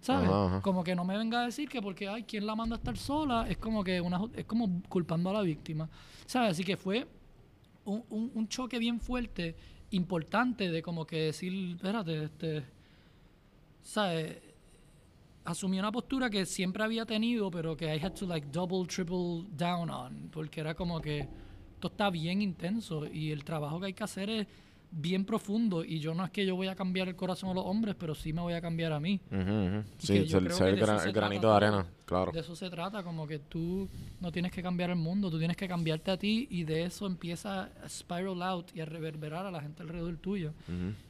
¿Sabes? Ajá, ajá. Como que no me venga a decir que porque, ay, ¿quién la manda a estar sola? Es como que una, es como culpando a la víctima. ¿Sabes? Así que fue un, un- un choque bien fuerte, importante de como que decir, espérate, este, ¿sabes? Asumí una postura que siempre había tenido, pero que I had to like double, triple down on, porque era como que esto está bien intenso y el trabajo que hay que hacer es bien profundo y yo no es que yo voy a cambiar el corazón de los hombres, pero sí me voy a cambiar a mí. Sí, yo el, gran- granito de arena, claro. De eso se trata, como que tú no tienes que cambiar el mundo, tú tienes que cambiarte a ti y de eso empieza a spiral out y a reverberar a la gente alrededor tuyo.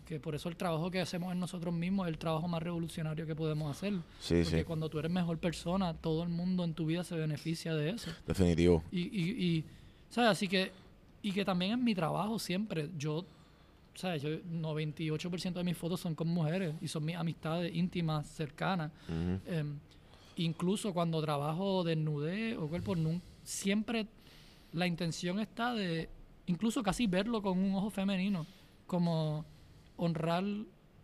Que por eso el trabajo que hacemos en nosotros mismos es el trabajo más revolucionario que podemos hacer. Sí, Porque sí, cuando tú eres mejor persona, todo el mundo en tu vida se beneficia de eso. definitivo. Y, y, y ¿sabes? Así que, y que también en mi trabajo siempre, yo, ¿sabes? Yo, 98% de mis fotos son con mujeres y son mis amistades íntimas, cercanas. Em, incluso cuando trabajo desnudez o cuerpo, nun- siempre la intención está de incluso casi verlo con un ojo femenino, como honrar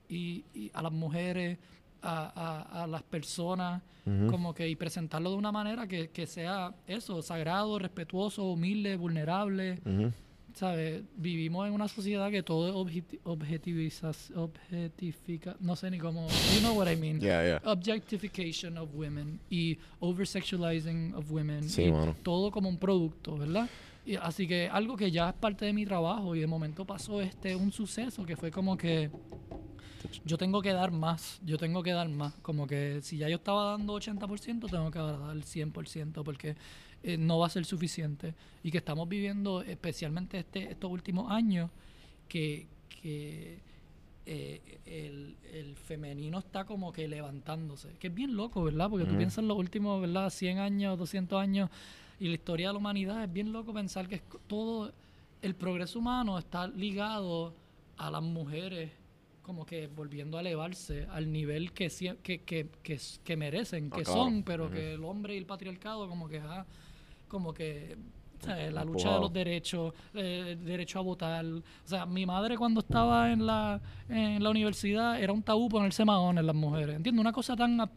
y, y a las mujeres, a, a- a las personas, Ujú. como que y presentarlo de una manera que, que sea eso, sagrado, respetuoso, humilde, vulnerable. Ujú. ¿Sabes? Vivimos en una sociedad que todo es objeti- objetivizas- objetifica, no sé ni cómo, you know what I mean. Yeah, yeah. Objectification of women y oversexualizing of women. Sí, y mano. todo como un producto, ¿verdad? Y así que algo que ya es parte de mi trabajo y de momento pasó este un suceso que fue como que yo tengo que dar más, yo tengo que dar más, como que si ya yo estaba dando 80%, tengo que dar el 100% porque eh, no va a ser suficiente y que estamos viviendo especialmente este, estos últimos años que, que eh, el, el femenino está como que levantándose, que es bien loco, ¿verdad? Porque tú Ujú. piensas en los últimos, ¿verdad? 100 años, 200 años y la historia de la humanidad, es bien loco pensar que es todo el progreso humano está ligado a las mujeres como que volviendo a elevarse al nivel que, que, que, que, merecen, Ah, que claro. son, pero que el hombre y el patriarcado como que ah, como que la lucha de los derechos, eh, el derecho a votar. O sea, mi madre cuando estaba en la, en la universidad era un tabú ponerse en las mujeres. ¿Entiendes? Una cosa tan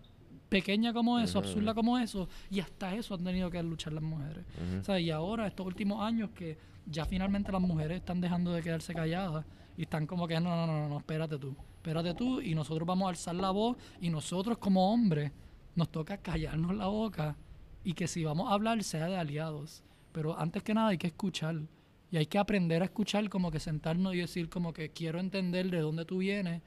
pequeña como eso, absurda como eso, y hasta eso han tenido que luchar las mujeres. O sea, y ahora, estos últimos años que ya finalmente las mujeres están dejando de quedarse calladas y están como que, no, no, no, no, espérate tú, espérate tú, y nosotros vamos a alzar la voz y nosotros como hombres nos toca callarnos la boca y que si vamos a hablar sea de aliados. Pero antes que nada hay que escuchar. Y hay que aprender a escuchar, como que sentarnos y decir como que quiero entender de dónde tú vienes,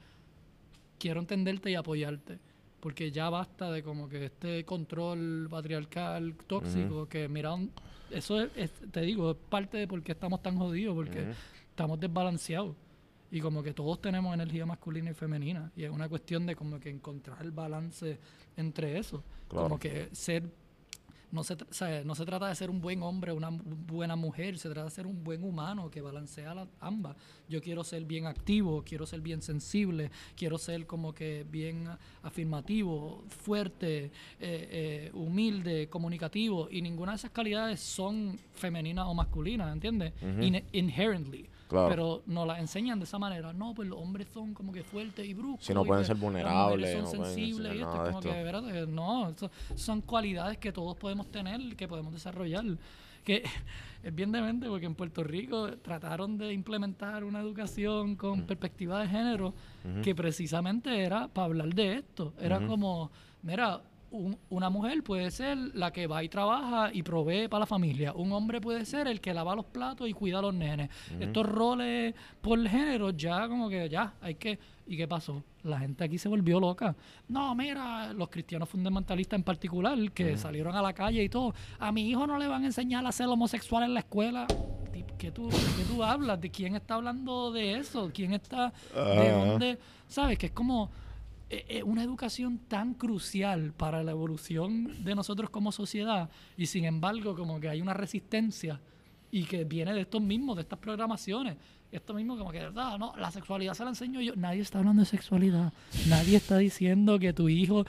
quiero entenderte y apoyarte. Porque ya basta de como que este control patriarcal tóxico, que mira, un- eso es, es- te digo, es parte de por qué estamos tan jodidos, porque estamos desbalanceados. Y como que todos tenemos energía masculina y femenina. Y es una cuestión de como que encontrar el balance entre eso. Claro. Como que ser no se, no se trata de ser un buen hombre una buena mujer, se trata de ser un buen humano que balancea las ambas. Yo quiero ser bien activo, quiero ser bien sensible, quiero ser como que bien afirmativo, fuerte, eh, eh, humilde, comunicativo, y ninguna de esas calidades son femeninas o masculinas, ¿entiendes? In- inherently. Claro. Pero nos las enseñan de esa manera. No, pues los hombres son como que fuertes y bruscos. Sí, no pueden ser vulnerables, no son pueden sensibles y esto. que, espérate, no, eso son cualidades que todos podemos tener, que podemos desarrollar. Que es bien demente porque en Puerto Rico trataron de implementar una educación con perspectiva de género que precisamente era para hablar de esto. Era como, mira, un- una mujer puede ser la que va y trabaja y provee para la familia. Un hombre puede ser el que lava los platos y cuida a los nenes. Estos roles por género ya como que ya hay que... ¿Y qué pasó? La gente aquí se volvió loca. No, mira, los cristianos fundamentalistas en particular, que salieron a la calle y todo. A mi hijo no le van a enseñar a ser homosexual en la escuela. ¿Qué tú, qué tú hablas? ¿De quién está hablando de eso? ¿Quién está... ¿De dónde? ¿Sabes? Que es como eh, eh, una educación tan crucial para la evolución de nosotros como sociedad y sin embargo como que hay una resistencia y que viene de estos mismos, de estas programaciones. Esto mismo como que, "Ah, no, la sexualidad se la enseño yo. Nadie está hablando de sexualidad. Nadie está diciendo que tu hijo,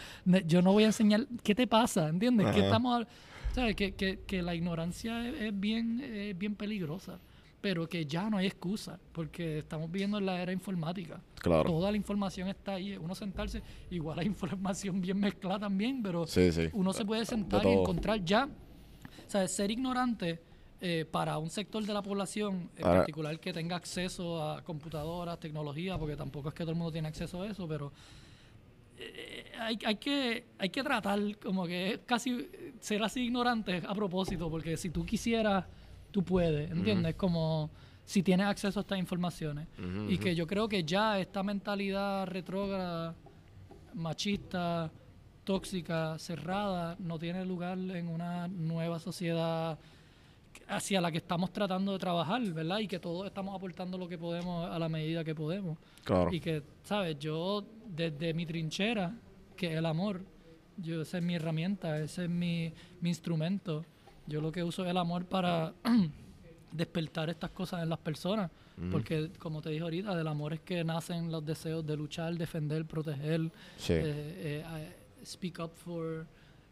yo no voy a enseñar, ¿qué te pasa? ¿Entiendes? Que Ajá. estamos, hab- ¿sabes? Que, que, que la ignorancia es, es bien, es bien peligrosa, pero que ya no hay excusa, porque estamos viviendo en la era informática. Claro. Toda la información está ahí. Uno sentarse, igual hay información bien mezclada también, pero Sí, sí. uno se puede sentar y encontrar ya, o sea, ser ignorante eh, para un sector de la población, en Ahora- particular que tenga acceso a computadoras, tecnología, porque tampoco es que todo el mundo tiene acceso a eso, pero eh, hay, hay que hay que tratar como que es casi ser así ignorante a propósito, porque si tú quisieras, tú puedes, ¿entiendes? Como si tienes acceso a estas informaciones. Y que yo creo que ya esta mentalidad retrógrada, machista, tóxica, cerrada, no tiene lugar en una nueva sociedad hacia la que estamos tratando de trabajar, ¿verdad? Y que todos estamos aportando lo que podemos a la medida que podemos. Claro. Y que, ¿sabes? Yo, desde mi trinchera, que es el amor, yo, esa es mi herramienta, ese es mi, mi instrumento. Yo lo que uso es el amor para despertar estas cosas en las personas. Porque, como te dije ahorita, del amor es que nacen los deseos de luchar, defender, proteger, Sí. eh, eh, eh, speak up for...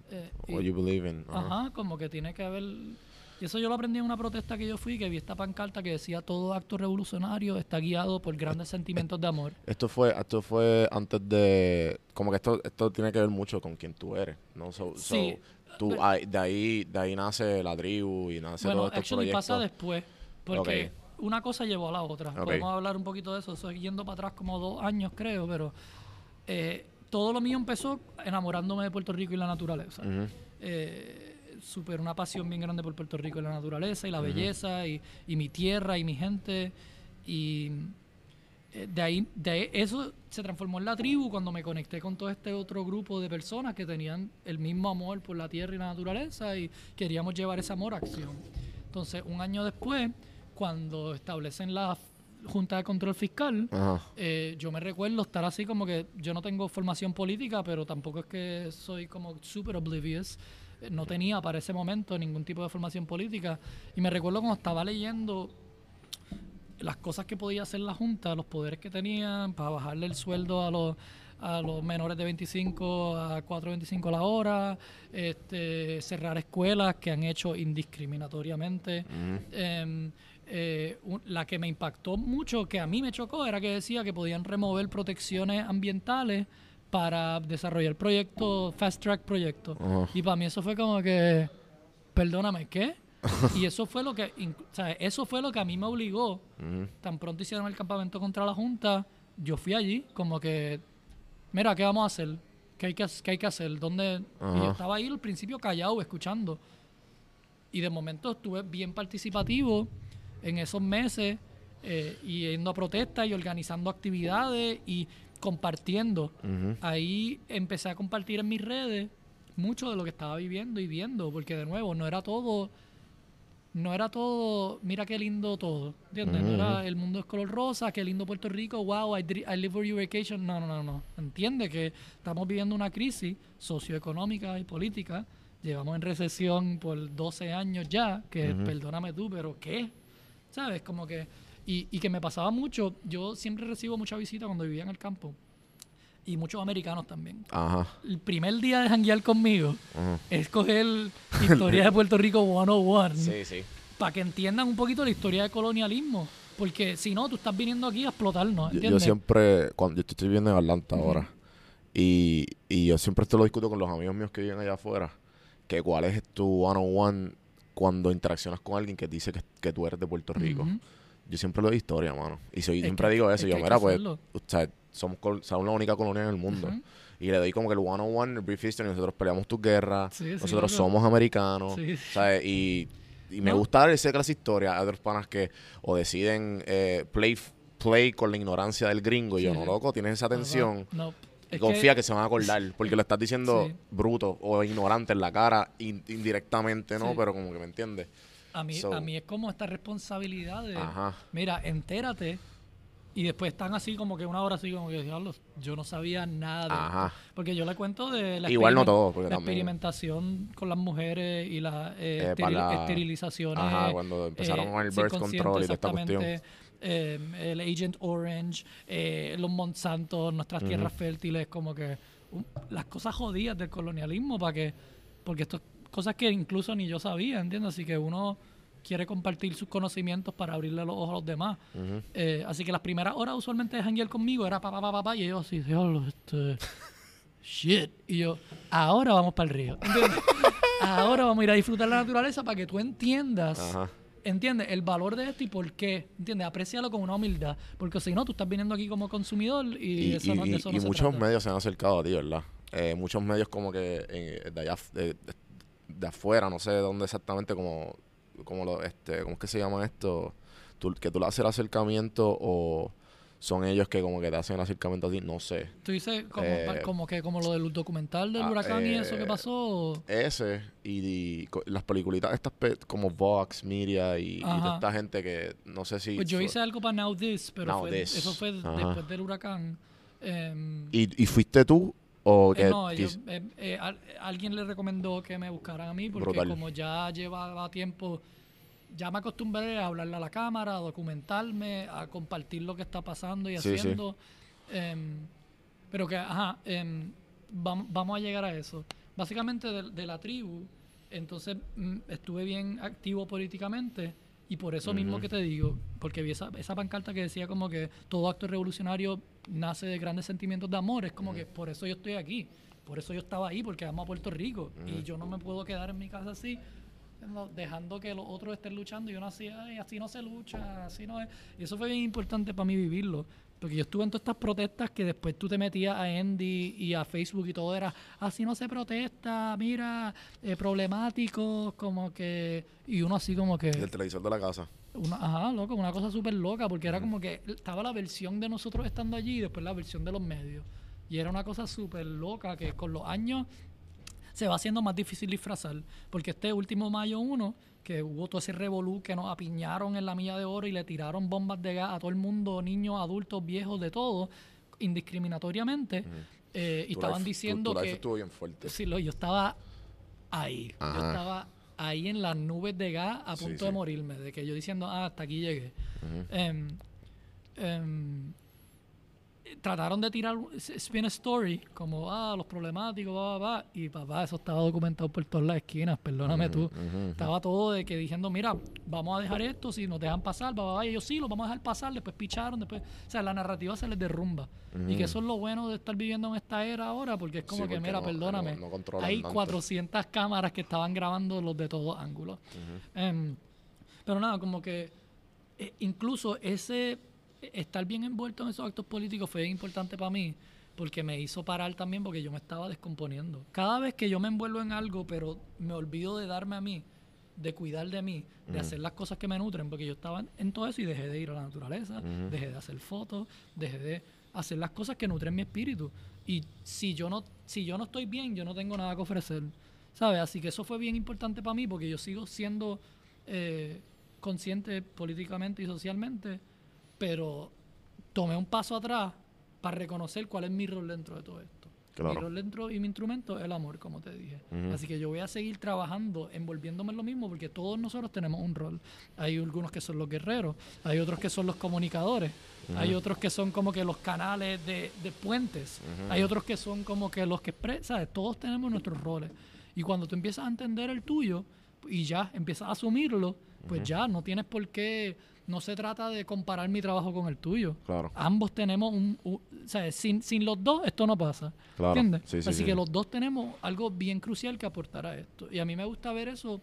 eh, y- What you believe in. Ajá. Ajá, como que tiene que haber Y eso yo lo aprendí en una protesta que yo fui, que vi esta pancarta que decía todo acto revolucionario está guiado por grandes sentimientos de amor. Esto fue, esto fue antes de, como que esto, esto tiene que ver mucho con quién tú eres, ¿no? So- so, Sí, tú, ahí- de ahí, de ahí nace la tribu y nace Bueno, todo estos actually proyectos. pasa después, porque Ok. una cosa llevó a la otra. Ok. Podemos hablar un poquito de eso, eso es yendo para atrás como dos años creo, pero eh, todo lo mío empezó enamorándome de Puerto Rico y la naturaleza. Ujú. eh, super una pasión bien grande por Puerto Rico y la naturaleza y la belleza y, y mi tierra y mi gente y de ahí, de eso se transformó en la tribu cuando me conecté con todo este otro grupo de personas que tenían el mismo amor por la tierra y la naturaleza y queríamos llevar ese amor a acción. Entonces, un año después, cuando establecen la Junta de Control Fiscal, eh, yo me recuerdo estar así como que yo no tengo formación política, pero tampoco es que soy como super oblivious. Eh, No tenía para ese momento ningún tipo de formación política. Y me recuerdo cuando estaba leyendo las cosas que podía hacer la Junta, los poderes que tenían para bajarle el sueldo a los a los menores de 25 a 4.25 la hora, este, cerrar escuelas que han hecho indiscriminatoriamente. Em, eh, un- la que me impactó mucho, que a mí me chocó, era que decía que podían remover protecciones ambientales para desarrollar proyectos, fast track proyectos. Ajá. Y para mí eso fue como que, perdóname, ¿qué? y eso fue lo que, inc- o sea, eso fue lo que a mí me obligó. Tan pronto hicieron el campamento contra la Junta, yo fui allí, como que, mira, ¿qué vamos a hacer? ¿Qué hay que, qué hay que hacer? ¿Dónde? Y yo estaba ahí al principio callado, escuchando. Y de momento estuve bien participativo en esos meses, eh, y yendo a protestas y organizando actividades y compartiendo. Ahí empecé a compartir en mis redes mucho de lo que estaba viviendo y viendo, porque de nuevo no era todo, no era todo, mira qué lindo todo, ¿entiendes? No era el mundo es color rosa, qué lindo Puerto Rico, wow, I, I live for your vacation. No, no, no, no. Entiende que estamos viviendo una crisis socioeconómica y política. Llevamos en recesión por 12 años ya, que perdóname tú, pero ¿qué? ¿Sabes? Como que... Y, y que me pasaba mucho, yo siempre recibo mucha visita cuando vivía en el campo. Y muchos americanos también. Ajá. El primer día de janguear conmigo Ajá. es coger Historia de Puerto Rico 101 Sí, sí. para que entiendan un poquito la historia del colonialismo. Porque si no, tú estás viniendo aquí a explotarnos, Yo, ¿entiendes? yo siempre, cuando yo estoy viviendo en Atlanta ahora, y, y yo siempre esto lo discuto con los amigos míos que viven allá afuera, que cuál es tu one-on-one cuando interaccionas con alguien que dice que, que tú eres de Puerto Rico. Yo siempre lo de historia, mano. Y soy, siempre digo es eso. Yo, mira, pues, o sea, somos, somos la única colonia en el mundo. Y le doy como que el one-on-one, el brief history, nosotros peleamos tus guerras, Sí, nosotros somos americanos, Sí. ¿sabes? Y, y me No. gusta dar esa clase de historia a otros panas que o deciden eh, play, play con la ignorancia del gringo. Y yo, no, loco, tienes esa tensión. No, Y es confía que, se van a acordar, porque lo estás diciendo bruto o ignorante en la cara, in- indirectamente, ¿no? Pero como que me entiendes. A mí, So- a mí es como esta responsabilidad de, Ajá. mira, entérate. Y después están así como que una hora así como que, diablo, yo no sabía nada de Ajá. esto". Porque yo le cuento de la, Igual no todo, porque la también- experimentación con las mujeres y las eh, Eh, esteril- para la- esterilizaciones. Ajá, cuando empezaron con el birth sin control y toda esta cuestión. exactamente, eh, el Agent Orange, eh, los Monsanto, nuestras tierras fértiles, como que um, las cosas jodidas del colonialismo, para que, porque esto cosas que incluso ni yo sabía, ¿entiendes? Así que uno quiere compartir sus conocimientos para abrirle los ojos a los demás. Eh, así que las primeras horas usualmente de janguear conmigo era pa, pa, pa, pa, y yo así, diablo, este, shit. Y yo, ahora vamos para el río. ¿entiendes? ahora vamos a ir a disfrutar la naturaleza para que tú entiendas, Ajá. entiendes, el valor de esto y por qué, entiendes, aprecialo con una humildad. Porque si no, tú estás viniendo aquí como consumidor y, Y, eso no, y- de eso no y se muchos trata. medios se han acercado a ti, ¿verdad? Eh, muchos medios como que eh, de allá, de, afuera, no sé de dónde exactamente, como, como lo, este, ¿cómo es que se llaman esto? Tú- que tú le haces el acercamiento o son ellos que como que te hacen el acercamiento a ti, no sé. Tú dices como, Eh, como que como lo del documental del ah, huracán y eso eh, que pasó. o- Ese y, las peliculitas estas pe- como Vox, Media y, y esta gente que no sé si... Pues yo fue- hice algo para Now This, pero Now fue- This. eso fue Ajá. después del huracán. Em, ¿Y, y fuiste tú o Eh, no, ellos- eh, eh, al- alguien le recomendó que me buscaran a mí porque Brutal. como ya llevaba tiempo, ya me acostumbré a hablarle a la cámara, a documentarme, a compartir lo que está pasando y Sí, haciendo. em, pero que, ajá, em, vam- vamos a llegar a eso. Básicamente de, de la tribu, entonces mm, estuve bien activo políticamente y por eso mismo que te digo, porque vi esa, esa pancarta que decía como que todo acto revolucionario nace de grandes sentimientos de amor, es como que por eso yo estoy aquí, por eso yo estaba ahí, porque amo a Puerto Rico y yo no me puedo quedar en mi casa así dejando que los otros estén luchando y yo no así, "Ay, así no se lucha, así no es. Y eso fue bien importante para mí vivirlo. Porque yo estuve en todas estas protestas que después tú te metías a Andy y a Facebook y todo era, así no se protesta, mira, eh, problemático, como que... Y uno así como que... El televisor de la casa. Una, ajá, loco, una cosa súper loca, porque era como que estaba la versión de nosotros estando allí y después la versión de los medios. Y era una cosa súper loca que con los años se va haciendo más difícil disfrazar. Porque este último mayo 1, que hubo todo ese revolú que nos apiñaron en la milla de oro y le tiraron bombas de gas a todo el mundo, niños, adultos, viejos, de todo, indiscriminatoriamente. eh, y Tu estaban life- diciendo tu life que... estuvo bien fuerte. Sí, lo, yo estaba ahí. Yo estaba ahí en las nubes de gas a punto sí. de morirme. De que yo diciendo, ah, hasta aquí llegué. Trataron de tirar spin a story, como, ah, los problemáticos, va, va, va. Y papá, eso estaba documentado por todas las esquinas, perdóname tú. Estaba todo de que diciendo, mira, vamos a dejar esto, si nos dejan pasar, va, va, va. Y ellos sí, los vamos a dejar pasar, después picharon, después. O sea, la narrativa se les derrumba. Y que eso es lo bueno de estar viviendo en esta era ahora, porque es como Sí, que, mira, no- perdóname. no- no controlan hay tanto. 400 cámaras que estaban grabando los de todos ángulos. Em, pero nada, como que eh, incluso ese estar bien envuelto en esos actos políticos fue bien importante para mí porque me hizo parar también porque yo me estaba descomponiendo. Cada vez que yo me envuelvo en algo, pero me olvido de darme a mí, de cuidar de mí, de hacer las cosas que me nutren, porque yo estaba en- todo eso y dejé de ir a la naturaleza, dejé de hacer fotos, dejé de hacer las cosas que nutren mi espíritu. Y si yo no si yo no estoy bien, yo no tengo nada que ofrecer. ¿Sabes? Así que eso fue bien importante para mí porque yo sigo siendo eh, consciente políticamente y socialmente, pero tomé un paso atrás para reconocer cuál es mi rol dentro de todo esto. Mi rol dentro y mi instrumento es el amor, como te dije. Así que yo voy a seguir trabajando, envolviéndome en lo mismo, porque todos nosotros tenemos un rol. Hay algunos que son los guerreros, hay otros que son los comunicadores, hay otros que son como que los canales de, de puentes, hay otros que son como que los que expresan, todos tenemos nuestros roles. Y cuando tú empiezas a entender el tuyo y ya empiezas a asumirlo, pues ya no tienes por qué, no se trata de comparar mi trabajo con el tuyo. Claro. Ambos tenemos un, un- o sea, sin, sin los dos esto no pasa. Claro. ¿Entiendes? Sí, sí, Así sí. que los dos tenemos algo bien crucial que aportar a esto. Y a mí me gusta ver eso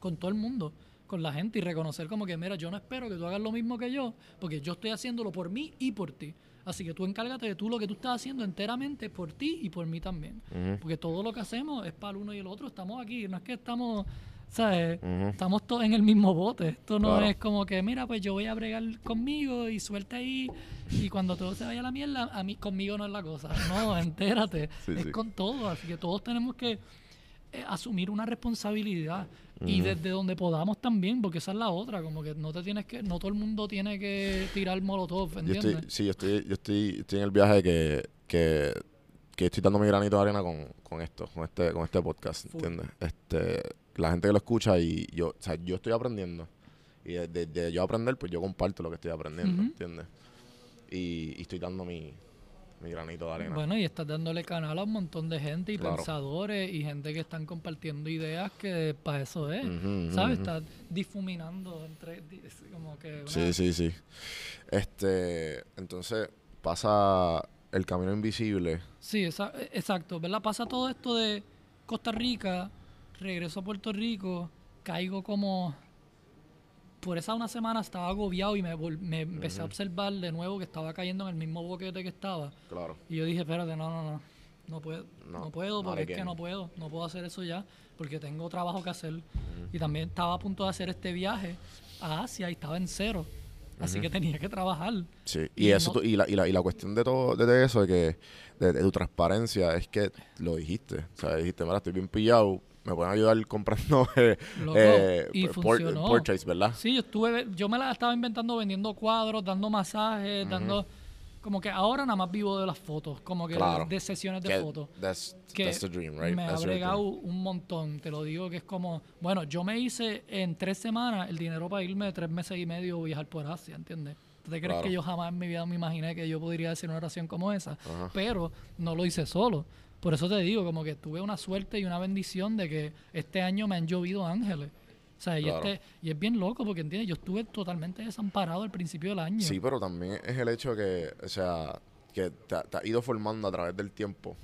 con todo el mundo, con la gente y reconocer como que, mira, yo no espero que tú hagas lo mismo que yo, porque yo estoy haciéndolo por mí y por ti. Así que tú encárgate de tú lo que tú estás haciendo enteramente por ti y por mí también. Porque todo lo que hacemos es para el uno y el otro. Estamos aquí, no es que estamos, ¿sabes? Estamos todos en el mismo bote. Esto no Claro. es como que, mira, pues yo voy a bregar conmigo y suelta ahí. Y cuando todo se vaya a la mierda, a mí, conmigo no es la cosa. No, entérate. Sí, es sí. con todo. Así que todos tenemos que eh, asumir una responsabilidad y desde donde podamos también, porque esa es la otra, como que no te tienes que, no todo el mundo tiene que tirar molotov, Yo ¿entiendes? estoy, sí, yo estoy, yo estoy, estoy en el viaje que, que, que estoy dando mi granito de arena con, con esto, con este, con este podcast. ¿entiendes? Este, la gente que lo escucha y yo, o sea, yo estoy aprendiendo. Y de, de- de yo aprender, pues yo comparto lo que estoy aprendiendo, Ujú. ¿entiendes? Y, y estoy dando mi, mi granito de arena. Bueno, y estás dándole canal a un montón de gente y Claro. pensadores y gente que están compartiendo ideas que para eso es. ¿Sabes? ujú. Estás difuminando entre como que una- Sí, sí, sí. Este, entonces pasa el camino invisible. Sí, esa- e- exacto, ¿verdad? Pasa todo esto de Costa Rica, regreso a Puerto Rico, caigo como... Por esa una semana estaba agobiado y me, me empecé a observar de nuevo que estaba cayendo en el mismo boquete que estaba. Claro. Y yo dije, espérate, no, no, no, no puedo, No, no, puedo, porque es que no puedo, no puedo hacer eso ya, porque tengo trabajo que hacer. Y también estaba a punto de hacer este viaje a Asia y estaba en cero, así que tenía que trabajar. Sí, y, Y eso no- y, la, y, la, y la cuestión de todo de eso, de que de, de tu transparencia, es que lo dijiste. O sea, dijiste, mira, estoy bien pillado, me pueden ayudar comprando eh, Loco, eh, y por- portraits, ¿verdad? Sí, yo estuve, yo me la estaba inventando vendiendo cuadros, dando masajes, dando, como que ahora nada más vivo de las fotos, como que Claro. de sesiones de Que fotos. That's, que that's the dream, right? me ha That's bregado un montón, te lo digo que es como, bueno, yo me hice en tres semanas el dinero para irme de tres meses y medio a viajar por Asia, ¿entiendes? ¿Tú te crees Claro. que yo jamás en mi vida me imaginé que yo podría hacer una oración como esa? Ajá. Pero no lo hice solo, Por eso te digo, como que tuve una suerte y una bendición de que este año me han llovido ángeles. O sea, y, este, y es bien loco porque, ¿entiendes? Yo estuve totalmente desamparado al principio del año. Sí, pero también es el hecho que, o sea, que te, ha- te ha ido formando a través del tiempo.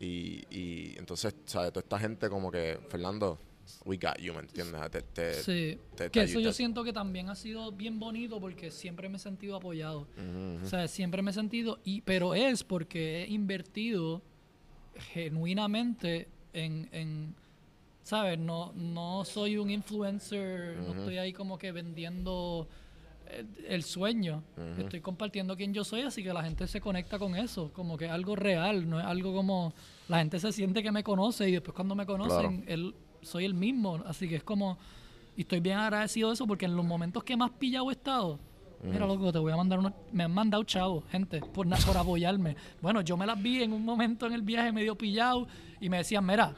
Y, y entonces, ¿sabes? Toda esta gente como que, Fernando, we got you, ¿me entiendes? Te, te- Sí, te- que eso yo siento que también ha sido bien bonito porque siempre me he sentido apoyado. Ujú. O sea, siempre me he sentido, y, pero es porque he invertido genuinamente en, en ¿sabes? No, no soy un influencer, no estoy ahí como que vendiendo eh, el sueño. Estoy compartiendo quién yo soy, así que la gente se conecta con eso, como que es algo real, no es algo como la gente se siente que me conoce y después cuando me conocen, él, soy el mismo, así que es como, y estoy bien agradecido de eso porque en los momentos que más pillado he estado, mira loco, te voy a mandar unos, me han mandado chavos, gente, por, por apoyarme. Bueno, yo me las vi en un momento en el viaje medio pillado y me decían, mira,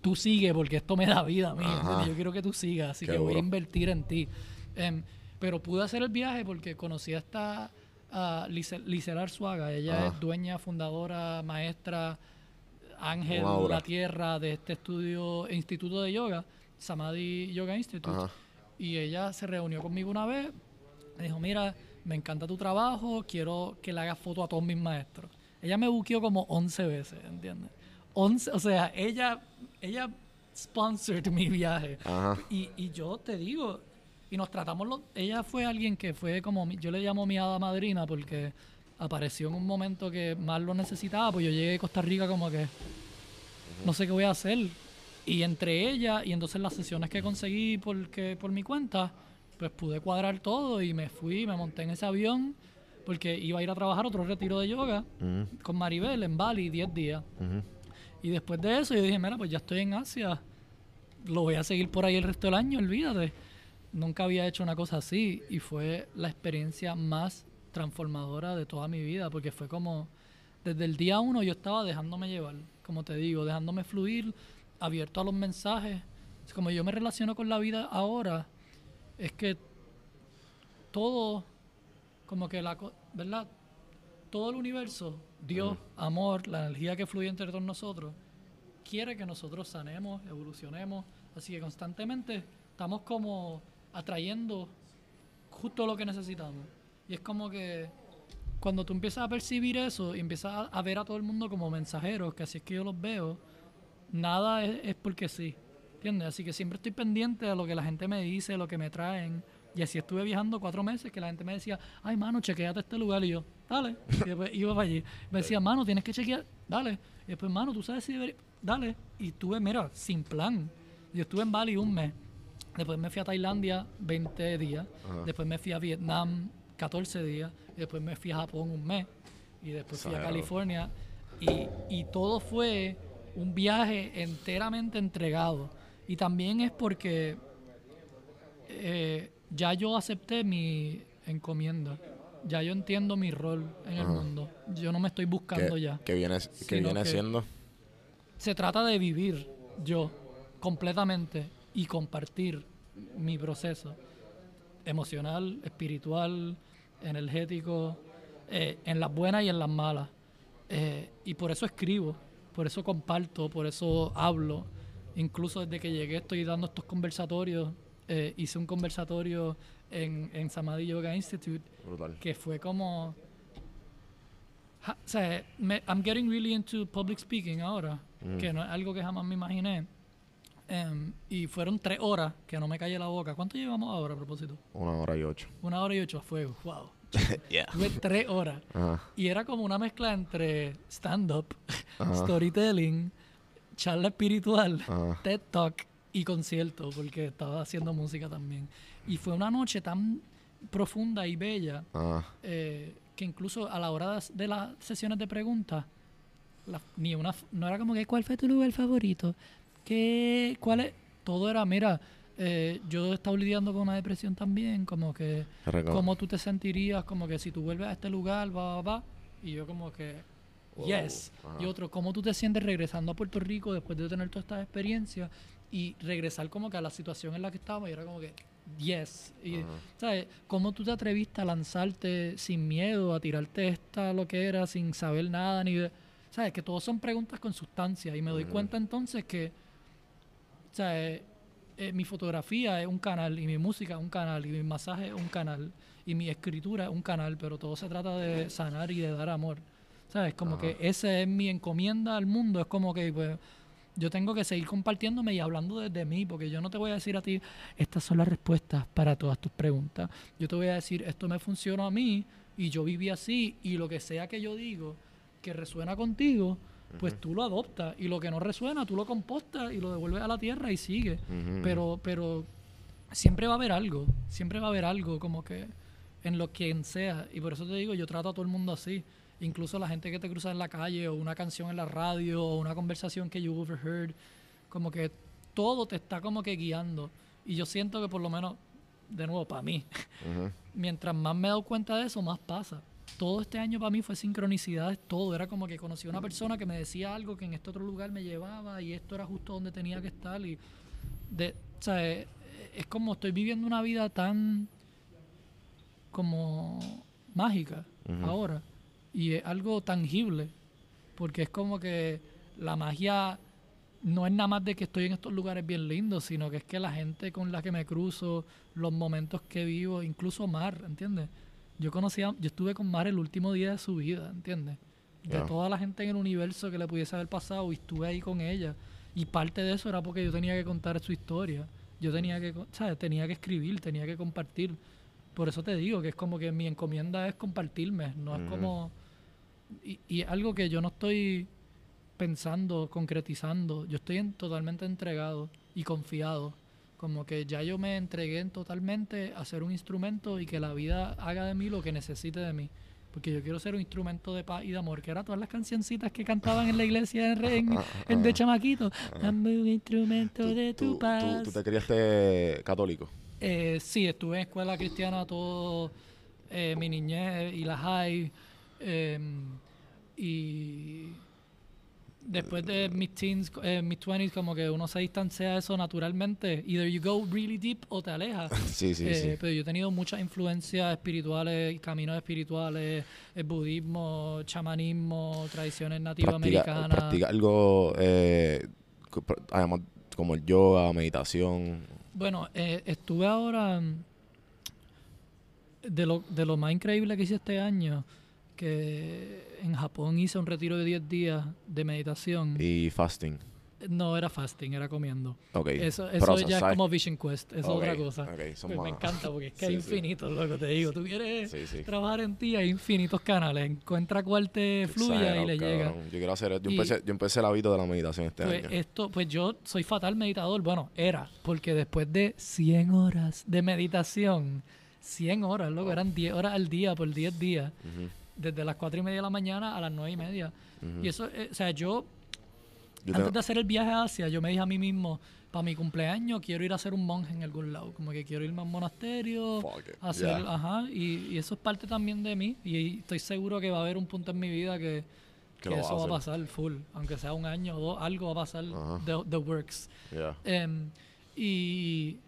tú sigue porque esto me da vida a mí, yo quiero que tú sigas, así Qué que voy a invertir en ti. Em, pero pude hacer el viaje porque conocí a esta a Lice- Licel Arzuaga. Ella Ajá. es dueña, fundadora, maestra, ángel Una de obra. la tierra de este estudio, instituto de yoga, Samadhi Yoga Institute. Ajá. Y ella se reunió conmigo una vez. Me dijo, mira, me encanta tu trabajo, quiero que le hagas foto a todos mis maestros. Ella me buqueó como 11 veces, ¿entiendes? 11, o sea, ella, ella sponsored mi viaje. Ajá. Y, y yo te digo, y nos tratamos, los, ella fue alguien que fue como, mi- yo le llamo mi hada madrina porque apareció en un momento que más lo necesitaba, pues yo llegué a Costa Rica como que no sé qué voy a hacer. Y entre ella y entonces las sesiones que conseguí porque, por mi cuenta, pues pude cuadrar todo y me fui, me monté en ese avión porque iba a ir a trabajar otro retiro de yoga con Maribel en Bali 10 días. ujú. Y después de eso yo dije, mira, pues ya estoy en Asia, lo voy a seguir por ahí el resto del año, olvídate. Nunca había hecho una cosa así y fue la experiencia más transformadora de toda mi vida, porque fue como, desde el día uno yo estaba dejándome llevar, como te digo, dejándome fluir, abierto a los mensajes. Es como yo me relaciono con la vida ahora, es que todo, como que la, ¿verdad? Todo el universo, Dios, amor, la energía que fluye entre todos nosotros, quiere que nosotros sanemos, evolucionemos. Así que constantemente estamos como atrayendo justo lo que necesitamos. Y es como que cuando tú empiezas a percibir eso y empiezas a, a ver a todo el mundo como mensajeros, que así es que yo los veo, nada es, es porque sí. ¿Entiendes? Así que siempre estoy pendiente de lo que la gente me dice, lo que me traen. Y así estuve viajando cuatro meses que la gente me decía, ay, mano, chequeate este lugar. Y yo, dale. Y después iba para allí. Me decía, mano, tienes que chequear, dale. Y después, mano, tú sabes si debería, dale. Y estuve, mira, sin plan. Yo estuve en Bali un mes. Después me fui a Tailandia 20 días. Ajá. Después me fui a Vietnam 14 días. Y después me fui a Japón un mes. Y después fui a. California. Y, y todo fue un viaje enteramente entregado. Y también es porque eh, ya yo acepté mi encomienda. Ya yo entiendo mi rol en el mundo. Yo no me estoy buscando ¿Qué, ya. qué viene, qué viene siendo? Se trata de vivir yo completamente y compartir mi proceso emocional, espiritual, energético, eh, en las buenas y en las malas. Eh, y por eso escribo, por eso comparto, por eso hablo. Incluso desde que llegué estoy dando estos conversatorios. Eh, hice un conversatorio en, en Samadhi Yoga Institute Brutal. que fue como... ja- o sea, me- I'm getting really into public speaking ahora, Mm. que no es algo que jamás me imaginé. Em, y fueron tres horas que no me callé la boca. ¿Cuánto llevamos ahora a propósito? Una hora y ocho. Una hora y ocho a fuego. Wow. yeah. Tuve tres horas. Ajá. Y era como una mezcla entre stand-up, Ajá. storytelling, charla espiritual, Ajá. TED Talk y concierto, porque estaba haciendo música también. Y fue una noche tan profunda y bella Ajá. eh, que incluso a la hora de, las sesiones de preguntas, la- ni una, no era como que cuál fue tu lugar favorito, ¿Qué, cuál es, todo era, mira, eh, yo he estado lidiando con una depresión también, como que cómo tú te sentirías, como que si tú vuelves a este lugar, va, va, va, y yo como que, Wow, yes, ajá. y otro, cómo tú te sientes regresando a Puerto Rico después de tener todas estas experiencias y regresar como que a la situación en la que estaba y era como que, yes, y, Ajá. ¿sabes? ¿Cómo tú te atreviste a lanzarte sin miedo, a tirarte esta lo que era, sin saber nada, ni de... ¿sabes? Que todos son preguntas con sustancia. Y me doy Ujú. cuenta entonces que, sea, eh, mi fotografía es un canal, y mi música es un canal, y mi masaje es un canal, y mi escritura es un canal, pero todo se trata de sanar y de dar amor. ¿Sabes? Como Ajá. que esa es mi encomienda al mundo. Es como que, pues, yo tengo que seguir compartiéndome y hablando desde mí, porque yo no te voy a decir a ti, estas son las respuestas para todas tus preguntas. Yo te voy a decir, esto me funcionó a mí y yo viví así y lo que sea que yo digo que resuena contigo, pues tú lo adoptas y lo que no resuena, tú lo compostas y lo devuelves a la tierra y sigue. Pero, pero siempre va a haber algo, siempre va a haber algo como que en lo quien sea. Y por eso te digo, yo trato a todo el mundo así. Incluso la gente que te cruza en la calle o una canción en la radio o una conversación que you overheard, como que todo te está como que guiando. Y yo siento que por lo menos, de nuevo, para mí, Ujú. mientras más me he dado cuenta de eso, más pasa. Todo este año para mí fue sincronicidades, todo. Era como que conocí a una persona que me decía algo que en este otro lugar me llevaba y esto era justo donde tenía que estar. Y de, o sea, eh, es como estoy viviendo una vida tan como mágica Ujú. ahora. Y es algo tangible. Porque es como que la magia no es nada más de que estoy en estos lugares bien lindos, sino que es que la gente con la que me cruzo, los momentos que vivo, incluso Mar, ¿entiendes? Yo conocía, yo estuve con Mar el último día de su vida, ¿entiendes? De toda la gente en el universo que le pudiese haber pasado y estuve ahí con ella. Y parte de eso era porque yo tenía que contar su historia. Yo tenía que, ¿sabes? Tenía que escribir, tenía que compartir. Por eso te digo que es como que mi encomienda es compartirme, no es Ujú. como... Y, y algo que yo no estoy pensando, concretizando. Yo estoy en- totalmente entregado y confiado. Como que ya yo me entregué en totalmente a ser un instrumento y que la vida haga de mí lo que necesite de mí. Porque yo quiero ser un instrumento de paz y de amor, que era todas las cancioncitas que cantaban en la iglesia en, en- en de chamaquito. Dame un instrumento Tú, de tú- tu paz. tú- tú te criaste católico. Eh, sí, estuve en escuela cristiana todo eh, mi niñez y la high. Em, y después de mis teens, eh, mis 20s, como que uno se distancia de eso naturalmente. Either you go really deep o te alejas. Sí, sí, Eh, sí. Pero yo he tenido muchas influencias espirituales, caminos espirituales, el budismo, chamanismo, tradiciones Practica, nativoamericanas. practica algo, eh, además, como el yoga, meditación. Bueno, eh, estuve ahora mm, de lo, de lo más increíble que hice este año, que en Japón hice un retiro de 10 días de meditación. y fasting. No era fasting, era comiendo. Ok. Eso, eso Process, ya es como Vision Quest, es otra cosa. ok, son Pues me encanta porque es que Sí, es sí. infinito, loco, te digo. Tú quieres Sí, trabajar en ti, hay infinitos canales. Encuentra cuál te fluya y le llega. Yo quiero hacer, yo Y- empecé, yo empecé el hábito de la meditación este Pues año. esto, pues yo soy fatal meditador. Bueno, era, porque después de 100 horas de meditación, 100 horas, loco, eran 10 horas al día por 10 días, desde las 4 y media de la mañana a las 9 y media. ujú. Y eso, eh, o sea, yo, Yo antes de hacer el viaje a Asia, yo me dije a mí mismo, para mi cumpleaños quiero ir a ser un monje en algún lado, como que quiero irme a un monasterio, Fuck it, hacer, yeah. ajá, y, y eso es parte también de mí, y estoy seguro que va a haber un punto en mi vida que, Que que lo vas a eso va a pasar full, aunque sea un año o dos, algo va a pasar Ajá. the, the works. Yeah. Em, y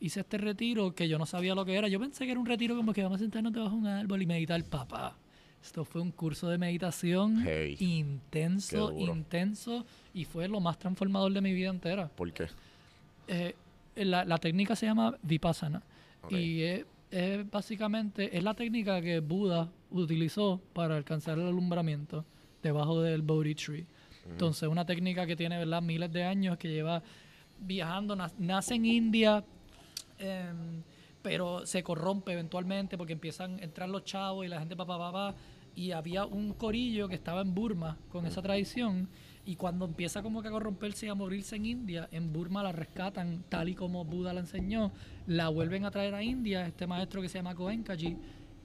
hice este retiro que yo no sabía lo que era. Yo pensé que era un retiro como que vamos a sentarnos debajo de un árbol y meditar, papá. Esto fue un curso de meditación Hey. intenso, intenso, y fue lo más transformador de mi vida entera. ¿Por qué? Eh, la, la técnica se llama Vipassana. Y es, es básicamente, es la técnica que Buda utilizó para alcanzar el alumbramiento debajo del Bodhi Tree. Entonces, una técnica que tiene ¿verdad? miles de años, que lleva viajando, na- nace en India, em, pero se corrompe eventualmente porque empiezan a entrar los chavos y la gente papá papá y había un corillo que estaba en Burma con esa tradición y cuando empieza como que a corromperse y a morirse en India, en Burma la rescatan tal y como Buda la enseñó, la vuelven a traer a India, este maestro que se llama Goenkaji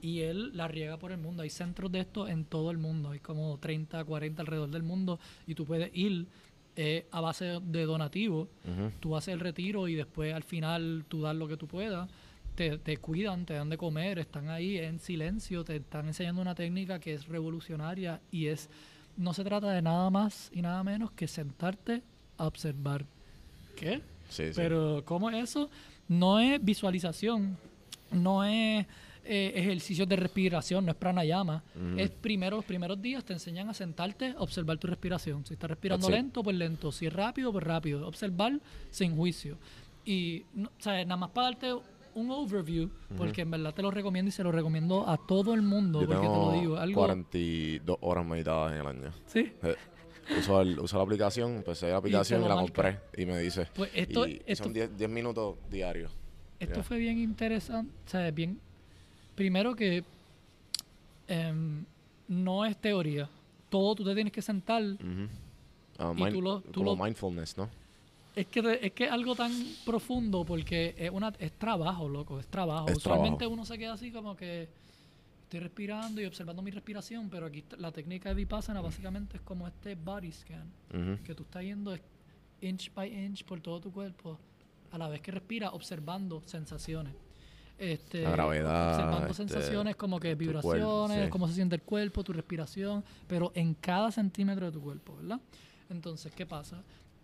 y él la riega por el mundo. Hay centros de esto en todo el mundo, hay como 30, 40 alrededor del mundo y tú puedes ir eh, a base de donativo tú haces el retiro y después al final tú das lo que tú puedas. Te, te cuidan, te dan de comer, están ahí en silencio, te están enseñando una técnica que es revolucionaria y es, no se trata de nada más y nada menos que sentarte a observar. ¿Qué? Sí, sí. Pero ¿cómo es eso? No es visualización, no es eh, ejercicios de respiración, no es pranayama. Es primero, los primeros días te enseñan a sentarte, observar tu respiración. Si estás respirando That's it. lento, pues lento. Si es rápido, pues rápido. Observar sin juicio. Y, no- o sea, nada más para darte un overview, porque en verdad te lo recomiendo y se lo recomiendo a todo el mundo, Yo porque te lo digo. Algo, 42 horas meditadas en el año. ¿Sí? Eh, Uso, el- uso la aplicación, empecé la aplicación y, la marca. compré y me dice. Pues esto- y, son 10 10 minutos diarios. Esto fue bien interesante, o sea, bien... Primero que em, no es teoría. Todo tú te tienes que sentar. Ah, Y mind- tú lo- tú como lo- mindfulness, ¿no? Es que es que algo tan profundo porque es una es trabajo, loco, es trabajo. Es Usualmente trabajo. uno se queda así como que estoy respirando y observando mi respiración, pero aquí la técnica de Vipassana básicamente es como este body scan, que tú estás yendo inch by inch por todo tu cuerpo a la vez que respiras observando sensaciones. Este, La gravedad, observando este, sensaciones como que cuerpo, vibraciones, sí. cómo se siente el cuerpo, tu respiración, pero en cada centímetro de tu cuerpo, ¿verdad? Entonces, ¿qué pasa?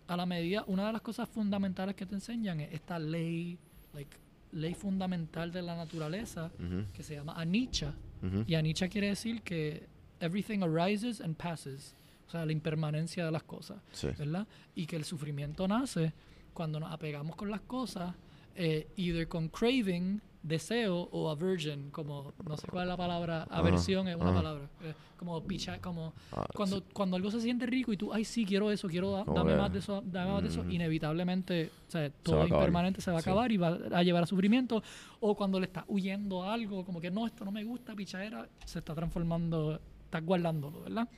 A la medida, una de las cosas fundamentales que te enseñan es esta ley, like, ley fundamental de la naturaleza, Ujú. que se llama anicca. Ujú. Y anicca quiere decir que everything arises and passes, o sea, la impermanencia de las cosas, Sí. ¿verdad? Y que el sufrimiento nace cuando nos apegamos con las cosas, eh, either con craving, deseo o aversion, como no sé cuál es la palabra, aversión es una palabra, eh, como picha, como Ah, cuando, sí. cuando algo se siente rico y tú, ay, sí, quiero eso, quiero, da- dame más de eso, dame más de eso, Ujú. inevitablemente, o sea, va todo impermanente se va a Sí. acabar y va a llevar a sufrimiento. O cuando le estás huyendo a algo, como que no, esto no me gusta, pichadera, se está transformando, estás guardándolo, ¿verdad?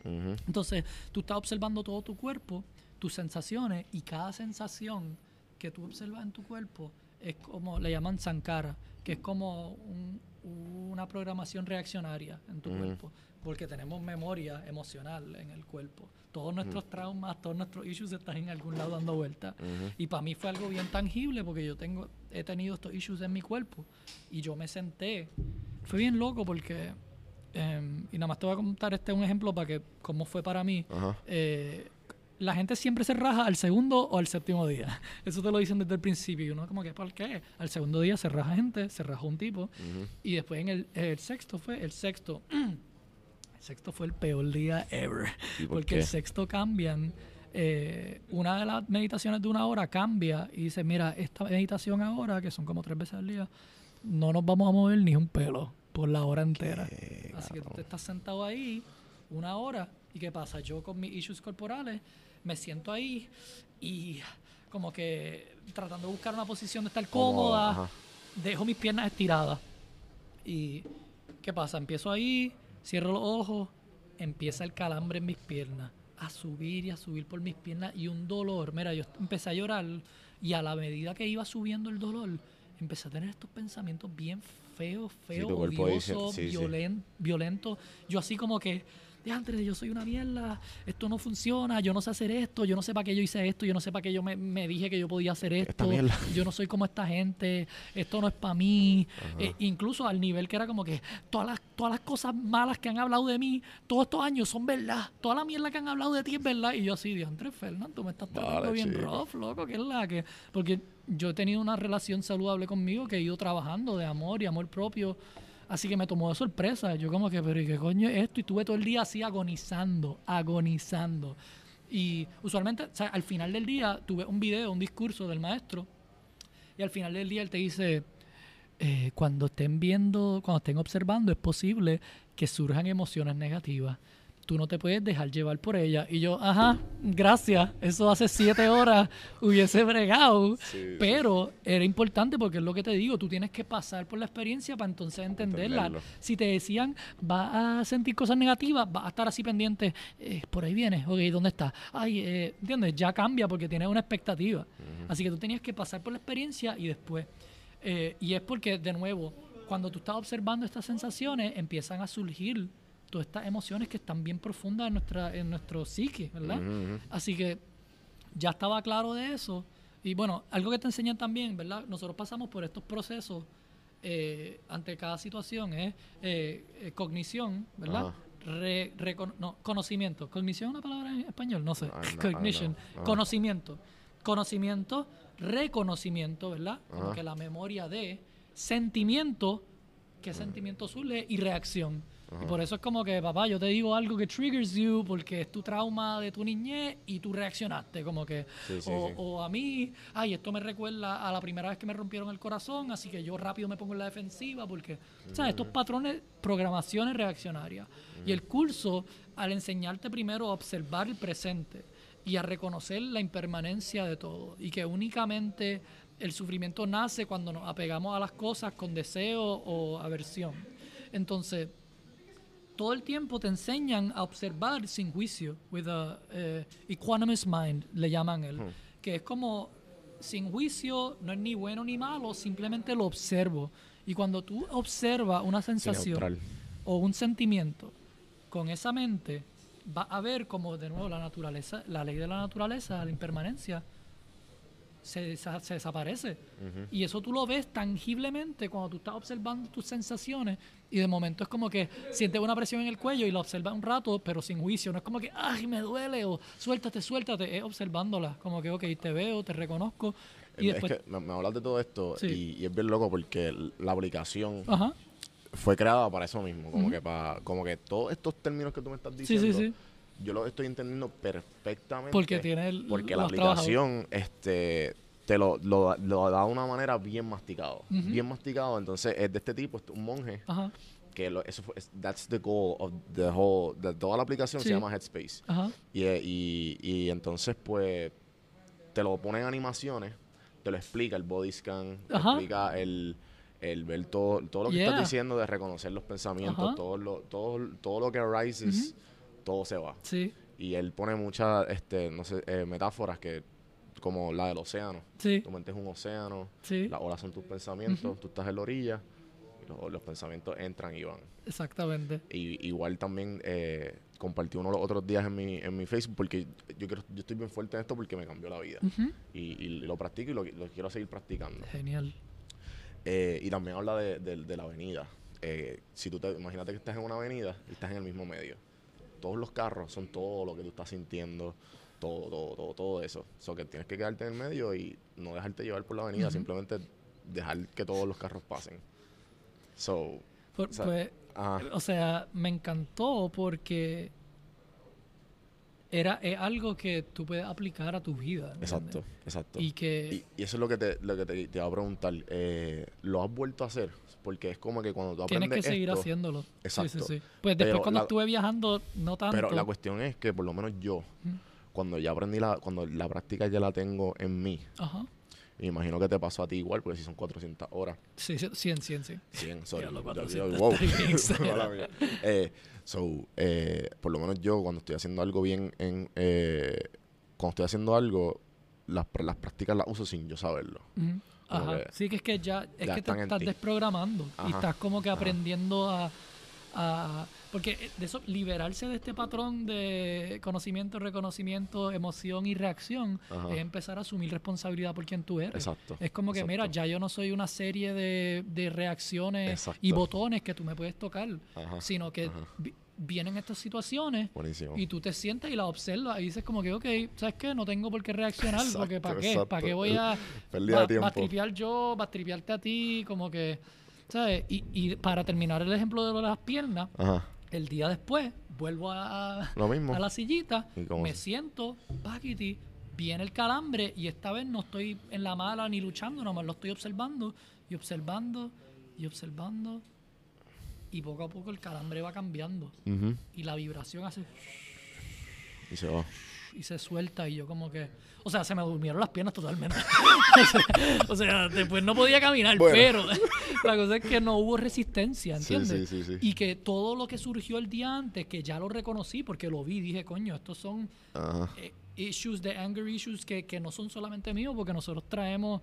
Entonces, tú estás observando todo tu cuerpo, tus sensaciones, y cada sensación que tú observas en tu cuerpo es como, le llaman sankara, que es como un- una programación reaccionaria en tu Ujú. cuerpo, porque tenemos memoria emocional en el cuerpo. Todos nuestros traumas, todos nuestros issues están en algún lado dando vueltas. Ujú. Y para mí fue algo bien tangible porque yo tengo, he tenido estos issues en mi cuerpo y yo me senté. Fue bien loco porque, em, y nada más te voy a contar este un ejemplo para que, cómo fue para mí. Eh, la gente siempre se raja al segundo o al séptimo día. Eso te lo dicen desde el principio. Y uno como que, ¿por qué? Al segundo día se raja gente, se rajó un tipo. Y después en el, el sexto fue, el sexto, el sexto fue el peor día ever. ¿Y por porque qué? el sexto cambian. eh, una de las meditaciones de una hora cambia y dice, mira, esta meditación ahora, que son como tres veces al día, no nos vamos a mover ni un pelo por la hora entera. Así que tú te estás sentado ahí una hora y ¿qué pasa? Yo con mis issues corporales me siento ahí y como que tratando de buscar una posición de estar cómoda, dejo mis piernas estiradas. Y ¿qué pasa? Empiezo ahí, cierro los ojos, empieza el calambre en mis piernas, a subir y a subir por mis piernas y un dolor. Mira, yo empecé a llorar y a la medida que iba subiendo el dolor, empecé a tener estos pensamientos bien feos, feos, odiosos, sí, sí. violen- violentos. Yo así como que, diantre, yo soy una mierda, esto no funciona, yo no sé hacer esto, yo no sé para qué yo hice esto, yo no sé para qué yo me, me dije que yo podía hacer esto, yo no soy como esta gente, esto no es para mí. Eh, incluso al nivel que era como que todas las, todas las cosas malas que han hablado de mí todos estos años son verdad, toda la mierda que han hablado de ti es verdad. Y yo así, diantre, Fernando, tú me estás tratando Vale, bien chico. rough, loco, que es la que... Porque yo he tenido una relación saludable conmigo que he ido trabajando de amor y amor propio. Así que me tomó de sorpresa. Yo como que, pero ¿y qué coño es esto? Y tuve todo el día así agonizando, agonizando. Y usualmente, al final del día, tuve un video, un discurso del maestro. Y al final del día él te dice, eh, cuando estén viendo, cuando estén observando, es posible que surjan emociones negativas. Tú no te puedes dejar llevar por ellas. Y yo, ajá, gracias. Eso hace siete horas hubiese bregado. Sí, pero era importante porque es lo que te digo. Tú tienes que pasar por la experiencia para entonces entenderla. entenderlo. Si te decían, vas a sentir cosas negativas, vas a estar así pendiente. eh, por ahí vienes. Ok, ¿dónde está? Ay, eh, ¿entiendes? Ya cambia porque tienes una expectativa. Así que tú tenías que pasar por la experiencia y después. eh, y es porque, de nuevo, cuando tú estás observando estas sensaciones, empiezan a surgir todas estas emociones que están bien profundas en nuestra en nuestro psique, ¿verdad? Así que ya estaba claro de eso. Y bueno, algo que te enseñan también, ¿verdad? Nosotros pasamos por estos procesos eh, ante cada situación, es eh, eh, cognición, ¿verdad? Re- no, conocimiento. ¿Cognición es una palabra en español? No sé. I Cognition. Ajá. Conocimiento. Conocimiento, reconocimiento, ¿verdad? Como que la memoria de sentimiento, qué sentimiento surge y reacción. Y por eso es como que, papá, yo te digo algo que triggers you porque es tu trauma de tu niñez y tú reaccionaste. Como que, Sí, sí, o, sí. o a mí, ay, esto me recuerda a la primera vez que me rompieron el corazón, así que yo rápido me pongo en la defensiva porque, ¿sabes? Estos patrones, programaciones reaccionarias. Y el curso, al enseñarte primero a observar el presente y a reconocer la impermanencia de todo y que únicamente el sufrimiento nace cuando nos apegamos a las cosas con deseo o aversión. Entonces, todo el tiempo te enseñan a observar sin juicio, with a eh, equanimous mind, le llaman él, que es como sin juicio, no es ni bueno ni malo, simplemente lo observo. Y cuando tú observas una sensación o un sentimiento con esa mente, vas a ver como de nuevo la naturaleza, la ley de la naturaleza, la impermanencia, se, se desaparece. Y eso tú lo ves tangiblemente cuando tú estás observando tus sensaciones y de momento es como que sientes una presión en el cuello y la observas un rato, pero sin juicio. No es como que, ay, me duele o suéltate, suéltate. Es observándola. Como que, ok, te veo, te reconozco. Y es después... que me, me hablas de todo esto Sí. y, y es bien loco porque la aplicación Ajá. fue creada para eso mismo. Como que para, como que todos estos términos que tú me estás Sí, diciendo, sí, sí. Yo los estoy entendiendo perfectamente. Porque tiene el- Porque lo la aplicación, este te lo, lo, lo da de una manera bien masticado. Bien masticado. Entonces es de este tipo, este- un monje, Ajá. que lo, eso fue, es- that's the goal of the whole, de toda la aplicación Sí. se llama Headspace. Ajá. Y, y, y entonces, pues, te lo pone en animaciones, te lo explica el body scan, te Ajá. explica el, el ver todo, todo lo que Yeah. estás diciendo de reconocer los pensamientos, Ajá. todo lo, todo, todo lo que arises, todo se va. Sí. Y él pone muchas, este, no sé, eh, metáforas que, como la del océano. Sí. Tu mente es un océano, Sí. las olas son tus pensamientos, tú estás en la orilla, y los, los pensamientos entran y van. Exactamente. Y igual también eh, compartí uno los otros días en mi, en mi Facebook porque yo quiero, yo estoy bien fuerte en esto porque me cambió la vida. Y lo practico y lo, lo quiero seguir practicando. Genial. Eh, y también habla de, de- de la avenida. Eh, si tú te imagínate que estás en una avenida y estás en el mismo medio. Todos los carros son todo lo que tú estás sintiendo, todo, todo, todo, todo eso. So que tienes que quedarte en el medio y no dejarte llevar por la avenida, simplemente dejar que todos los carros pasen. So, Por- O sea, pues, o sea, me encantó porque era es algo que tú puedes aplicar a tu vida. Exacto, exacto. Y que Y, y eso es lo que te, lo que te, te iba a preguntar. Eh, ¿Lo has vuelto a hacer? Porque es como que cuando tú tienes aprendes que seguir esto, haciéndolo. Exacto. sí, sí. Pues después Pero cuando la- estuve viajando, no tanto. Pero la cuestión es que por lo menos yo, cuando ya aprendí la, cuando la práctica ya la tengo en mí, Ajá. Me imagino que te pasó a ti igual, porque si son 400 horas, Sí, sí, 100, 100, sí. 100, sorry. Yo- 400 yo- wow. Eh, so, eh, por lo menos yo cuando estoy haciendo algo bien, en, eh, cuando estoy haciendo algo, las, las prácticas las uso sin yo saberlo. Ajá. que Sí, que es que ya, es ya que te estás ti. desprogramando y Ajá. estás como que Ajá. aprendiendo a, a- Porque de eso, liberarse de este patrón de conocimiento, reconocimiento, emoción y reacción Ajá. es empezar a asumir responsabilidad por quien tú eres. Exacto. Es como que, mira, ya yo no soy una serie de, de reacciones Exacto. y botones que tú me puedes tocar, Ajá, sino que vi- vienen estas situaciones Buenísimo. y tú te sientas y las observas y dices como que, ok, ¿sabes qué? No tengo por qué reaccionar, porque ¿para qué? ¿Para qué voy a Pérdida va- de tiempo. va a tripear yo, va a tripearte a ti? Como que, ¿sabes? Y, y para terminar el ejemplo de las piernas, Ajá. el día después vuelvo a, Lo mismo. a la sillita, ¿Y cómo me se- siento, paquiti, viene el calambre y esta vez no estoy en la mala ni luchando, nomás lo estoy observando y observando y observando y poco a poco el calambre va cambiando y la vibración hace Y se va. Y se suelta y yo como que o sea se me durmieron las piernas totalmente o sea después no podía caminar Bueno. pero la cosa es que no hubo resistencia ¿entiendes? sí, sí, sí. y que todo lo que surgió el día antes que ya lo reconocí porque lo vi dije coño estos son eh, issues de anger issues que, que no son solamente míos porque nosotros traemos.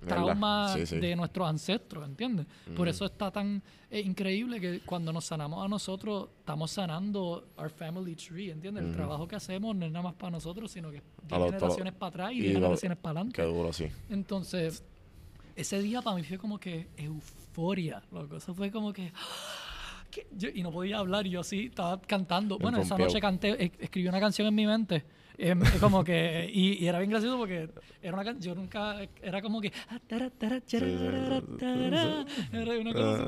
Traumas Sí, sí. de nuestros ancestros, ¿entiendes? Por eso está tan eh, increíble que cuando nos sanamos a nosotros, estamos sanando our family tree, ¿entiendes? El trabajo que hacemos no es nada más para nosotros, sino que 10 lo- generaciones para atrás y y 10 lo- generaciones para adelante. Qué duro, sí. Entonces, ese día para mí fue como que euforia, loco. Eso fue como que... yo- y no podía hablar, yo así estaba cantando. Bueno, esa noche canté, escribí una canción en mi mente Em, es como que, y, y era bien gracioso porque era una can- yo nunca, era como que, era una cosa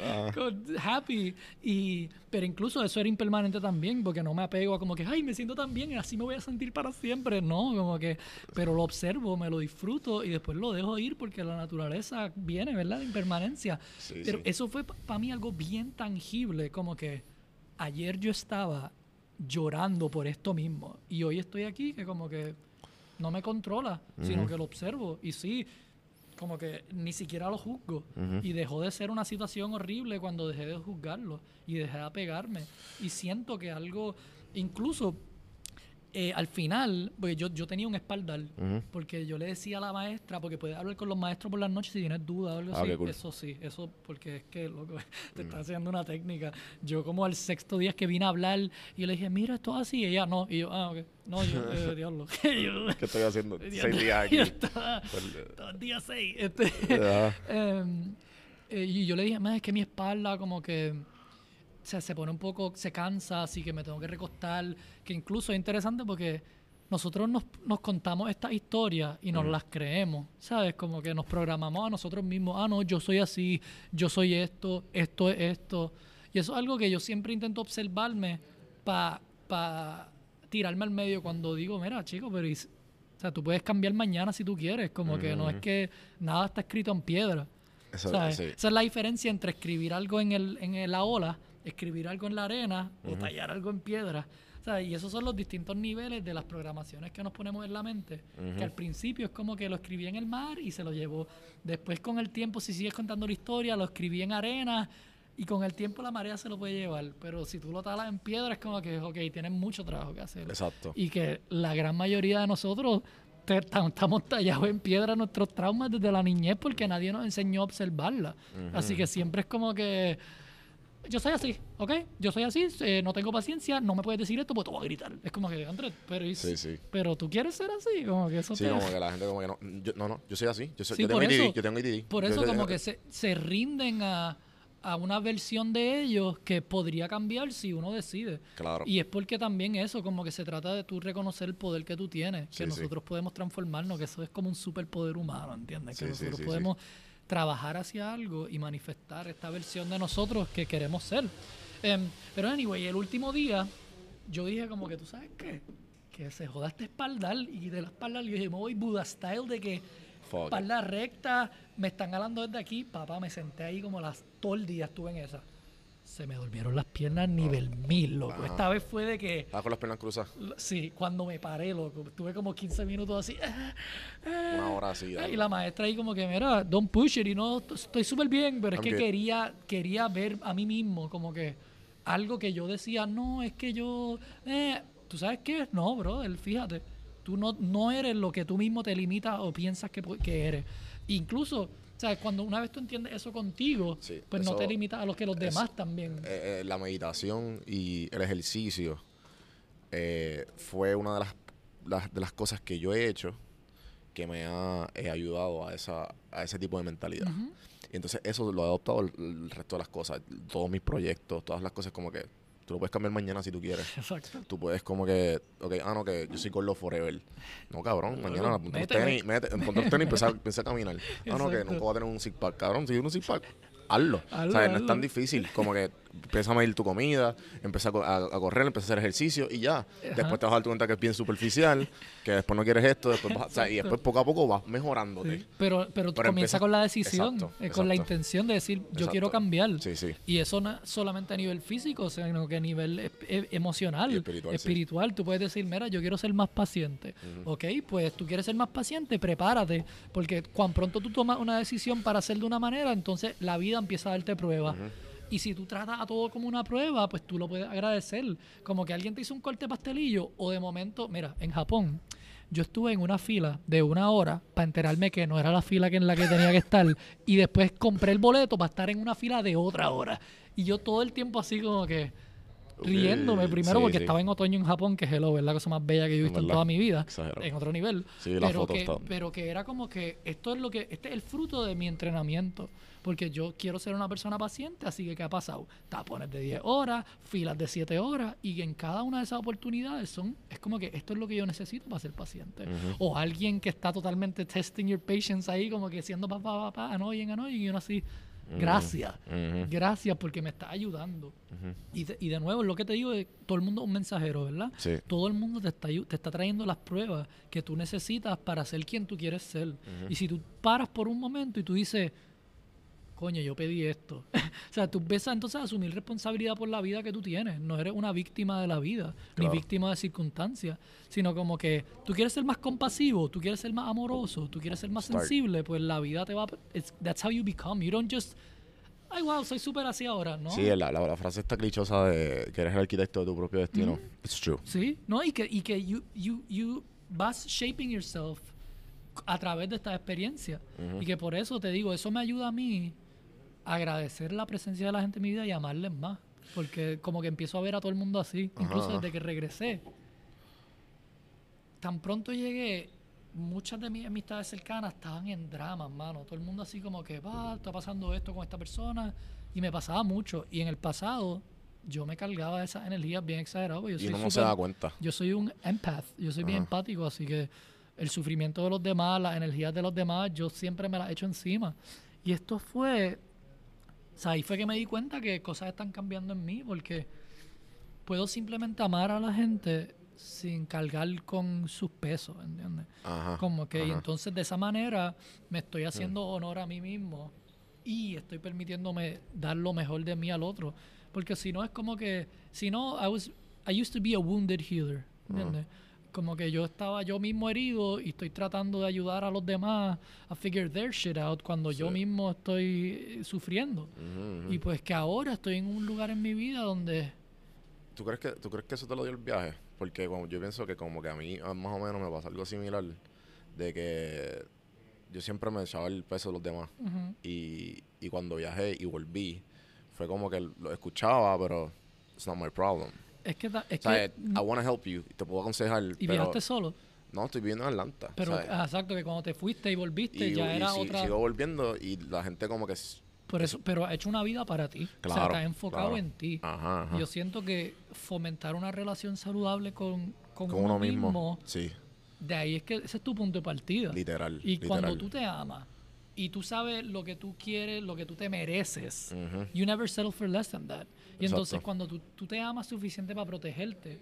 Ah, súper ah. happy, y, pero incluso eso era impermanente también, porque no me apego a como que, ay, me siento tan bien, así me voy a sentir para siempre, no, como que, pero lo observo, me lo disfruto y después lo dejo ir porque la naturaleza viene, ¿verdad? La impermanencia. Sí, Pero sí. eso fue para mí algo bien tangible, como que ayer yo estaba llorando por esto mismo. Y hoy estoy aquí que como que no me controla, sino que lo observo. Y sí, como que ni siquiera lo juzgo. Y dejó de ser una situación horrible cuando dejé de juzgarlo y dejé de apegarme. Y siento que algo, incluso eh, al final, porque yo, yo tenía un espaldar, porque yo le decía a la maestra, porque puedes hablar con los maestros por las noches si tienes dudas o algo Ah, así. qué cool. Eso sí, eso porque es que, loco, te está haciendo una técnica. Yo como al sexto día que vine a hablar y yo le dije, mira, esto es así. Y ella, no. Y yo, ah, ok. No, yo, eh, diablo. Yo- ¿Qué estoy haciendo? Seis días aquí. yo estaba- Pues, eh, día seis. Este, ah, Em, eh, y yo le dije, "Ma, es que mi espalda como que o sea, se pone un poco, se cansa, así que me tengo que recostar. Que incluso es interesante porque nosotros nos, nos contamos estas historias y nos las creemos, ¿sabes? Como que nos programamos a nosotros mismos, ah, no, yo soy así, yo soy esto, esto es esto. Y eso es algo que yo siempre intento observarme para tirarme al medio cuando digo, mira, chico, pero... y o sea, tú puedes cambiar mañana si tú quieres, como que no es que nada está escrito en piedra. eso, ¿sabes? sí. Esa es la diferencia entre escribir algo en, el, en el- la ola, escribir algo en la arena o tallar algo en piedra. ¿sabes? Y esos son los distintos niveles de las programaciones que nos ponemos en la mente. Que al principio es como que lo escribí en el mar y se lo llevó. Después con el tiempo, si sigues contando la historia, lo escribí en arena y con el tiempo la marea se lo puede llevar. Pero si tú lo talas en piedra es como que, ok, tienes mucho trabajo que hacer. Exacto. Y que la gran mayoría de nosotros estamos tallados en piedra nuestros traumas desde la niñez porque nadie nos enseñó a observarla. Así que siempre es como que yo soy así, ¿ok? Yo soy así, eh, no tengo paciencia, no me puedes decir esto porque te voy a gritar. Es como que, Andrés, pero, y- Sí, sí. pero tú quieres ser así, como que eso Sí, te... como que la gente como que no, yo, no, no, yo soy así, yo, soy, Sí, yo tengo ITD, yo tengo ITD. Por eso yo- como que se, se rinden a, a una versión de ellos que podría cambiar si uno decide. Claro. Y es porque también eso, como que se trata de tú reconocer el poder que tú tienes, que nosotros podemos transformarnos, que eso es como un superpoder humano, ¿entiendes? Que nosotros sí, sí. podemos trabajar hacia algo y manifestar esta versión de nosotros que queremos ser. Em, pero anyway, el último día yo dije como que, ¿tú sabes qué? Que se joda este espaldar y de la espaldar yo dije, me voy Buda style de que espalda recta, me están jalando desde aquí, papá, me senté ahí como las todo el día estuve en esa. Se me durmieron las piernas nivel mil, loco. Ajá. Esta vez fue de que, Estaba con las piernas cruzadas. sí, cuando me paré, loco, tuve como 15 minutos así. ah, ah, Una hora así. ah, dale. y la maestra ahí como que, mira, don't push it, y no, estoy súper bien, pero es que good. quería, quería ver a mí mismo como que algo que yo decía, no, es que yo, eh, ¿tú sabes qué? No, brother, fíjate, tú no, no eres lo que tú mismo te limitas o piensas que, que eres. Incluso, ¿sabes? Cuando una vez tú entiendes eso contigo, Sí, pues no te limitas a lo que los demás también. Eh, eh, la meditación y el ejercicio eh, fue una de las, las- de las cosas que yo he hecho que me ha ayudado a, esa, a ese tipo de mentalidad. Y entonces eso lo he adoptado el, el resto de las cosas, todos mis proyectos, todas las cosas como que tú lo puedes cambiar mañana si tú quieres. Exacto. Tú puedes como que, ok, ah, no, que yo soy gordo forever. No, cabrón, mañana Loco, ponte los tenis, mete, ponte los tenis y empieza a caminar. Ah, no, que nunca voy a tener un six pack. Cabrón, si tienes un six pack, hazlo. Hazlo, ¿Sabes? No es tan difícil como que empieza a medir tu comida, empieza a, co- a- a correr, empieza a hacer ejercicio y ya. Después te vas a dar cuenta que es bien superficial, que después no quieres esto, después vas, o sea, y después poco a poco vas mejorándote. Sí, Pero, pero, Pero comienza empieza- con la decisión, Exacto, eh, con la intención de decir, yo Exacto. quiero cambiar. Sí, sí. Y eso no solamente a nivel físico, sino que a nivel e- e- emocional, Y espiritual, espiritual. Tú puedes decir, mira, yo quiero ser más paciente. Ok, pues tú quieres ser más paciente, prepárate. Porque cuando pronto tú tomas una decisión para hacer de una manera, entonces la vida empieza a darte pruebas. Y si tú tratas a todo como una prueba, pues tú lo puedes agradecer. Como que alguien te hizo un corte pastelillo o de momento, mira, en Japón, yo estuve en una fila de una hora para enterarme que no era la fila en la que tenía que estar y después compré el boleto para estar en una fila de otra hora. Y yo todo el tiempo así como que, riéndome primero Sí, porque sí. estaba en otoño en Japón, que hello, es la cosa más bella que yo he visto en toda mi vida, Exagerado. en otro nivel. Sí, la pero, que, pero que era como que esto es lo que, este es el fruto de mi entrenamiento. Porque yo quiero ser una persona paciente, así que ¿qué ha pasado? Tapones de 10 horas, filas de 7 horas, y en cada una de esas oportunidades son, es como que esto es lo que yo necesito para ser paciente. O alguien que está totalmente testing your patience ahí, como que siendo papá, papá, annoying, annoying, y uno así, gracias, gracias porque me está ayudando. Y de, y de nuevo, lo que te digo es, todo el mundo es un mensajero, ¿verdad? Sí. Todo el mundo te está, te está trayendo las pruebas que tú necesitas para ser quien tú quieres ser. Y si tú paras por un momento y tú dices, coño, yo pedí esto. o sea, tú empiezas entonces a asumir responsabilidad por la vida que tú tienes. No eres una víctima de la vida, ni Claro. víctima de circunstancias, sino como que tú quieres ser más compasivo, tú quieres ser más amoroso, tú quieres ser más Start. sensible, pues la vida te va... it's- that's how you become. You don't just... Ay, wow, soy súper así ahora, ¿no? Sí, la, la, la frase está clichosa de que eres el arquitecto de tu propio destino. It's true. Sí, no, y que, y que you, you, you vas shaping yourself a través de esta experiencia. Y que por eso te digo, eso me ayuda a mí agradecer la presencia de la gente en mi vida y amarles más. Porque como que empiezo a ver a todo el mundo así, incluso desde que regresé. Tan pronto llegué, muchas de mis amistades cercanas estaban en drama, mano. Todo el mundo así como que, va, está pasando esto con esta persona. Y me pasaba mucho. Y en el pasado, yo me cargaba de esas energías bien exageradas. Yo Y soy uno no se da cuenta. yo soy un empath, yo soy bien Ajá. empático, así que el sufrimiento de los demás, las energías de los demás, yo siempre me las echo encima. Y esto fue, o sea, ahí fue que me di cuenta que cosas están cambiando en mí, porque puedo simplemente amar a la gente sin cargar con sus pesos, ¿entiendes? Ajá. Como que, ajá. entonces de esa manera me estoy haciendo honor a mí mismo y estoy permitiéndome dar lo mejor de mí al otro. Porque si no es como que, si no, I, was, I used to be a wounded healer, ¿entiendes? Como que yo estaba yo mismo herido y estoy tratando de ayudar a los demás a figure their shit out cuando yo mismo estoy eh, sufriendo. Y pues que ahora estoy en un lugar en mi vida donde... ¿Tú crees, que, ¿Tú crees que eso te lo dio el viaje? Porque como yo pienso que como que a mí ah, más o menos me pasa algo similar de que yo siempre me echaba el peso de los demás y, y cuando viajé y volví fue como que lo escuchaba pero it's not my problem. Es que, ta- es O sea, que I want to help you te puedo aconsejar y pero viajaste solo. no estoy viviendo en Atlanta. Pero ¿sabes? ah, exacto, que cuando te fuiste y volviste y, ya y era si- otra... sigo volviendo y la gente como que Por eso, pero ha hecho una vida para ti. o sea, Claro, te has enfocado claro. en ti. ajá, ajá. Yo siento que fomentar una relación saludable con, con, con uno mismo, sí, de ahí es que ese es tu punto de partida. literal. y cuando literal. tú te amas y tú sabes lo que tú quieres, lo que tú te mereces, you never settle for less than that. Y entonces cuando tú, tú te amas suficiente para protegerte,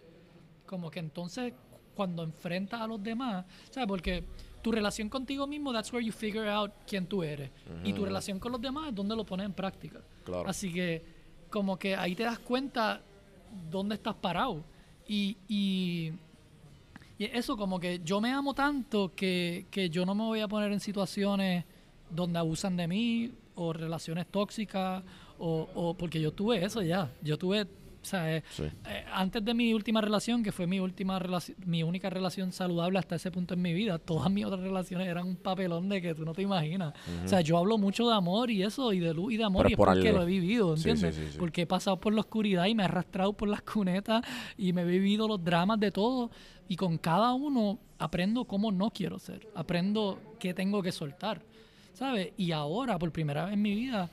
como que entonces cuando enfrentas a los demás, ¿sabes? Porque tu relación contigo mismo, that's where you figure out quién tú eres. Y tu relación con los demás es donde lo pones en práctica. Claro. Así que como que ahí te das cuenta dónde estás parado. Y, y, y eso como que yo me amo tanto que, que yo no me voy a poner en situaciones donde abusan de mí o relaciones tóxicas o, o porque yo tuve eso ya. Yo tuve, o sea, eh, Sí. eh, antes de mi última relación, que fue mi última relación, mi única relación saludable hasta ese punto en mi vida, todas mis otras relaciones eran un papelón de que tú no te imaginas. O sea, yo hablo mucho de amor y eso, y de luz y de amor, Pero y es por porque algo. lo he vivido, ¿entiendes? sí, sí. Porque he pasado por la oscuridad y me he arrastrado por las cunetas y me he vivido los dramas de todo, y con cada uno aprendo cómo no quiero ser, aprendo qué tengo que soltar, ¿sabes? Y ahora, por primera vez en mi vida,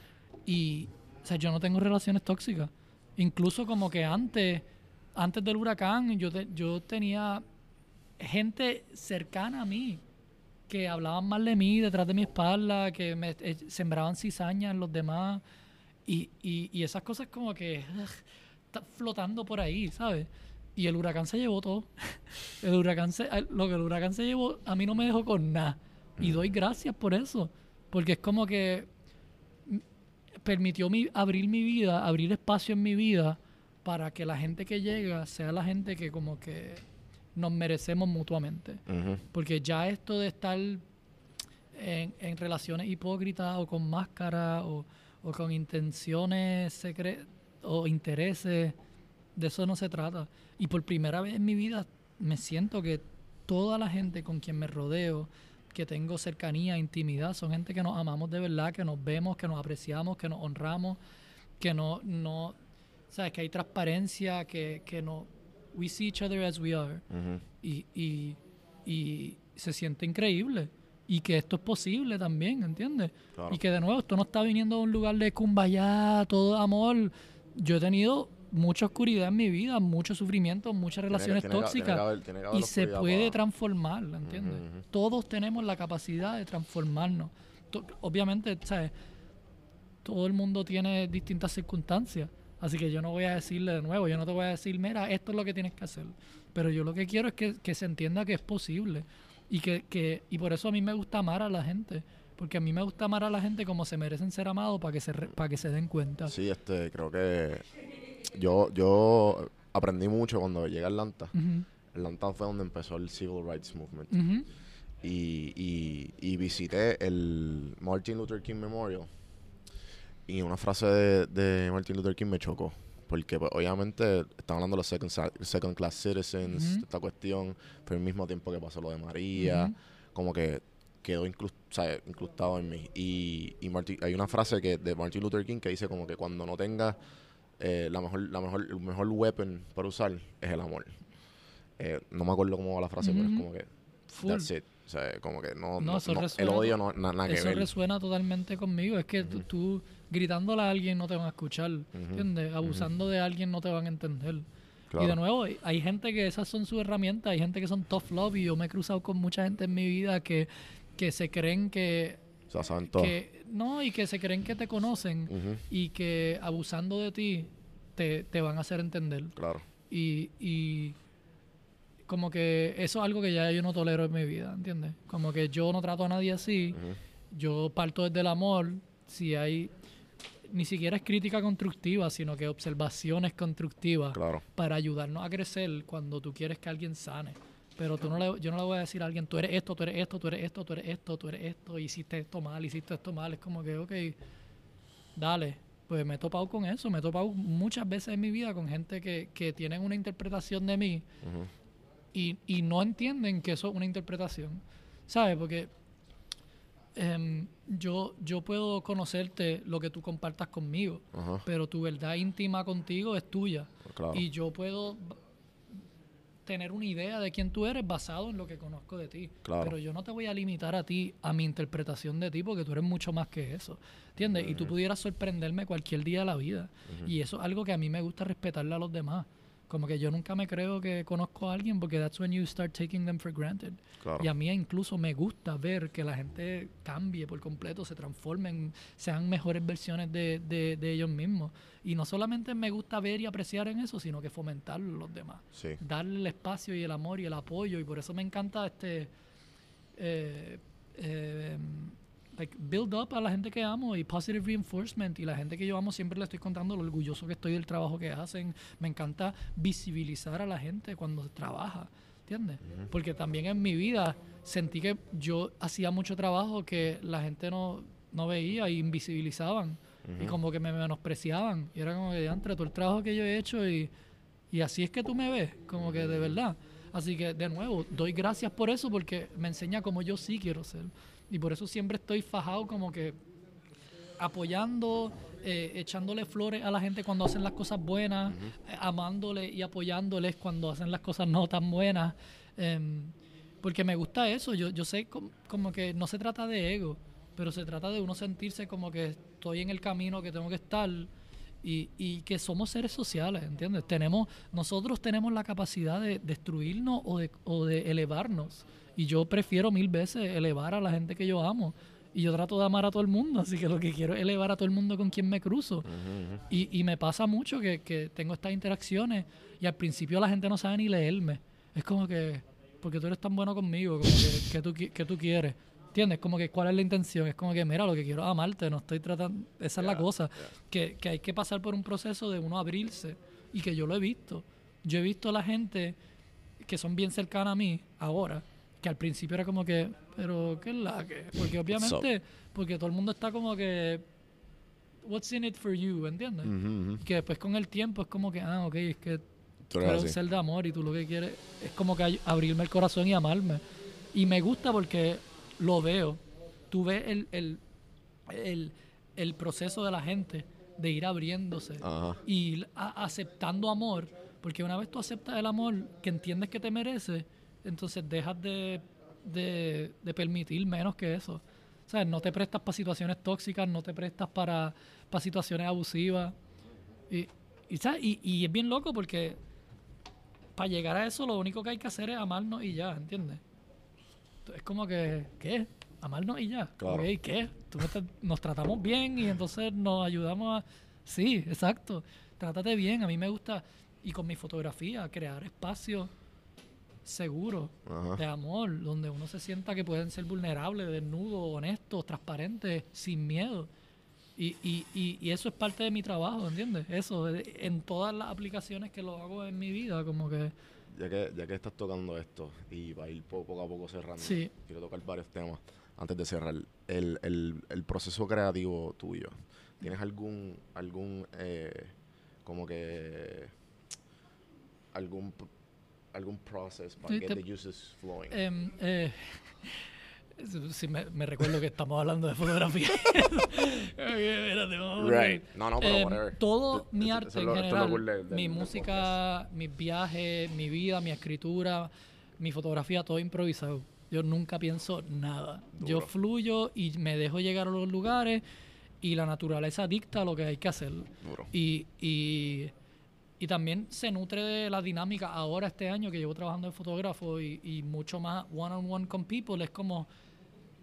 y, o sea, yo no tengo relaciones tóxicas. Incluso como que antes, antes del huracán, yo, te- yo tenía gente cercana a mí que hablaban mal de mí detrás de mi espalda, que me eh, sembraban cizaña en los demás. Y, y, y esas cosas como que ugh, está flotando por ahí, ¿sabes? Y el huracán se llevó todo. El huracán se, lo que el huracán se llevó, a mí no me dejó con nada. Y doy gracias por eso. Porque es como que permitió mi, abrir mi vida, abrir espacio en mi vida para que la gente que llega sea la gente que como que nos merecemos mutuamente. Porque ya esto de estar en, en relaciones hipócritas o con máscara o, o con intenciones secretas o intereses, de eso no se trata. Y por primera vez en mi vida me siento que toda la gente con quien me rodeo, que tengo cercanía, intimidad, son gente que nos amamos de verdad, que nos vemos, que nos apreciamos, que nos honramos, que no, no, sabes que hay transparencia, que, que no, we see each other as we are y, y, y se siente increíble y que esto es posible también, ¿entiendes? Claro. Y que de nuevo esto no está viniendo de un lugar de kumbaya, todo amor. Yo he tenido mucha oscuridad en mi vida, mucho sufrimiento, muchas relaciones tiene tóxicas tiene que haber- tiene que haber y se puede para- transformar, ¿entiendes? Todos tenemos la capacidad de transformarnos. To- Obviamente, ¿sabes? Todo el mundo tiene distintas circunstancias. Así que yo no voy a decirle de nuevo, yo no te voy a decir, mira, esto es lo que tienes que hacer. Pero yo lo que quiero es que, que se entienda que es posible. Y, que, que, y por eso a mí me gusta amar a la gente. Porque a mí me gusta amar a la gente como se merecen ser amados para que se, re- para que se den cuenta. Sí, este, creo que yo, yo aprendí mucho cuando llegué a Atlanta. Ujú, Atlanta fue donde empezó el Civil Rights Movement. ujú, y, y, y visité el Martin Luther King Memorial. Y una frase de, de Martin Luther King me chocó. Porque pues, obviamente están hablando de los second, second class citizens, Ujú. esta cuestión, pero al mismo tiempo que pasó lo de María, como que quedó incrus- o sea, incrustado en mí. Y, y Martin- hay una frase que de Martin Luther King que dice como que cuando no tengas eh, la mejor, la mejor, el mejor weapon para usar es el amor. Eh, no me acuerdo cómo va la frase, pero es como que full. That's it. O sea, como que no, No, no- eso no- el odio no na- nada que Eso ver. resuena totalmente conmigo. Es que tú, tú gritándole a alguien no te van a escuchar. ¿Entiendes? Abusando de alguien no te van a entender. Y Claro. de nuevo, hay- hay gente que esas son sus herramientas. Hay gente que son tough love. Y yo me he cruzado con mucha gente en mi vida que, que se creen que, O sea, saben todo. que. No, y que se creen que te conocen. Y que abusando de ti te, te van a hacer entender. Claro. Y, y como que eso es algo que ya yo no tolero en mi vida, ¿entiendes? Como que yo no trato a nadie así, yo parto desde el amor, si hay, ni siquiera es crítica constructiva, sino que observaciones constructivas Claro. para ayudarnos a crecer cuando tú quieres que alguien sane. Pero tú no le, yo no le voy a decir a alguien, tú eres esto, tú eres esto, tú eres esto, tú eres esto, tú eres esto, hiciste esto mal, hiciste esto mal. Es como que, ok, dale. Pues me he topado con eso, me he topado muchas veces en mi vida con gente que, que tienen una interpretación de mí y, y no entienden que eso es una interpretación. ¿Sabes? Porque em, yo, yo puedo conocerte lo que tú compartas conmigo, pero tu verdad íntima contigo es tuya. Claro. Y yo puedo tener una idea de quién tú eres basado en lo que conozco de ti. Claro. Pero yo no te voy a limitar a ti, a mi interpretación de ti, porque tú eres mucho más que eso. ¿Entiendes? Y tú pudieras sorprenderme cualquier día de la vida. Y eso es algo que a mí me gusta respetarle a los demás. Como que yo nunca me creo que conozco a alguien porque that's when you start taking them for granted. Claro. Y a mí incluso me gusta ver que la gente cambie por completo, se transformen, sean mejores versiones de, de- de ellos mismos. Y no solamente me gusta ver y apreciar en eso, sino que fomentarlo en los demás. Sí. Darle el espacio y el amor y el apoyo. Y por eso me encanta este eh, eh, like build up a la gente que amo y positive reinforcement. Y la gente que yo amo siempre le estoy contando lo orgulloso que estoy del trabajo que hacen. Me encanta visibilizar a la gente cuando trabaja. ¿Entiendes? Porque también en mi vida sentí que yo hacía mucho trabajo que la gente no, no veía y invisibilizaban. Y como que me menospreciaban. Y era como que, entre todo el trabajo que yo he hecho y, y así es que tú me ves, como que de verdad. Así que, de nuevo, doy gracias por eso porque me enseña cómo yo sí quiero ser. Y por eso siempre estoy fajado como que apoyando, eh, echándole flores a la gente cuando hacen las cosas buenas, eh, amándole y apoyándoles cuando hacen las cosas no tan buenas. Em, porque me gusta eso, yo, yo sé com- como que no se trata de ego, pero se trata de uno sentirse como que estoy en el camino que tengo que estar y, y que somos seres sociales, ¿entiendes? Tenemos, nosotros tenemos la capacidad de destruirnos o de, o de elevarnos. Y yo prefiero mil veces elevar a la gente que yo amo. Y yo trato de amar a todo el mundo, así que lo que quiero es elevar a todo el mundo con quien me cruzo. y, y me pasa mucho que, que tengo estas interacciones y al principio la gente no sabe ni leerme. Es como que, porque tú eres tan bueno conmigo, como que, que tú, que tú quieres. ¿Entiendes? Como que cuál es la intención. Es como que, mira, lo que quiero es amarte, no estoy tratando... Esa es la cosa. Que, que hay que pasar por un proceso de uno abrirse y que yo lo he visto. Yo he visto a la gente que son bien cercanas a mí ahora, que al principio era como que, pero ¿qué es la que? Porque obviamente, porque todo el mundo está como que, what's in it for you, ¿entiendes? Ujú, ujú. Que después con el tiempo es como que, ah, ok, es que Tú eres un ser de amor y tú lo que quieres es como que abrirme el corazón y amarme. Y me gusta porque lo veo. Tú ves el, el, el, el proceso de la gente de ir abriéndose Ajá. y l- a- aceptando amor, porque una vez tú aceptas el amor que entiendes que te merece, entonces dejas de, de, de permitir menos que eso. O sea, no te prestas para situaciones tóxicas, no te prestas para, para situaciones abusivas. Y, y, ¿sabes? y, y es bien loco porque para llegar a eso lo único que hay que hacer es amarnos y ya, ¿entiendes? Es como que, ¿qué? Amarnos y ya. Claro. ¿qué? Tú nos tratamos bien y entonces nos ayudamos a... Sí, exacto. Trátate bien. A mí me gusta, y con mi fotografía, crear espacios seguros Ajá. de amor, donde uno se sienta que pueden ser vulnerables, desnudos, honestos, transparentes, sin miedo. Y, y, y, y eso es parte de mi trabajo, ¿entiendes? Eso, en todas las aplicaciones que lo hago en mi vida, como que... Ya que, ya que estás tocando esto y va a ir po- poco a poco cerrando, Sí. quiero tocar varios temas antes de cerrar. El, el, el proceso creativo tuyo, ¿tienes algún, algún eh, como que, algún, algún process para Sí, get te- the juices flowing? Em, eh, sí, me, recuerdo que estamos hablando de fotografía. Espérate, vamos. Right. No, no, pero Em, whatever. todo mi arte en lo general, del- mi música, mis viajes, mi vida, mi escritura, mi fotografía, todo improvisado. Yo nunca pienso nada. Yo fluyo y me dejo llegar a los lugares y la naturaleza dicta lo que hay que hacer. Duro. Y, y, y también se nutre de la dinámica ahora este año que llevo trabajando de fotógrafo y, mucho más one on one con people. Es como,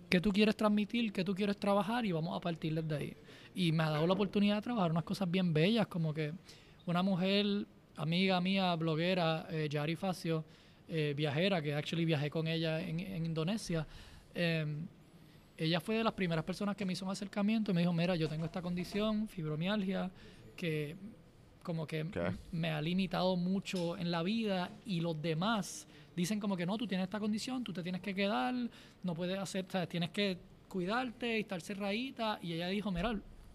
¿qué tú quieres transmitir? ¿Qué tú quieres trabajar? Y vamos a partir desde ahí. Y me ha dado la oportunidad de trabajar unas cosas bien bellas, como que una mujer, amiga mía, bloguera, eh, Yari Facio, eh, viajera, que actually viajé con ella en, en Indonesia. em, ella fue de las primeras personas que me hizo un acercamiento y me dijo, mira, yo tengo esta condición, fibromialgia, que como que Ok. me ha limitado mucho en la vida y los demás dicen como que no, tú tienes esta condición, tú te tienes que quedar, no puedes hacer, o sea, tienes que cuidarte y estar cerradita. Y ella dijo, mira,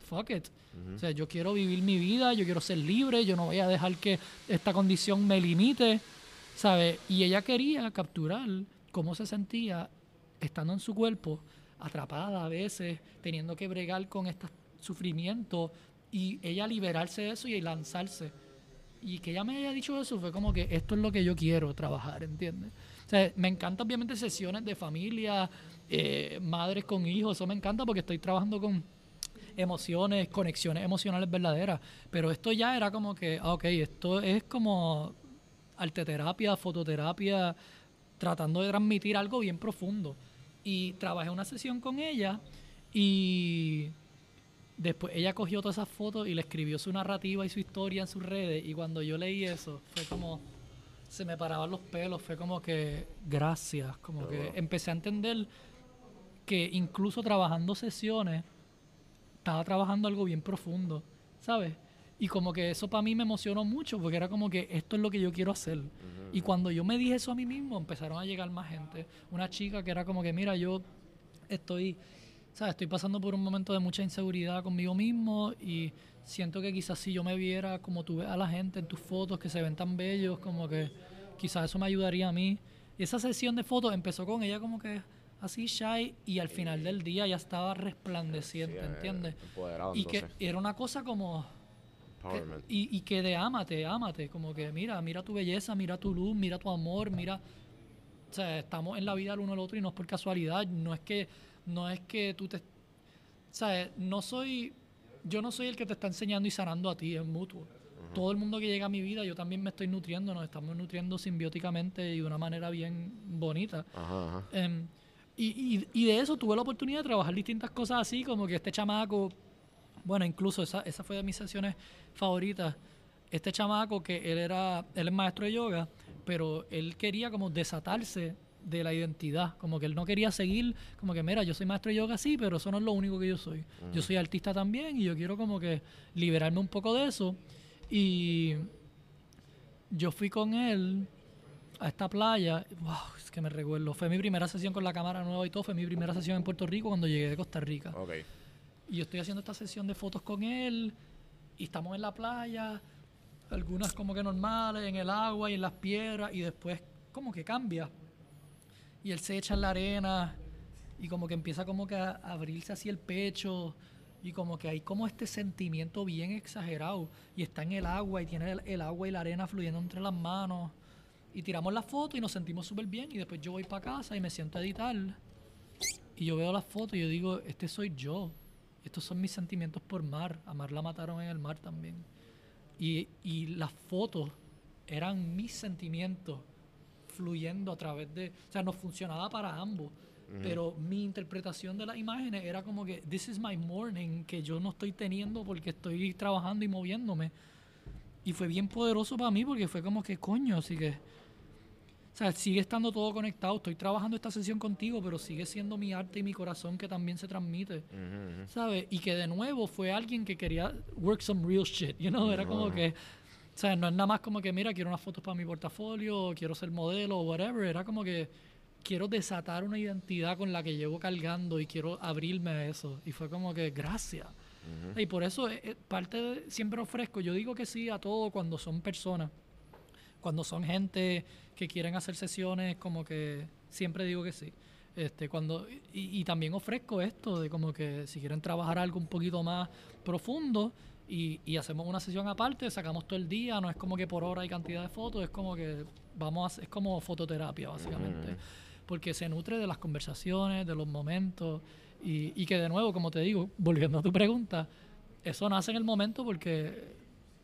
fuck it. O sea, yo quiero vivir mi vida, yo quiero ser libre, yo no voy a dejar que esta condición me limite, ¿sabes? Y ella quería capturar cómo se sentía estando en su cuerpo, atrapada a veces, teniendo que bregar con estos sufrimientos y ella liberarse de eso y lanzarse. Y que ella me haya dicho eso fue como que esto es lo que yo quiero trabajar, ¿entiendes? O sea, me encanta obviamente sesiones de familia, eh, madres con hijos, eso me encanta porque estoy trabajando con emociones, conexiones emocionales verdaderas. Pero esto ya era como que, ah, ok, esto es como arteterapia, fototerapia, tratando de transmitir algo bien profundo. Y trabajé una sesión con ella y después ella cogió todas esas fotos y le escribió su narrativa y su historia en sus redes. Y cuando yo leí eso, fue como, se me paraban los pelos, fue como que, gracias, como que empecé a entender que incluso trabajando sesiones, estaba trabajando algo bien profundo, ¿sabes? Y como que eso para mí me emocionó mucho, porque era como que esto es lo que yo quiero hacer. Y cuando yo me dije eso a mí mismo, empezaron a llegar más gente. Una chica que era como que, mira, yo estoy, ¿sabes? Estoy pasando por un momento de mucha inseguridad conmigo mismo y siento que quizás si yo me viera como tú ves a la gente en tus fotos que se ven tan bellos, como que quizás eso me ayudaría a mí. Y esa sesión de fotos empezó con ella como que así shy y al final del día ya estaba resplandeciente, Sí, ¿entiendes? Y que era una cosa como... Que- y, y que de ámate, ámate, como que mira, mira tu belleza, mira tu luz, mira tu amor, mira... O sea, estamos en la vida el uno al otro y no es por casualidad, no es que, no es que tú te... Sea, no soy... Yo no soy el que te está enseñando y sanando a ti, es mutuo. Todo el mundo que llega a mi vida, yo también me estoy nutriendo, nos estamos nutriendo simbióticamente y de una manera bien bonita. Ajá, ajá. Em, y, y, y de eso tuve la oportunidad de trabajar distintas cosas así, como que este chamaco, bueno, incluso esa, esa fue de mis sesiones favoritas. Este chamaco que él era, él es maestro de yoga, pero él quería como desatarse de la identidad, como que él no quería seguir, como que mira, yo soy maestro de yoga sí, pero eso no es lo único que yo soy. Yo soy artista también y yo quiero como que liberarme un poco de eso. Y yo fui con él a esta playa. Wow, es que me recuerdo. Fue mi primera sesión con la cámara nueva y todo. Fue mi primera sesión en Puerto Rico cuando llegué de Costa Rica. Ok. Y yo estoy haciendo esta sesión de fotos con él. Y estamos en la playa. Algunas como que normales, en el agua y en las piedras. Y después como que cambia. Y él se echa en la arena. Y como que empieza como que a abrirse así el pecho. Y como que hay como este sentimiento bien exagerado. Y está en el agua y tiene el, agua y la arena fluyendo entre las manos. Y tiramos la foto y nos sentimos súper bien. Y después yo voy para casa y me siento a editar. Y yo veo las fotos y yo digo, este soy yo. Estos son mis sentimientos por mar. A Mar la mataron en el mar también. Y, y las fotos eran mis sentimientos fluyendo a través de... O sea, no funcionaba para ambos. Pero mi interpretación de las imágenes era como que, this is my morning, que yo no estoy teniendo porque estoy trabajando y moviéndome. Y fue bien poderoso para mí porque fue como que, coño, así que... O sea, sigue estando todo conectado. Estoy trabajando esta sesión contigo, pero sigue siendo mi arte y mi corazón que también se transmite. ¿Sabes? Y que de nuevo fue alguien que quería work some real shit, you know? Era como que... O sea, no es nada más como que, mira, quiero unas fotos para mi portafolio, o quiero ser modelo, o whatever. Era como que quiero desatar una identidad con la que llevo cargando y quiero abrirme a eso. Y fue como que, gracias. Y por eso, eh, eh, parte de, siempre ofrezco, yo digo que sí a todo cuando son personas. Cuando son gente que quieren hacer sesiones, como que siempre digo que sí. Este, cuando, y, y también ofrezco esto de como que si quieren trabajar algo un poquito más profundo y, y hacemos una sesión aparte, sacamos todo el día, no es como que por hora hay cantidad de fotos, es como que vamos a, es como fototerapia básicamente, porque se nutre de las conversaciones, de los momentos y, y que de nuevo, como te digo, volviendo a tu pregunta, eso nace en el momento porque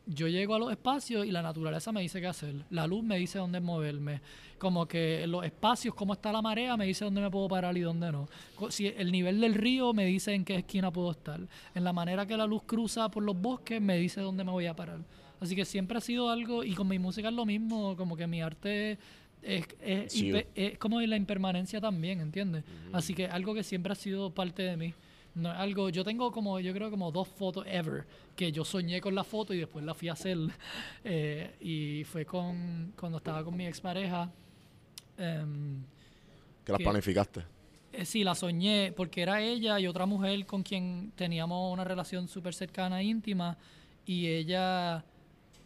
yo llego a los espacios y la naturaleza me dice qué hacer. La luz me dice dónde moverme. Como que en los espacios, cómo está la marea, me dice dónde me puedo parar y dónde no. Si el nivel del río me dice en qué esquina puedo estar. En la manera que la luz cruza por los bosques me dice dónde me voy a parar. Así que siempre ha sido algo, y con mi música es lo mismo, como que mi arte es, es, Sí. es como la impermanencia también, ¿entiendes? Así que algo que siempre ha sido parte de mí. No es algo, yo tengo como, yo creo como dos fotos ever, que yo soñé con la foto y después la fui a hacer. Eh, y fue con, cuando estaba con mi expareja. em, Que las que- planificaste. eh, sí, la soñé porque era ella y otra mujer con quien teníamos una relación súper cercana e íntima. Y ella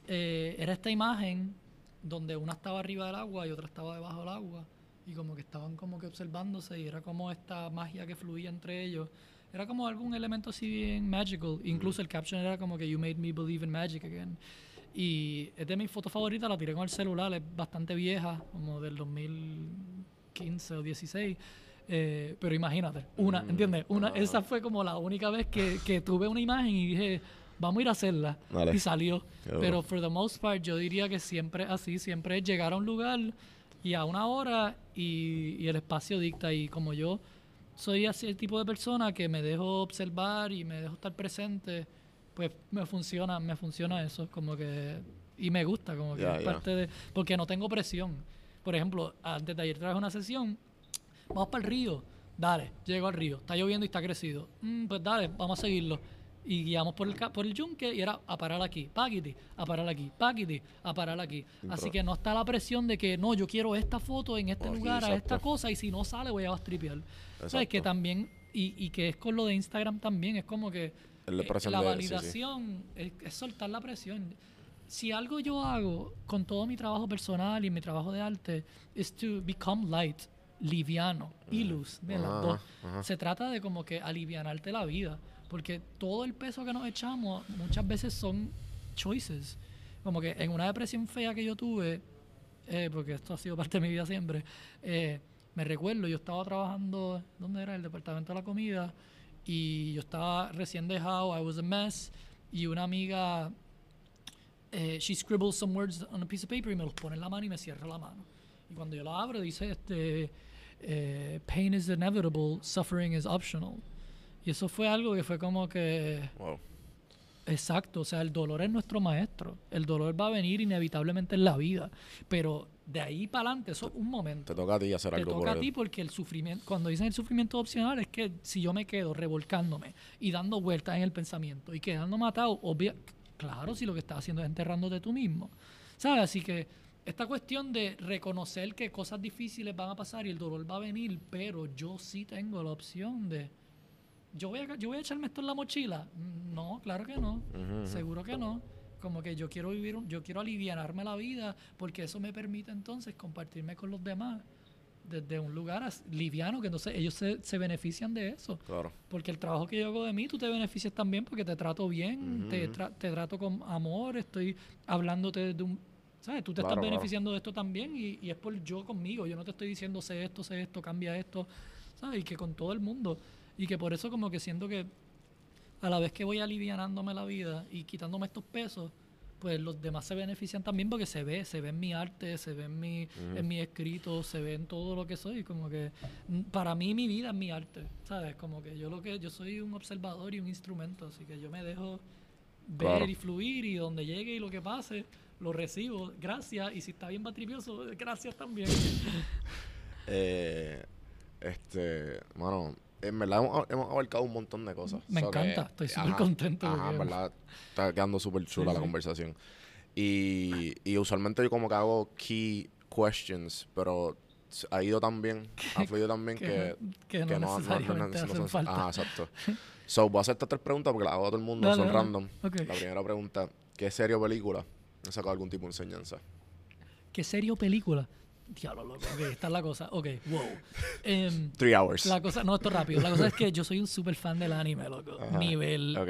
eh, era esta imagen donde una estaba arriba del agua y otra estaba debajo del agua. Y como que estaban como que observándose y era como esta magia que fluía entre ellos. Era como algún elemento así bien magical. Incluso el caption era como que You made me believe in magic again. Y es de mis fotos favoritas, la tiré con el celular, es bastante vieja, como del 2015 o 16. Eh, pero imagínate, una, ¿entiendes? Una, esa fue como la única vez que, que tuve una imagen y dije, vamos a ir a hacerla. Y salió. Pero for the most part, yo diría que siempre así, siempre es llegar a un lugar y a una hora y, y el espacio dicta. Y como yo soy así el tipo de persona que me dejo observar y me dejo estar presente, pues me funciona, me funciona eso, como que y me gusta, como que es parte de porque no tengo presión. Por ejemplo, antes de ayer traje una sesión, vamos para el río, dale, llego al río, está lloviendo y está crecido, Mm, pues dale, vamos a seguirlo. Y guiamos por el, por el yunque y era a parar aquí, paquiti, a parar aquí, paquiti, a parar aquí. Así que no está la presión de que no, yo quiero esta foto en este Aquí, lugar, a esta exacto. cosa, y si no sale voy a bastripear. ¿Sabes? Que Exacto. también, y, y que es con lo de Instagram también, es como que Es la eh, la de- sí, sí. validación Es, es soltar la presión. Si algo yo hago con todo mi trabajo personal y mi trabajo de arte es to become light, liviano y luz, de las Ajá, dos. Se trata de como que alivianarte la vida, porque todo el peso que nos echamos muchas veces son choices. Como que en una depresión fea que yo tuve, eh, porque esto ha sido parte de mi vida siempre, eh, me recuerdo, yo estaba trabajando, ¿dónde era? El departamento de la comida, y yo estaba recién dejado, I was a mess, y una amiga, eh, she scribbles some words on a piece of paper y me los pone en la mano y me cierra la mano. Y cuando yo la abro dice, este, eh, pain is inevitable, suffering is optional. Y eso fue algo que fue como que... Wow. Exacto, o sea, el dolor es nuestro maestro. El dolor va a venir inevitablemente en la vida. Pero de ahí para adelante, eso es un momento. Te toca a ti hacer Te algo toca por a ti porque el sufrimiento, cuando dicen el sufrimiento opcional, es que si yo me quedo revolcándome y dando vueltas en el pensamiento y quedando matado, obvia, claro, si lo que estás haciendo es enterrándote tú mismo. ¿Sabes? Así que esta cuestión de reconocer que cosas difíciles van a pasar y el dolor va a venir, pero yo sí tengo la opción de. Yo voy, a, yo voy a echarme esto en la mochila. No, claro que no. Seguro que no. Como que yo quiero vivir, un- yo quiero alivianarme la vida porque eso me permite entonces compartirme con los demás desde un lugar liviano, que entonces ellos se, se benefician de eso. Claro. Porque el trabajo que yo hago de mí, tú te beneficias también porque te trato bien, te, Ujú. tra- te trato con amor, estoy hablándote de un... ¿Sabes? Tú te Claro, estás claro. beneficiando de esto también y, y es por yo conmigo. Yo no te estoy diciendo sé esto, sé esto, cambia esto, ¿sabes? Y que con todo el mundo. Y que por eso como que siento que a la vez que voy alivianándome la vida y quitándome estos pesos, pues los demás se benefician también porque se ve, se ve en mi arte, se ve en mi, en mi escrito, se ve en todo lo que soy. Como que mm, para mí mi vida es mi arte, ¿sabes? Como que yo lo que yo soy un observador y un instrumento, así que yo me dejo ver Claro. y fluir y donde llegue y lo que pase, lo recibo, gracias. Y si está bien patripioso, gracias también. Eh, este, mano, en verdad hemos, hemos abarcado un montón de cosas. Me So que, encanta, estoy súper ajá, contento Ajá, en verdad, está quedando súper chula Sí, la sí. conversación. Y, y usualmente yo como que hago key questions, pero ha ido tan bien, ha fluido tan bien que, que, que no, necesariamente hacen son- falta. Ajá, exacto. So, voy a hacer estas tres preguntas porque las hago a todo el mundo, Dale, son dale. random. La primera pregunta, ¿qué serie o película ha sacado algún tipo de enseñanza? ¿Qué serie o película? Diablo, loco. Ok, esta es la cosa. Ok, wow. Em, Three hours. la cosa, no, esto es rápido. La cosa es que yo soy un super fan del anime, loco. Ajá, Nivel. ok.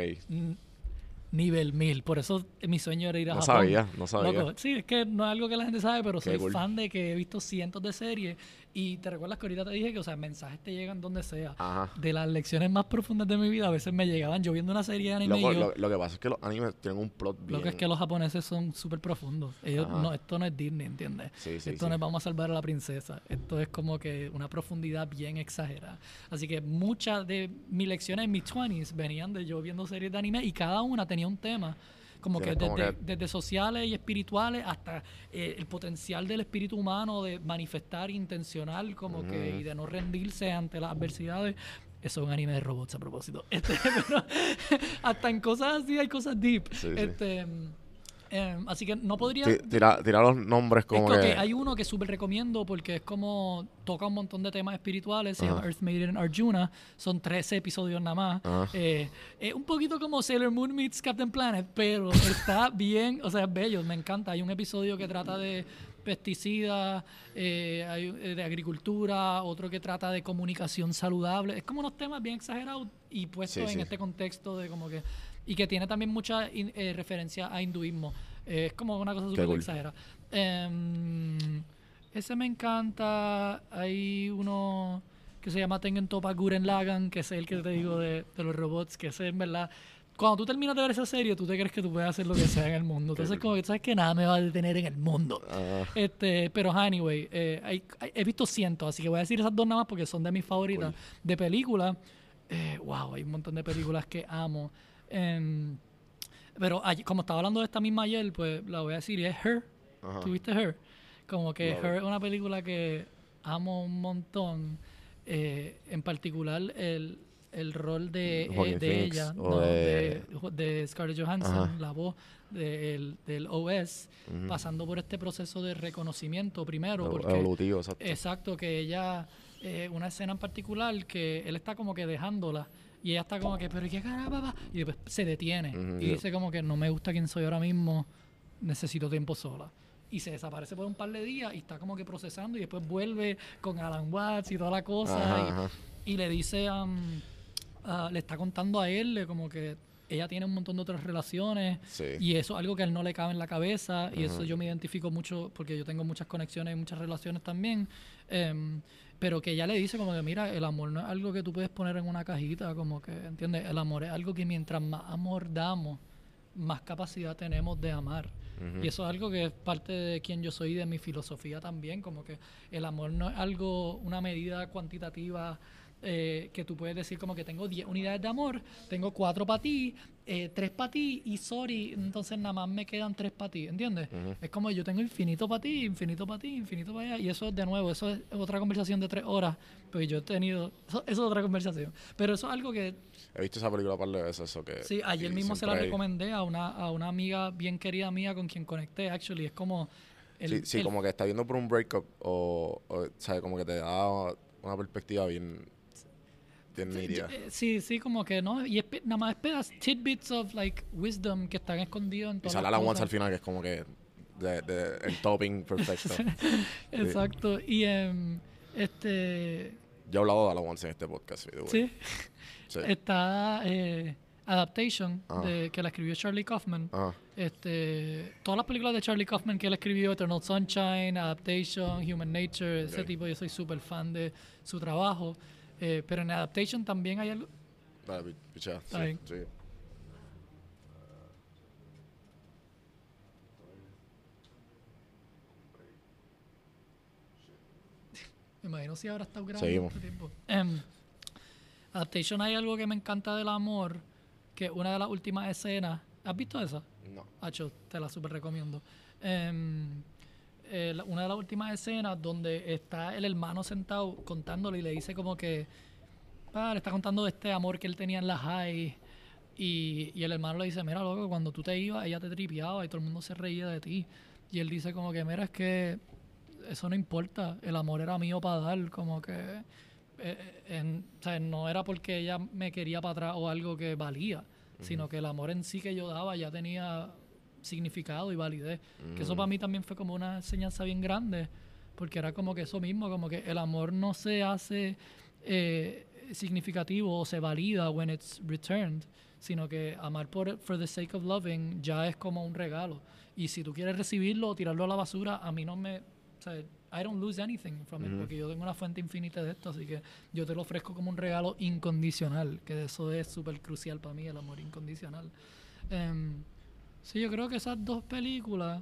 Nivel mil. Por eso mi sueño era ir a No Japón. sabía, no sabía. Loco, sí, es que no es algo que la gente sabe, pero Qué soy cool. fan de que he visto cientos de series. Y te recuerdas que ahorita te dije que, o sea, mensajes te llegan donde sea. Ajá. De las lecciones más profundas de mi vida, a veces me llegaban yo viendo una serie de anime. Loco, y yo, lo, lo que pasa es que los animes tienen un plot bien... lo que es que los japoneses son súper profundos. Ellos, Ajá. no, esto no es Disney, ¿entiendes? Sí, sí, esto sí. no es vamos a salvar a la princesa. Esto es como que una profundidad bien exagerada. Así que muchas de mis lecciones en mis 20s venían de yo viendo series de anime y cada una tenía un tema. Como que como desde, que- desde sociales y espirituales hasta eh, el potencial del espíritu humano de manifestar intencional como que y de no rendirse ante las adversidades. Eso es un anime de robots a propósito. Este, pero hasta en cosas así hay cosas deep. Sí, sí. Em, así que no podría... Ti- Tira, tira los nombres Es como que, ok, que... hay uno que súper recomiendo porque es como toca un montón de temas espirituales, se llama Ajá. Earth Maiden Arjuna, son 13 episodios nada más. Ajá. Eh, es un poquito como Sailor Moon meets Captain Planet, pero está bien, o sea, es bello, me encanta. Hay un episodio que trata de pesticidas, eh, eh, de agricultura, otro que trata de comunicación saludable. Es como unos temas bien exagerados y puestos Sí, en sí. este contexto de como que... Y que tiene también mucha in- eh, referencia a hinduismo. Eh, es como una cosa súper cool. exagerada. Em, ese me encanta. Hay uno que se llama Tengen Topa Guren Lagan, que es el que te digo de, de los robots, que ese en verdad. Cuando tú terminas de ver esa serie, tú te crees que tú puedes hacer lo que sea en el mundo. Entonces, como que sabes que nada me va a detener en el mundo. Ah, Este, pero anyway, eh, hay- hay- he visto cientos, así que voy a decir esas dos nada más porque son de mis favoritas. De películas, eh, wow, hay un montón de películas que amo. Em, pero como estaba hablando de esta misma ayer, pues la voy a decir, es Her. Ajá. ¿Tuviste Her? Como que Love Her es una película que amo un montón. eh, en particular, el, el rol de, eh, Joaquin de ella, no, de- de, de Scarlett Johansson, Ajá. la voz del, del OS, Ujú. pasando por este proceso de reconocimiento primero. evo- Porque, evolutivo, exacto. Exacto, que ella, eh, una escena en particular que él está como que dejándola y ella está como que, pero ¿qué caramba? va?", Y después se detiene Ujú, y yo- dice como que no me gusta quién soy ahora mismo, necesito tiempo sola. Y se desaparece por un par de días y está como que procesando y después vuelve con Alan Watts y toda la cosa Ajá, y, ajá. y le dice, um, ah, le está contando a él como que ella tiene un montón de otras relaciones Sí. y eso es algo que a él no le cabe en la cabeza y eso Ujú. yo me identifico mucho porque yo tengo muchas conexiones y muchas relaciones también. em, pero que ella le dice como que mira, el amor no es algo que tú puedes poner en una cajita, como que, ¿entiendes? El amor es algo que mientras más amor damos, más capacidad tenemos de amar. Y eso es algo que es parte de quien yo soy, de mi filosofía también, como que el amor no es algo, una medida cuantitativa eh, que tú puedes decir como que tengo 10 unidades de amor, tengo 4 para ti, 3 para ti y sorry, entonces nada más me quedan 3 para ti, ¿entiendes? Ujú. Es como yo tengo infinito para ti, infinito para ti, infinito para allá, y eso de nuevo, eso es otra conversación de 3 horas, pues yo he tenido, eso, eso es otra conversación, pero eso es algo que He visto esa película par de veces, eso que... Sí, ayer mismo se la hay- recomendé a una, a una amiga bien querida mía con quien conecté, actually. Es como. el- sí, sí, el- como que está viendo por un breakup o, o ¿sabes? Como que te da una perspectiva bien... Eh, Sí, sí, como que no. Y nada más es pedas, tidbits of like wisdom que están escondidos en Y todas sale la once al final, que es como que... De, de- el topping perfecto. Exacto. Y, em, Este, Yo he hablado de Alabama en este podcast. sí, Sí. está eh, Adaptation, Ah. de, que la escribió Charlie Kaufman. Ajá. Este, todas las películas de Charlie Kaufman que él escribió, Eternal Sunshine, Adaptation, Human Nature, ese tipo, yo soy súper fan de su trabajo. Eh, pero en Adaptation también hay algo... Dale, pi- pichea. Está Sí, bien. sí. Me imagino si ahora está grabando Seguimos. este tiempo. Em, Adaptation hay algo que me encanta del amor, que una de las últimas escenas... ¿Has visto esa? No. Hacho, te la super recomiendo. Em, eh, una de las últimas escenas donde está el hermano sentado contándole y le dice como que ah, le está contando de este amor que él tenía en la high y, y el hermano le dice mira loco cuando tú te ibas ella te tripeaba y todo el mundo se reía de ti y él dice como que mira es que eso no importa el amor era mío para dar como que eh, eh, en- o sea, no era porque ella me quería para atrás o algo que valía sino que el amor en sí que yo daba ya tenía significado y validez. Que eso para mí también fue como una enseñanza bien grande, porque era como que eso mismo, como que el amor no se hace eh, significativo o se valida when it's returned, sino que amar por for the sake of loving ya es como un regalo. Y si tú quieres recibirlo o tirarlo a la basura, a mí no me... O sea, I don't lose anything from it, porque yo tengo una fuente infinita de esto, así que yo te lo ofrezco como un regalo incondicional, que eso es súper crucial para mí, el amor incondicional. Em, sí, yo creo que esas dos películas,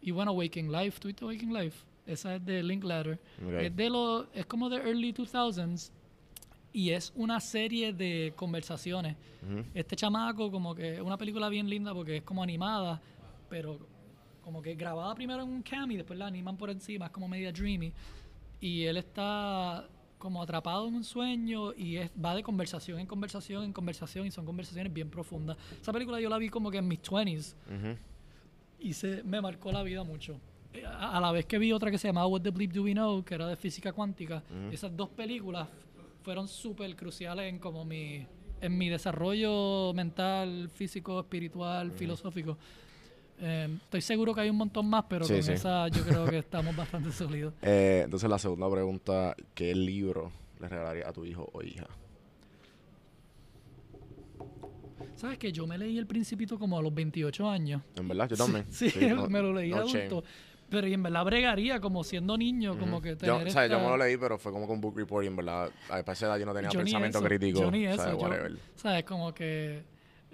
y bueno, Waking Life, ¿tú viste Waking Life? Esa es de Linklater. Ok. Es, de los, es como de early 2000s y es una serie de conversaciones. Este chamaco, como que es una película bien linda porque es como animada, pero como que grabada primero en un cam y después la animan por encima, es como media dreamy. Y él está como atrapado en un sueño y es, va de conversación en conversación en conversación y son conversaciones bien profundas. Esa película yo la vi como que en mis 20s Ujú. y se me marcó la vida mucho. Eh, A, a la vez que vi otra que se llamaba What the Bleep Do We Know, que era de física cuántica, esas dos películas fueron súper cruciales en como mi en mi desarrollo mental, físico, espiritual, filosófico. Eh, estoy seguro que hay un montón más, pero Sí, con sí. esa yo creo que estamos bastante sólidos. Eh, entonces, la segunda pregunta: ¿qué libro le regalaría a tu hijo o hija? ¿Sabes que Yo me leí El Principito como a los 28 años. En verdad, yo también. Sí, no- me lo leí no shame. adulto. Pero y en verdad bregaría como siendo niño, como que Yo, tener o sea, yo me esta- lo leí, pero fue como con book report y en verdad, a esa edad yo no tenía Yo pensamiento crítico. Yo ni eso. yo-. ¿Sabes? Como que.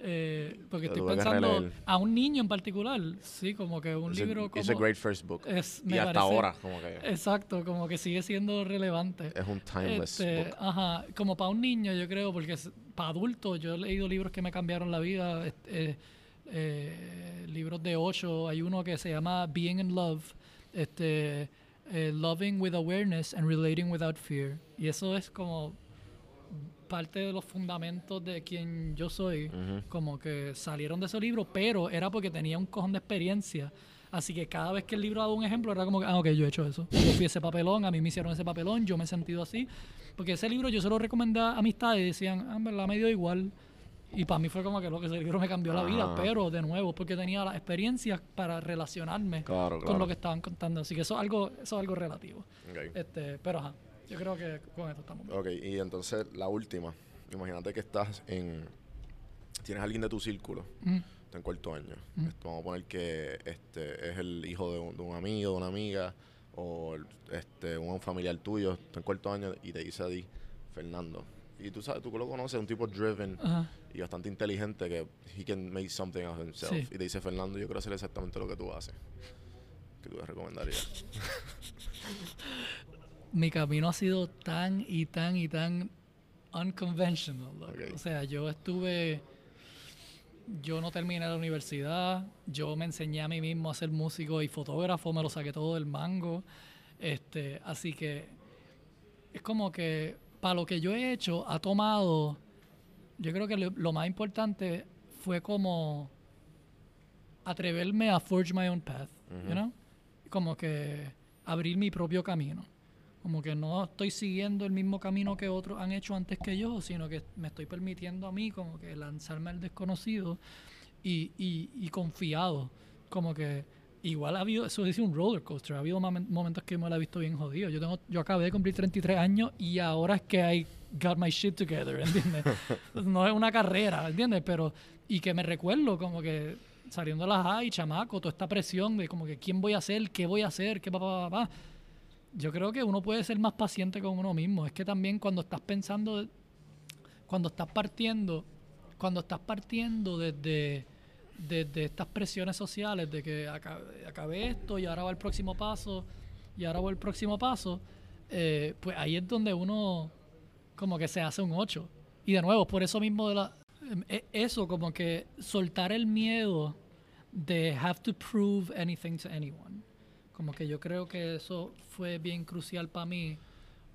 Eh, porque estoy pensando a un niño en particular. Sí, como que un It's a- libro como. a great first book. es- y hasta parece- ahora, como que Exacto, como que sigue siendo relevante. es un timeless Este, book. ajá, como para un niño, yo creo, porque es- para adultos, yo he leído libros que me cambiaron la vida. este, eh, eh, libros de ocho, hay uno que se llama Being in Love, este, Loving with Awareness and Relating Without Fear. Y eso es como parte de los fundamentos de quien yo soy, Ujú. como que salieron de ese libro, pero era porque tenía un cojón de experiencia. Así que cada vez que el libro daba un ejemplo, era como que, ah, ok, yo he hecho eso. Yo fui ese papelón, a mí me hicieron ese papelón, yo me he sentido así. Porque ese libro yo se lo recomendé a amistades y decían, ah, en verdad me dio igual. Y para mí fue como que lo que ese libro me cambió la vida, Ajá. pero de nuevo, porque tenía las experiencias para relacionarme Claro, con claro. lo que estaban contando. Así que eso es algo, eso es algo relativo. Ok. Este, pero ajá, yo creo que con esto estamos bien. Ok, y entonces la última. Imagínate que estás en. Tienes a alguien de tu círculo, Mm. está en cuarto año. Mm. Este, Vamos a poner que este es el hijo de un, de un amigo, de una amiga, o el- este un familiar tuyo, está en cuarto año y te dice a ti, Fernando. Y tú sabes, tú lo conoces, un tipo driven Ajá. y bastante inteligente que he can make something of himself. Sí. Y te dice, Fernando, yo quiero hacer exactamente lo que tú haces. ¿Qué tú le recomendarías? mi camino ha sido tan y tan y tan unconventional. O sea, yo estuve, yo no terminé la universidad, yo me enseñé a mí mismo a ser músico y fotógrafo, me lo saqué todo del mango. Este, así que es como que para lo que yo he hecho ha tomado, yo creo que lo, lo más importante fue como atreverme a forge my own path, you know? Como que abrir mi propio camino. Como que no estoy siguiendo el mismo camino que otros han hecho antes que yo, sino que me estoy permitiendo a mí como que lanzarme al desconocido y, y, y confiado. Como que igual ha habido, eso dice un roller coaster, ha habido momen- momentos que me la he visto bien jodido. Yo tengo, yo acabé de cumplir 33 años y ahora es que I got my shit together, ¿entiendes? no es una carrera, ¿entiendes? Pero, y que me recuerdo como que saliendo de la high, chamaco, toda esta presión de como que quién voy a ser, qué voy a hacer, qué papá, papá. Yo creo que uno puede ser más paciente con uno mismo. Es que también cuando estás pensando, cuando estás partiendo, cuando estás partiendo desde, desde estas presiones sociales de que aca- acabé esto y ahora va el próximo paso y ahora va el próximo paso, eh, pues ahí es donde uno como que se hace un 8. Y de nuevo, por eso mismo de la, em, e- eso, como que soltar el miedo de have to prove anything to anyone. Como que yo creo que eso fue bien crucial para mí.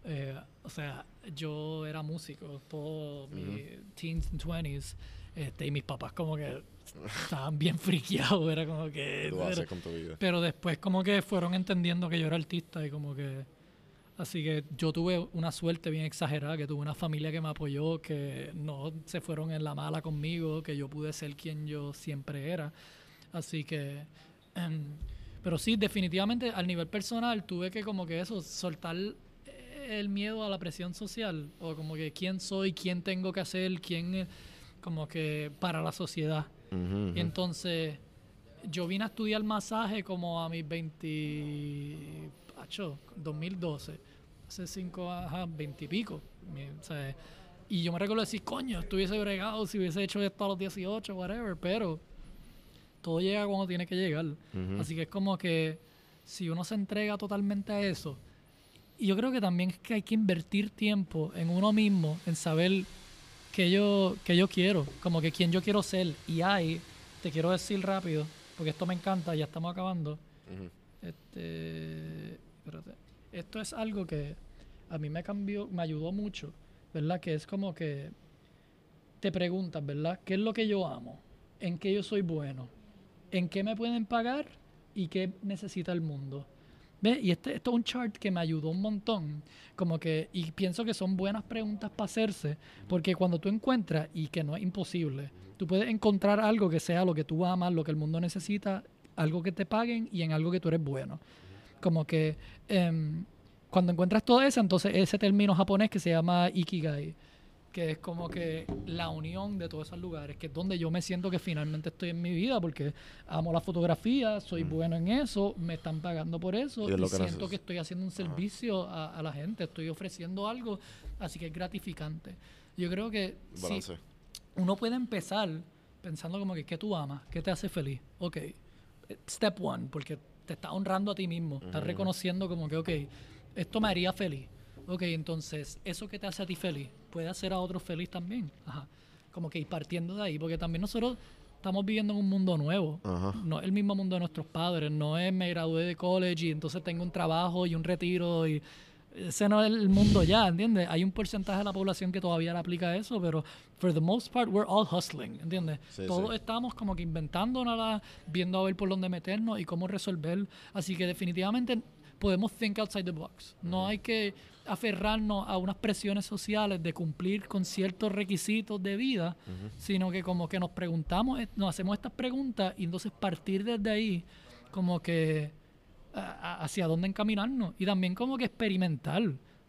Eh, o sea, yo era músico todo mis teens and 20s. Este, y mis papás como que estaban bien friqueados. Era como que... ¿Qué tú vas a era- hacer con tu vida? pero después como que fueron entendiendo que yo era artista y como que... Así que yo tuve una suerte bien exagerada, que tuve una familia que me apoyó, que no se fueron en la mala conmigo, que yo pude ser quien yo siempre era. Así que... em, pero sí, definitivamente al nivel personal tuve que como que eso, soltar eh, el miedo a la presión social, o como que quién soy, quién tengo que hacer, quién... eh, como que para la sociedad. Y entonces yo vine a estudiar masaje como a mis 20, acho, 2012, hace 5, ajá, 20 y pico. Mi- o sea, y yo me recuerdo decir, coño, estuviese bregado si hubiese hecho esto a los 18, whatever, pero todo llega cuando tiene que llegar. Así que es como que si uno se entrega totalmente a eso, y yo creo que también es que hay que invertir tiempo en uno mismo, en saber que yo, que yo quiero, como que quién yo quiero ser. Y hay, te quiero decir rápido, porque esto me encanta, ya estamos acabando. Este, espérate. Esto es algo que a mí me cambió, me ayudó mucho, ¿verdad? Que es como que te preguntas, ¿verdad? ¿Qué es lo que yo amo? ¿En qué yo soy bueno? ¿En qué me pueden pagar? ¿Y qué necesita el mundo? ¿Ves? Y este, esto es un chart que me ayudó un montón. Como que, y pienso que son buenas preguntas para hacerse, porque cuando tú encuentras, y que no es imposible, tú puedes encontrar algo que sea lo que tú amas, lo que el mundo necesita, algo que te paguen y en algo que tú eres bueno. Como que em, cuando encuentras todo eso, entonces ese término japonés que se llama Ikigai, que es como que la unión de todos esos lugares, que es donde yo me siento que finalmente estoy en mi vida, porque amo la fotografía, soy bueno en eso, me están pagando por eso, Y es y, lo que siento que estoy haciendo un servicio a, a la gente, estoy ofreciendo algo, así que es gratificante. Yo creo que si uno puede empezar pensando como que qué tú amas, qué te hace feliz. Ok, step one, porque te estás honrando a ti mismo, estás reconociendo como que, ok, esto me haría feliz. Ok, entonces, eso que te hace a ti feliz, puede hacer a otros feliz también. Ajá. Como que ir partiendo de ahí, porque también nosotros estamos viviendo en un mundo nuevo. Ajá. No es el mismo mundo de nuestros padres, no es me gradué de college y entonces tengo un trabajo y un retiro y ese no es el mundo ya, ¿entiendes? Hay un porcentaje de la población que todavía le aplica eso, pero for the most part we're all hustling, ¿entiendes? Sí, Todos sí. estamos como que inventando nada, viendo a ver por dónde meternos y cómo resolver. Así que definitivamente podemos think outside the box. No hay que aferrarnos a unas presiones sociales de cumplir con ciertos requisitos de vida, sino que como que nos preguntamos, eh, nos hacemos estas preguntas y entonces partir desde ahí como que a- hacia dónde encaminarnos y también como que experimentar.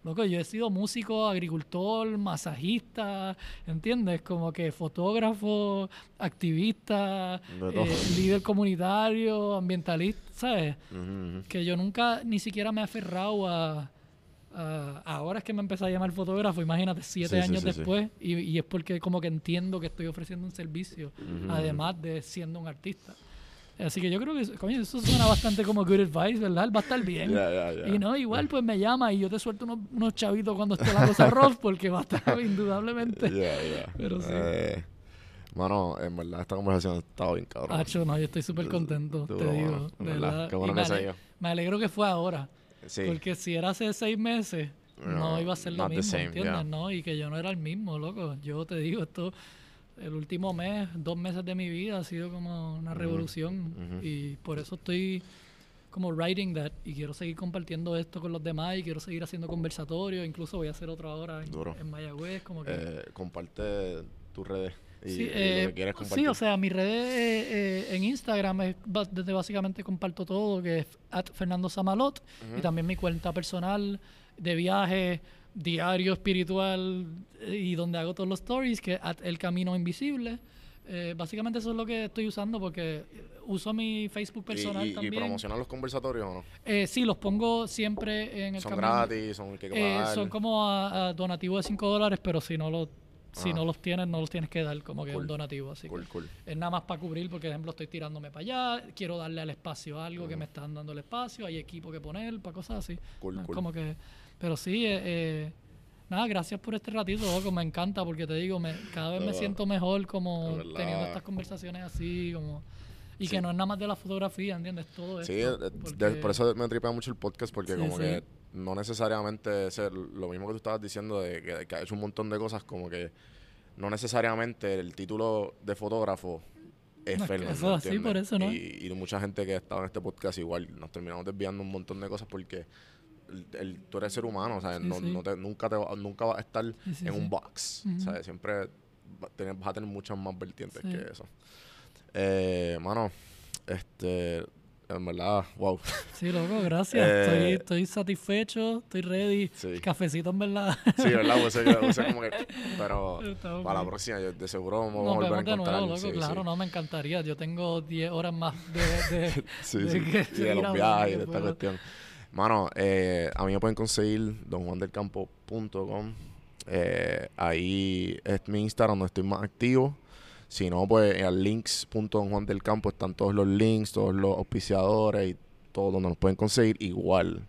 Loco, yo he sido músico, agricultor, masajista, ¿entiendes? Como que fotógrafo, activista, eh, líder comunitario, ambientalista, ¿sabes? Que yo nunca ni siquiera me he aferrado a, a- ahora es que me empecé a llamar fotógrafo, imagínate, siete Sí, años sí, sí. después, Y, y es porque como que entiendo que estoy ofreciendo un servicio, además de siendo un artista. Así que yo creo que, coño, eso suena bastante como good advice, ¿verdad? Va a estar bien. Y no, igual pues me llama y yo te suelto unos, unos chavitos cuando esté la cosa rough porque va a estar indudablemente. Pero sí. Eh, mano, en verdad esta conversación ha estado bien cabrón. Hacho, no, yo estoy súper contento, te digo. de verdad. Qué bueno me, que ale- dio. me alegro que fue ahora. Sí. Porque si era hace seis meses, no, No, iba a ser lo mismo, same, ¿entiendes? yeah. No, y que yo no era el mismo, loco. Yo te digo, esto, el último mes, dos meses de mi vida ha sido como una revolución. Y por eso estoy como writing that y quiero seguir compartiendo esto con los demás y quiero seguir haciendo conversatorios. Incluso voy a hacer otro ahora en, en Mayagüez, como que... Eh, comparte tus redes. Y, Sí, y lo eh, que quieres compartir. sí, o sea, mis redes eh, eh, en Instagram es desde básicamente comparto todo, que es at Fernando Samalot, y también mi cuenta personal de viaje, diario espiritual, eh, y donde hago todos los stories, que es at El Camino Invisible. Eh, básicamente eso es lo que estoy usando porque uso mi Facebook ¿Y- personal y, y, también. promocionan los conversatorios o no? Eh, sí, los pongo siempre en el Son camino. gratis, que Eh, son como a, a donativo de 5 dólares, pero si no lo si Ah. no los tienes, no los tienes que dar como que Cool. un donativo. Así Cool, que cool. es nada más para cubrir, porque, por ejemplo, estoy tirándome para allá, quiero darle al espacio algo que me están dando el espacio, hay equipo que poner, para cosas así. Cool, No es cool. Como que, pero sí, eh, eh, nada, gracias por este ratito, loco, me encanta, porque te digo, me, cada vez me siento mejor como teniendo estas conversaciones así, como... Y Sí. que no es nada más de la fotografía, ¿entiendes? Todo Sí, esto. de- de- porque- por eso me tripea mucho el podcast, porque Sí, como sí. que no necesariamente ser lo mismo que tú estabas diciendo, de que, que ha hecho un montón de cosas, como que no necesariamente el título de fotógrafo es No, eso es así, ¿entiendes? por eso, ¿no? Y, y mucha gente que ha estado en este podcast igual nos terminamos desviando un montón de cosas porque el, el- tú eres ser humano, o sea, Sí, no, sí. no te- nunca, te va- nunca vas a estar Sí, en un box, Ujú. ¿sabes? Siempre va- vas a tener muchas más vertientes que eso. Eh, mano, este, en verdad, wow. Sí, loco, gracias. Eh, estoy, estoy satisfecho, estoy ready. Sí. Cafecito, en verdad. Sí, ¿verdad? Pues, ese- ese como que, pero para la próxima, yo de seguro vamos a volver a encontrar. nuevo, loco, sí, claro, sí. no, me encantaría. Yo tengo 10 horas más de... de- Sí, de que los viajes y de esta cuestión. Mano, eh, a mí me pueden conseguir donjuandelcampo.com. Eh, ahí es mi Instagram donde estoy más activo. Si no, pues en links.donjuandelcampo están todos los links, todos los auspiciadores y todo donde nos pueden conseguir. Igual,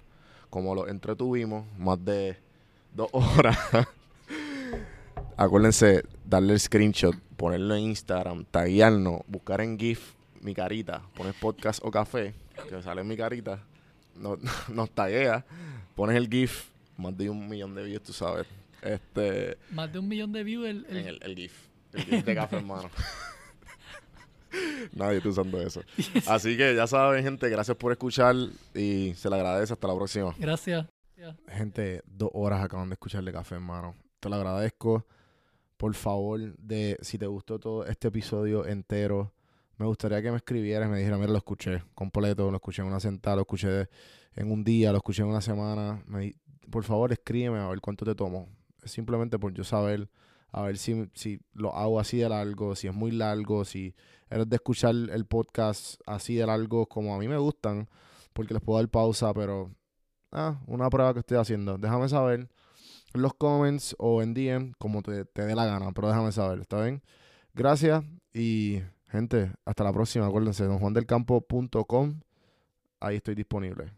como lo entretuvimos, más de dos horas. Acuérdense, darle el screenshot, ponerlo en Instagram, taguearnos, buscar en GIF mi carita, pones podcast o café, que sale mi carita, no- nos taguea, pones el GIF, más de un millón de views, tú sabes. Este, Más de un millón de views. El, el- en el, el GIF, el de café, hermano. Nadie está usando eso. Así que ya saben, gente, gracias por escuchar y se le agradece. Hasta la próxima. Gracias. Gente, dos horas acaban de escucharle café, hermano. Te lo agradezco. Por favor, de si te gustó todo este episodio entero, me gustaría que me escribieras y me dijeras, mira, lo escuché completo, lo escuché en una sentada, lo escuché en un día, lo escuché en una semana. Me por favor, escríbeme a ver cuánto te tomo. Simplemente por yo saber, a ver si, si lo hago así de largo, si es muy largo, si eres de escuchar el podcast así de largo como a mí me gustan, porque les puedo dar pausa, pero ah, una prueba que estoy haciendo. Déjame saber en los comments o en DM como te, te dé la gana, pero déjame saber, ¿está bien? Gracias y gente, hasta la próxima. Acuérdense, donjuandelcampo.com. Ahí estoy disponible.